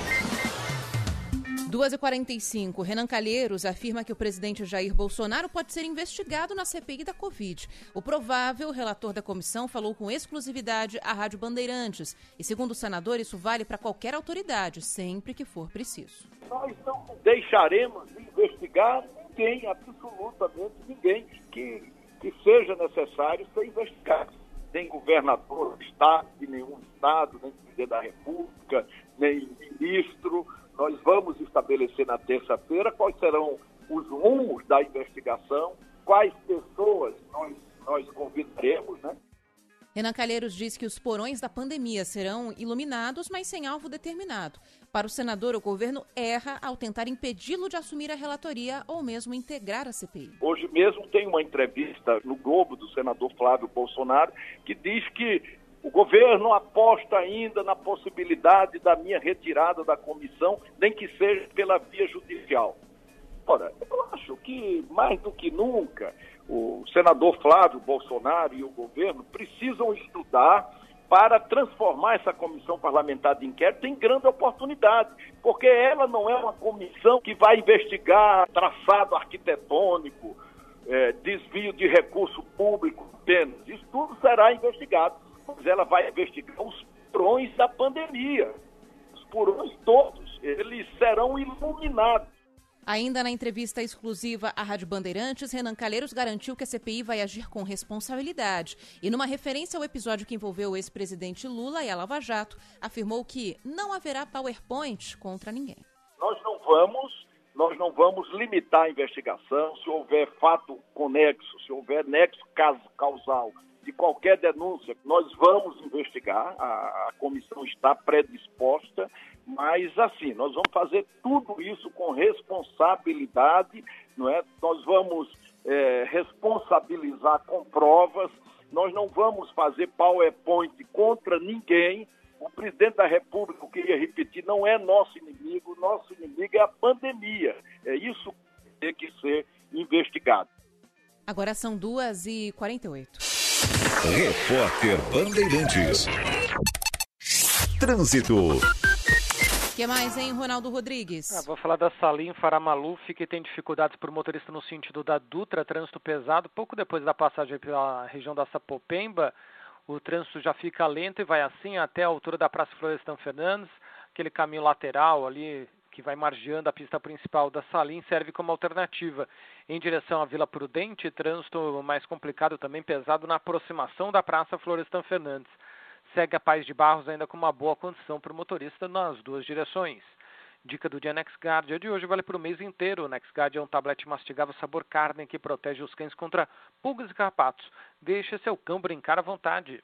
2h45, Renan Calheiros afirma que o presidente Jair Bolsonaro pode ser investigado na CPI da Covid. O provável relator da comissão falou com exclusividade à Rádio Bandeirantes. E, segundo o senador, isso vale para qualquer autoridade, sempre que for preciso. Nós não deixaremos de investigar ninguém, absolutamente ninguém, que, que seja necessário ser investigado. Nem governador do Estado, de nenhum Estado, nem presidente da República, nem ministro. Nós vamos estabelecer na terça-feira quais serão os rumos da investigação, quais pessoas nós, nós convidaremos, né? Renan Calheiros diz que os porões da pandemia serão iluminados, mas sem alvo determinado. Para o senador, o governo erra ao tentar impedi-lo de assumir a relatoria ou mesmo integrar a CPI. Hoje mesmo tem uma entrevista no Globo do senador Flávio Bolsonaro que diz que o governo aposta ainda na possibilidade da minha retirada da comissão, nem que seja pela via judicial. Ora, eu acho que mais do que nunca o senador Flávio Bolsonaro e o governo precisam estudar para transformar essa comissão parlamentar de inquérito em grande oportunidade, porque ela não é uma comissão que vai investigar traçado arquitetônico, é, desvio de recurso público apenas. Isso tudo será investigado, mas ela vai investigar os porões da pandemia. Os porões todos, eles serão iluminados. Ainda na entrevista exclusiva à Rádio Bandeirantes, Renan Calheiros garantiu que a CPI vai agir com responsabilidade. E numa referência ao episódio que envolveu o ex-presidente Lula e a Lava Jato, afirmou que não haverá PowerPoint contra ninguém. Nós não vamos, nós não vamos limitar a investigação se houver fato conexo, se houver nexo causal de qualquer denúncia, nós vamos investigar, a, a comissão está predisposta mas, assim, nós vamos fazer tudo isso com responsabilidade, não é? Nós vamos é, responsabilizar com provas, nós não vamos fazer PowerPoint contra ninguém. O presidente da República, eu queria repetir, não é nosso inimigo, nosso inimigo é a pandemia. É isso que tem que ser investigado. Agora são 2h48. Repórter Bandeirantes. Trânsito que mais, hein, Ronaldo Rodrigues? Ah, vou falar da Salim Faramaluf, que tem dificuldades por motorista no sentido da Dutra, trânsito pesado. Pouco depois da passagem pela região da Sapopemba, o trânsito já fica lento e vai assim até a altura da Praça Florestan Fernandes. Aquele caminho lateral ali que vai margeando a pista principal da Salim serve como alternativa. Em direção à Vila Prudente, trânsito mais complicado também pesado na aproximação da Praça Florestan Fernandes segue a Paz de Barros ainda com uma boa condição para o motorista nas duas direções. Dica do dia NexGuard de hoje vale para o mês inteiro. O NexGuard é um tablete mastigável sabor carne que protege os cães contra pulgas e carrapatos. Deixe seu cão brincar à vontade.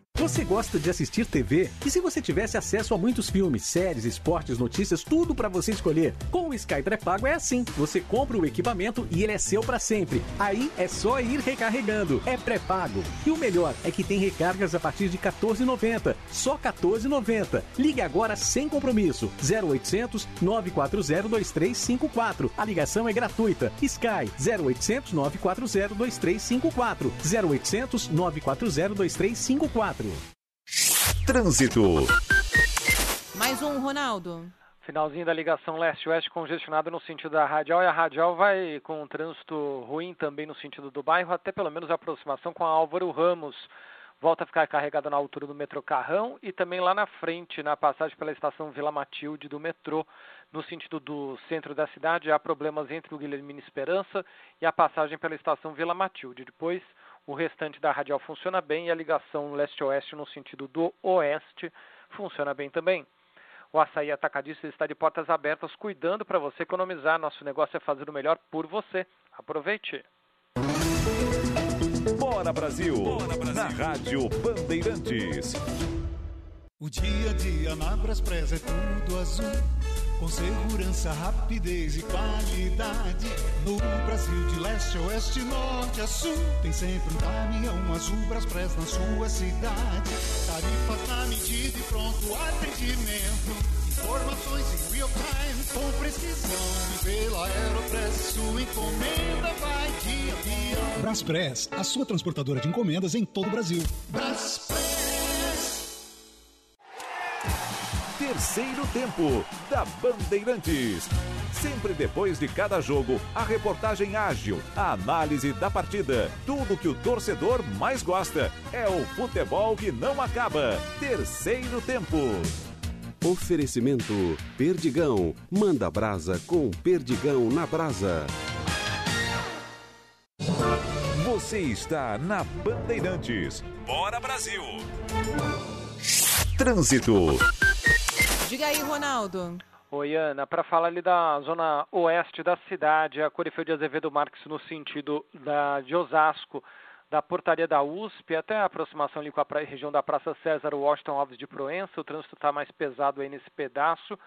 Você gosta de assistir TV? E se você tivesse acesso a muitos filmes, séries, esportes, notícias, tudo para você escolher? Com o Sky pré-pago é assim. Você compra o equipamento e ele é seu para sempre. Aí é só ir recarregando. É pré-pago. E o melhor é que tem recargas a partir de 14,90. Só 14,90. Ligue agora sem compromisso. 0800 940 2354. A ligação é gratuita. Sky 0800 940 2354. 0800 940 2354. Trânsito. Mais um, Ronaldo. Finalzinho da ligação leste-oeste congestionado no sentido da radial e a radial vai com um trânsito ruim também no sentido do bairro, até pelo menos a aproximação com a Álvaro Ramos. Volta a ficar carregada na altura do metrô Carrão e também lá na frente, na passagem pela estação Vila Matilde do metrô. No sentido do centro da cidade, há problemas entre o Guilhermina Esperança e a passagem pela estação Vila Matilde. Depois, o restante da radial funciona bem e a ligação leste-oeste no sentido do oeste funciona bem também. O Açaí Atacadista está de portas abertas, cuidando para você economizar. Nosso negócio é fazer o melhor por você. Aproveite! Bora Brasil! Bora Brasil. Na Rádio Bandeirantes. O dia a dia na Braspress é tudo azul. Com segurança, rapidez e qualidade. No Brasil, de leste a oeste, norte a sul. Tem sempre um caminhão azul Braspress na sua cidade. Tarifas na medida e pronto atendimento. Informações em real time, com precisão. E pela Aeropress, sua encomenda vai de avião. Braspress, a sua transportadora de encomendas em todo o Brasil. Braspress. Terceiro tempo da Bandeirantes. Sempre depois de cada jogo, a reportagem ágil, a análise da partida. Tudo que o torcedor mais gosta é o futebol que não acaba. Terceiro tempo. Oferecimento Perdigão. Manda brasa com Perdigão na brasa. Você está na Bandeirantes. Bora Brasil! Trânsito. Diga aí, Ronaldo. Oi, Ana. Para falar ali da zona oeste da cidade, a Corifeu de Azevedo Marques no sentido da, de Osasco, da portaria da USP até a aproximação ali com a região da Praça César Washington Alves de Proença. O trânsito está mais pesado aí nesse pedaço.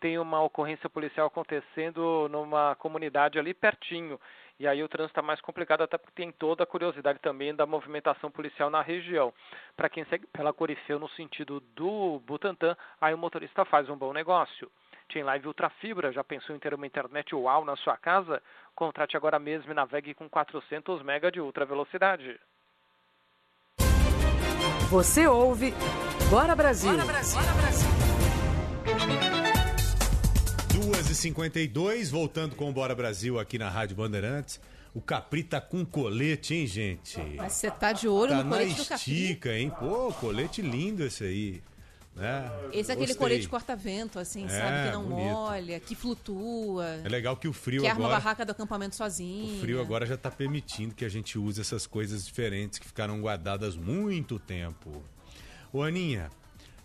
Tem uma ocorrência policial acontecendo numa comunidade ali pertinho. E aí o trânsito está mais complicado, até porque tem toda a curiosidade também da movimentação policial na região. Para quem segue pela Corifeu no sentido do Butantã, aí o motorista faz um bom negócio. Tem Live Ultra Fibra, já pensou em ter uma internet UAU na sua casa? Contrate agora mesmo e navegue com 400 MB de ultra velocidade. Você ouve Bora Brasil. Bora Brasil. Bora Brasil. 2h52, voltando com o Bora Brasil aqui na Rádio Bandeirantes. O Capri tá com colete, hein, gente? Mas você tá de olho tá no colete do Capri. estica, hein? Pô, colete lindo esse aí. Né? Esse é aquele Gostei. colete corta-vento, assim, É, sabe? Que não bonito. molha, que flutua. É legal que o frio que arma a agora... barraca do acampamento sozinho. O frio agora já tá permitindo que a gente use essas coisas diferentes que ficaram guardadas muito tempo. Ô Aninha,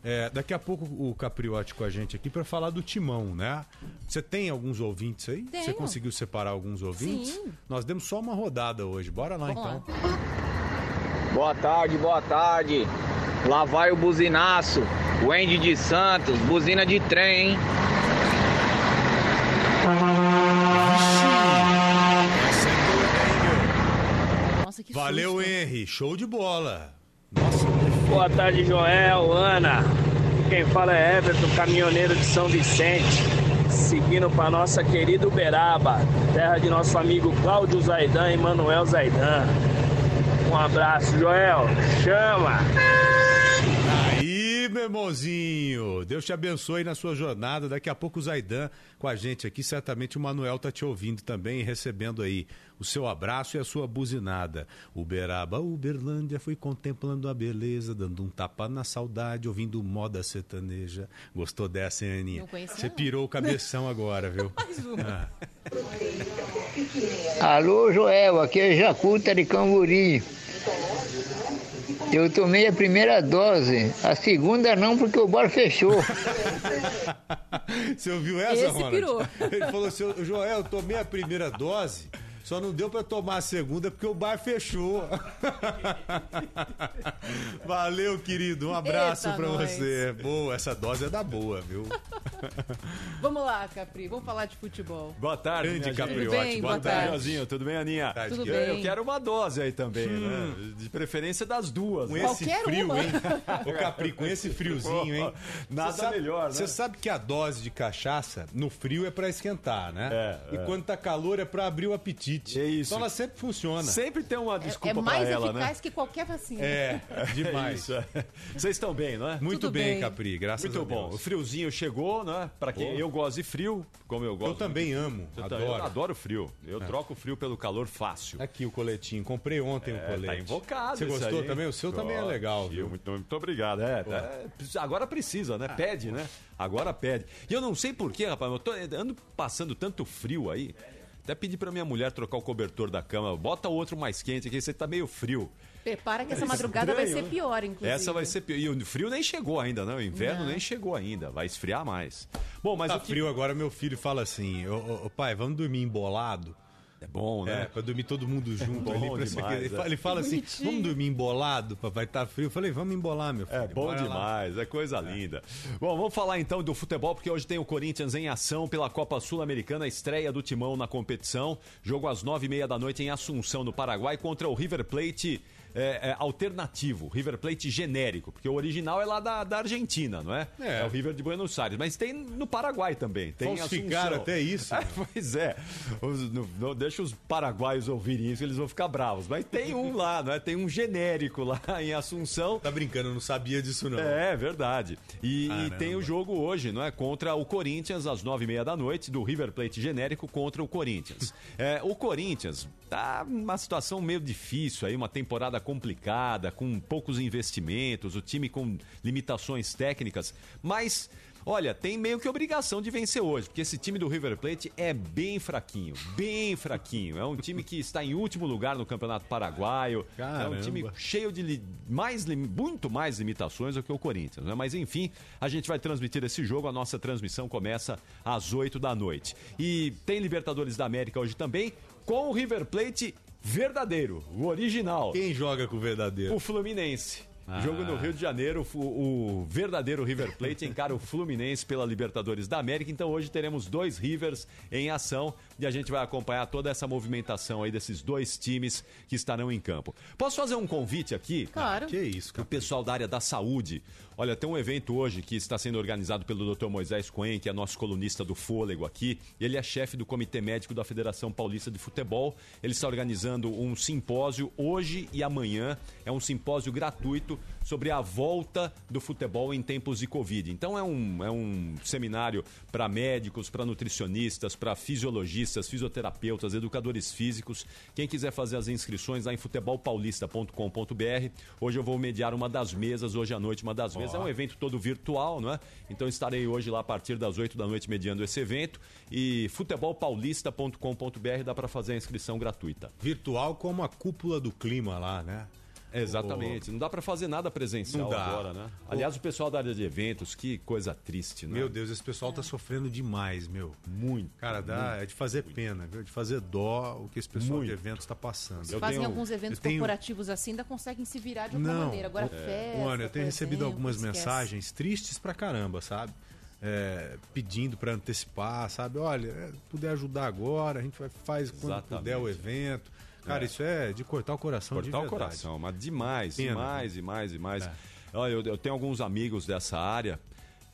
é, daqui a pouco o Capriote com a gente aqui para falar do timão, né? Você tem alguns ouvintes aí? Tenho. Você conseguiu separar alguns ouvintes? Sim. Nós demos só uma rodada hoje. Bora lá Vamos então. Boa tarde, boa tarde. Lá vai o buzinaço. O Andy de Santos, buzina de trem, hein? Nossa, que Valeu, susto. Henry. Show de bola. Boa tarde, Joel, Ana. Quem fala é Everton, caminhoneiro de São Vicente. Seguindo para nossa querida Uberaba, terra de nosso amigo Cláudio Zaidan e Manuel Zaidan. Um abraço, Joel. Chama! Meu irmãozinho. Deus te abençoe na sua jornada. Daqui a pouco o Zaidan com a gente aqui. Certamente o Manuel tá te ouvindo também e recebendo aí o seu abraço e a sua buzinada. Uberaba, Uberlândia, fui contemplando a beleza, dando um tapa na saudade, ouvindo moda sertaneja. Gostou dessa, hein, Aninha? Não Você não. pirou o [LAUGHS] cabeção agora, viu? Mais uma. Ah. Alô, Joel, aqui é Jacuta de Camburi. Eu tomei a primeira dose, a segunda não, porque o bar fechou. [LAUGHS] Você ouviu essa, Esse Ronald? pirou. Ele falou assim, "Ô, Joel, eu tomei a primeira dose, só não deu pra tomar a segunda porque o bar fechou. [LAUGHS] Valeu, querido. Um abraço nós. você. Boa, essa dose é da boa, viu? [LAUGHS] Vamos lá, Capri, vamos falar de futebol. Boa tarde, Grande Tudo bem, boa Boa tarde, tarde. Joãozinho. Tudo bem, Aninha? Tudo eu, bem. eu quero uma dose aí também, Hum. né? De preferência das duas. Com né? esse frio, hein? Ô, Capri, com esse friozinho, hein? [LAUGHS] Nada sabe- melhor, né? Você sabe que a dose de cachaça no frio é pra esquentar, né? É, e é. quando tá calor é pra abrir o apetite. É isso. Então ela sempre funciona. Sempre tem uma É, desculpa é mais pra ela, eficaz né? que qualquer vacina. É, [LAUGHS] demais. É. Vocês estão bem, não é? Muito Tudo bem, bem. Capri, graças Muito a Deus. bom. O friozinho chegou, né? Pra quem Boa. eu gosto de frio, como eu gosto. Eu também muito. amo, Eu, adoro. eu adoro frio. Eu É. troco o frio pelo calor fácil. Aqui o coletinho, comprei ontem o É, colete. Tá invocado. Você gostou aí. também? O seu também é Gosto, legal, viu? Muito, muito obrigado. É, Pô. é, agora precisa, né? Pede, né? Agora pede. E eu não sei porquê, rapaz, eu tô, ando passando tanto frio aí. Até pedi pra minha mulher trocar o cobertor da cama. Bota outro mais quente aqui, você tá meio frio. Prepara que essa É madrugada vai ser pior, inclusive. Essa vai ser pior. E o frio nem chegou ainda, né? O inverno Não. nem chegou ainda. Vai esfriar mais. Bom, mas tá o que... frio agora, meu filho fala assim: ô, ô, ô, pai, vamos dormir embolado? É bom, né? É, pra dormir todo mundo junto bom ali. demais, ele, é. fala, ele fala assim: vamos dormir embolado, papai, tá frio. Eu falei, vamos embolar, meu filho. É bom bora lá." demais, é coisa linda. Bom, vamos falar então do futebol, porque hoje tem o Corinthians em ação pela Copa Sul-Americana, estreia do Timão na competição. Jogo às nove e meia da noite em Assunção, no Paraguai, contra o River Plate é, é, alternativo, River Plate genérico, porque o original é lá da, da Argentina, não é? É. o River de Buenos Aires, mas tem no Paraguai também. Tem em Falsificaram até isso. [LAUGHS] É, pois é. Os- não, não deixa os paraguaios ouvirem isso, eles vão ficar bravos. Mas tem um lá, não é? Tem um genérico lá [LAUGHS] em Assunção. Tá brincando, eu não sabia disso não. É, verdade. E, e tem o jogo hoje, não é? Contra o Corinthians, às nove e meia da noite, do River Plate genérico contra o Corinthians. É, o Corinthians tá numa situação meio difícil aí, uma temporada complicada, com poucos investimentos, o time com limitações técnicas, mas. Olha, tem meio que obrigação de vencer hoje, porque esse time do River Plate é bem fraquinho, bem fraquinho. É um time que está em último lugar no Campeonato Paraguaio. É um Caramba. time cheio de li- mais, muito mais limitações do que o Corinthians, né? Mas enfim, a gente vai transmitir esse jogo. A nossa transmissão começa às 8 da noite. E tem Libertadores da América hoje também, com o River Plate verdadeiro, o original. Quem joga com o verdadeiro? O Fluminense. Ah. Jogo no Rio de Janeiro, o, o verdadeiro River Plate [LAUGHS] encara o Fluminense pela Libertadores da América. Então hoje teremos dois Rivers em ação e a gente vai acompanhar toda essa movimentação aí desses dois times que estarão em campo. Posso fazer um convite aqui? Claro. Que isso, O pessoal da área da saúde. Olha, tem um evento hoje que está sendo organizado pelo Dr. Moisés Coen, que é nosso colunista do Fôlego aqui. Ele é chefe do Comitê Médico da Federação Paulista de Futebol. Ele está organizando um simpósio hoje e amanhã. É um simpósio gratuito sobre a volta do futebol em tempos de Covid. Então é um, é um seminário para médicos, para nutricionistas, para fisiologistas, fisioterapeutas, educadores físicos. Quem quiser fazer as inscrições lá em futebolpaulista.com.br. Hoje eu vou mediar uma das mesas, hoje à noite, uma das mesas. É um evento todo virtual, não é? Então estarei hoje lá a partir das 8 da noite mediando esse evento. E futebolpaulista.com.br dá para fazer a inscrição gratuita. Virtual como a cúpula do clima lá, né? Exatamente. Não dá para fazer nada presencial agora, né? Aliás, o pessoal da área de eventos, que coisa triste, né? Meu Deus, esse pessoal tá sofrendo demais, meu. Muito. Cara, dá, é de fazer pena, viu? De fazer dó o que esse pessoal Muito. de eventos tá passando. Se fazem alguns eventos eu tenho- corporativos assim, ainda conseguem se virar de alguma Não, maneira. Agora, o- festa. o Ana, eu tenho recebido exemplo, algumas esquece. mensagens tristes pra caramba, sabe? É, pedindo pra antecipar, sabe? Olha, é, puder ajudar agora, a gente faz quando Exatamente. puder o evento. Cara, É. isso é de cortar o coração de Cortar o coração, mas demais, Pena, demais, demais, demais. Olha, eu, eu tenho alguns amigos dessa área.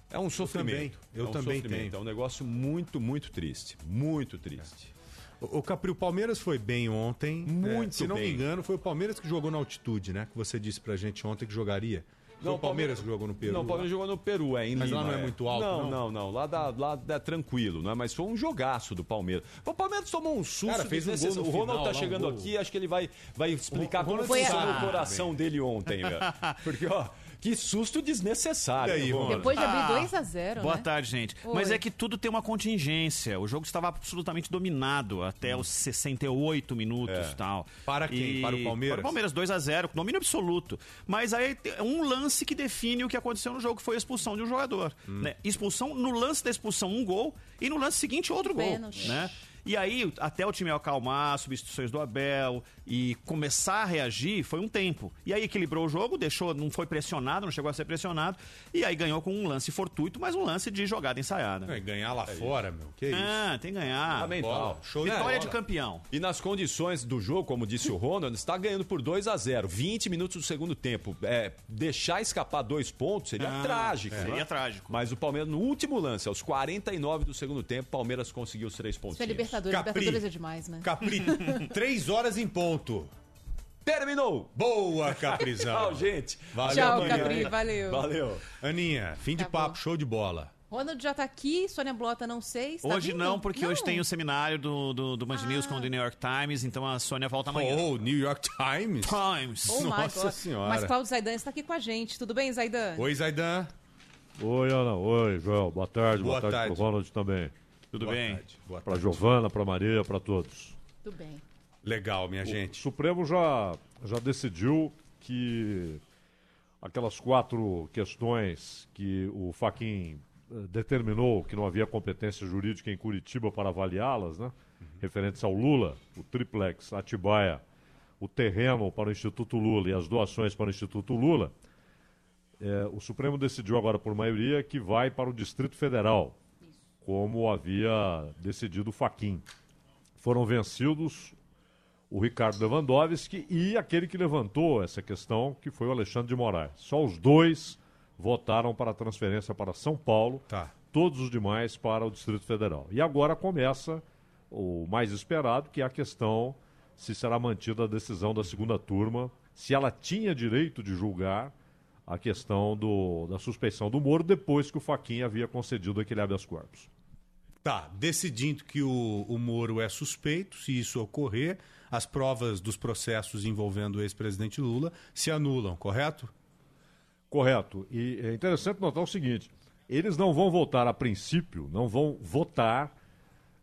É um sofrimento. também, eu é um também sofrimento. tenho. É um negócio muito, muito triste. Muito triste. O, o Capri, o Palmeiras foi bem ontem. Muito É, se não bem. me engano, foi o Palmeiras que jogou na altitude, né? Que você disse pra gente ontem que jogaria. Foi o Palmeiras que jogou no Peru. Não, o Palmeiras jogou no Peru, é em Mas lá Lima, não é muito alto, Não, não? não, não. Lá, dá, lá é tranquilo, não é? Mas foi um jogaço do Palmeiras. O Palmeiras tomou um susto. Cara, fez um gol no O Ronald final, tá lá, um chegando gol. aqui, acho que ele vai, vai explicar O como sabe, o coração dele ontem, velho. [LAUGHS] Porque, ó, que susto desnecessário. E aí? Depois de abrir Ah, 2 a 0 Boa né? tarde, gente. Oi. Mas é que tudo tem uma contingência. O jogo estava absolutamente dominado até os 68 minutos É. e tal. Para quem? E- Para o Palmeiras? Para o Palmeiras 2 a 0 com domínio absoluto. Mas aí tem um lance que define o que aconteceu no jogo, que foi a expulsão de um jogador. Hum. né? Expulsão, no lance da expulsão, um gol, e no lance seguinte, outro gol. Pênalti. Né? E aí, até o time acalmar, substituições do Abel e começar a reagir, foi um tempo. E aí equilibrou o jogo, deixou, não foi pressionado, não chegou a ser pressionado, e aí ganhou com um lance fortuito, mas um lance de jogada ensaiada. Não, e ganhar lá fora, meu. Que isso? Ah, tem que ganhar. Fundamental. Show de Vitória bola. de campeão. E nas condições do jogo, como disse o Ronald, está ganhando por 2 a 0 20 minutos do segundo tempo. É, deixar escapar dois pontos seria Ah, trágico. seria né? trágico. Mas o Palmeiras, no último lance, aos 49 do segundo tempo, o Palmeiras conseguiu os três pontos. Libertadores. Capri. Libertadores é demais, né? Capri, [LAUGHS] três horas em ponto. Terminou! Boa, Caprizão. Tchau, gente. Valeu, Tchau, Capri. Valeu. Valeu. Aninha, fim de Tá papo, show de bola. Ronald já tá aqui, Sônia Blota não sei. está Hoje vindo? não, porque hoje Não. tem o seminário do, do, do Band News com o The New York Times, então a Sônia volta amanhã. Oh, New York Times. Times. Oh Nossa God. Senhora. Mas Cláudio Zaidan está aqui com a gente. Tudo bem, Zaidan? Oi, Zaidan. Oi, Ana. Oi, Joel. Boa tarde. Boa Boa, tarde, tarde. Ronald também. Tudo Boa bem? tarde. Giovana, pra Maria, pra todos. Tudo bem. Legal, minha O gente. Supremo já, já decidiu que aquelas quatro questões que o Faquin eh, determinou que não havia competência jurídica em Curitiba para avaliá-las, né? Referentes ao Lula, o triplex, Atibaia, o terreno para o Instituto Lula e as doações para o Instituto Lula, eh, o Supremo decidiu agora por maioria que vai para o Distrito Federal, como havia decidido o Faquin. Foram vencidos o Ricardo Lewandowski e aquele que levantou essa questão, que foi o Alexandre de Moraes. Só os dois votaram para a transferência para São Paulo, Tá. todos os demais para o Distrito Federal. E agora começa o mais esperado, que é a questão se será mantida a decisão da segunda turma, se ela tinha direito de julgar a questão do, da suspeição do Moro depois que o Faquinha havia concedido aquele habeas corpus. Tá, decidindo que o, o Moro é suspeito, se isso ocorrer, as provas dos processos envolvendo o ex-presidente Lula se anulam, correto? Correto. E é interessante notar o seguinte: eles não vão votar a princípio, não vão votar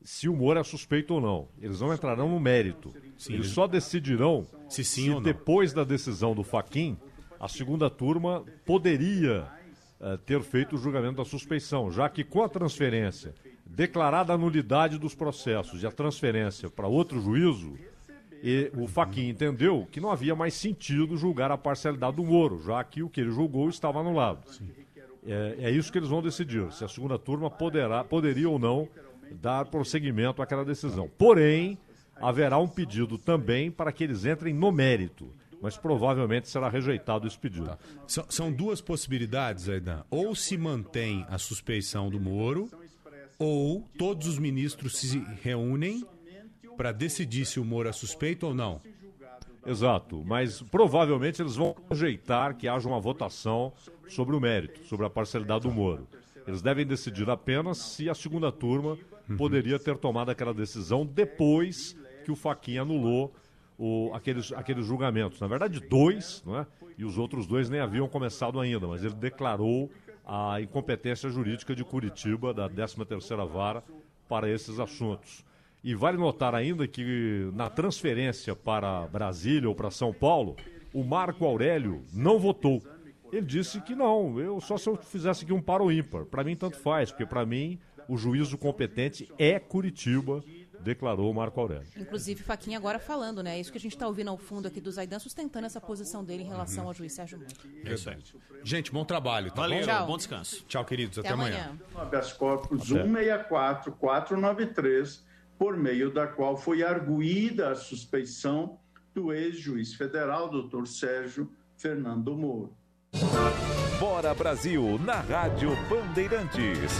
se o Moro é suspeito ou não. Eles não entrarão no mérito. eles eles- só decidirão Se sim ou não. depois da decisão do Faquin, a segunda turma poderia eh, ter feito o julgamento da suspeição, já que com a transferência, declarada a nulidade dos processos e a transferência para outro juízo, e o Faquin entendeu que não havia mais sentido julgar a parcialidade do Moro, já que o que ele julgou estava anulado. É, é isso que eles vão decidir, se a segunda turma poderá, poderia ou não dar prosseguimento àquela decisão. Porém, haverá um pedido também para que eles entrem no mérito, mas provavelmente será rejeitado esse pedido. São, são duas possibilidades, Aidan. Ou se mantém a suspeição do Moro, ou todos os ministros se reúnem para decidir se o Moro é suspeito ou não. Exato, mas provavelmente eles vão rejeitar que haja uma votação sobre o mérito, sobre a parcialidade do Moro. Eles devem decidir apenas se a segunda turma poderia ter tomado aquela decisão depois que o Faquinha anulou o- aqueles, aqueles julgamentos. Na verdade, dois, não é? e os outros dois nem haviam começado ainda, mas ele declarou a incompetência jurídica de Curitiba, da 13ª Vara, para esses assuntos. E vale notar ainda que na transferência para Brasília ou para São Paulo, o Marco Aurélio não votou. Ele disse que não, eu só se eu fizesse aqui um para o ímpar. Para mim, tanto faz, porque para mim o juízo competente é Curitiba, declarou o Marco Aurélio. Inclusive, Faquinha agora falando, né? Isso que a gente está ouvindo ao fundo aqui do Zaidan, sustentando essa posição dele em relação Uhum. ao juiz Sérgio Moro. É isso aí. Gente, bom trabalho, tá Valeu, bom? Tchau. bom descanso. Tchau, queridos. Até, Até amanhã. habeas corpus Até. 164493, por meio da qual foi arguída a suspeição do ex-juiz federal, doutor Sérgio Fernando Moro. Bora Brasil, na Rádio Bandeirantes.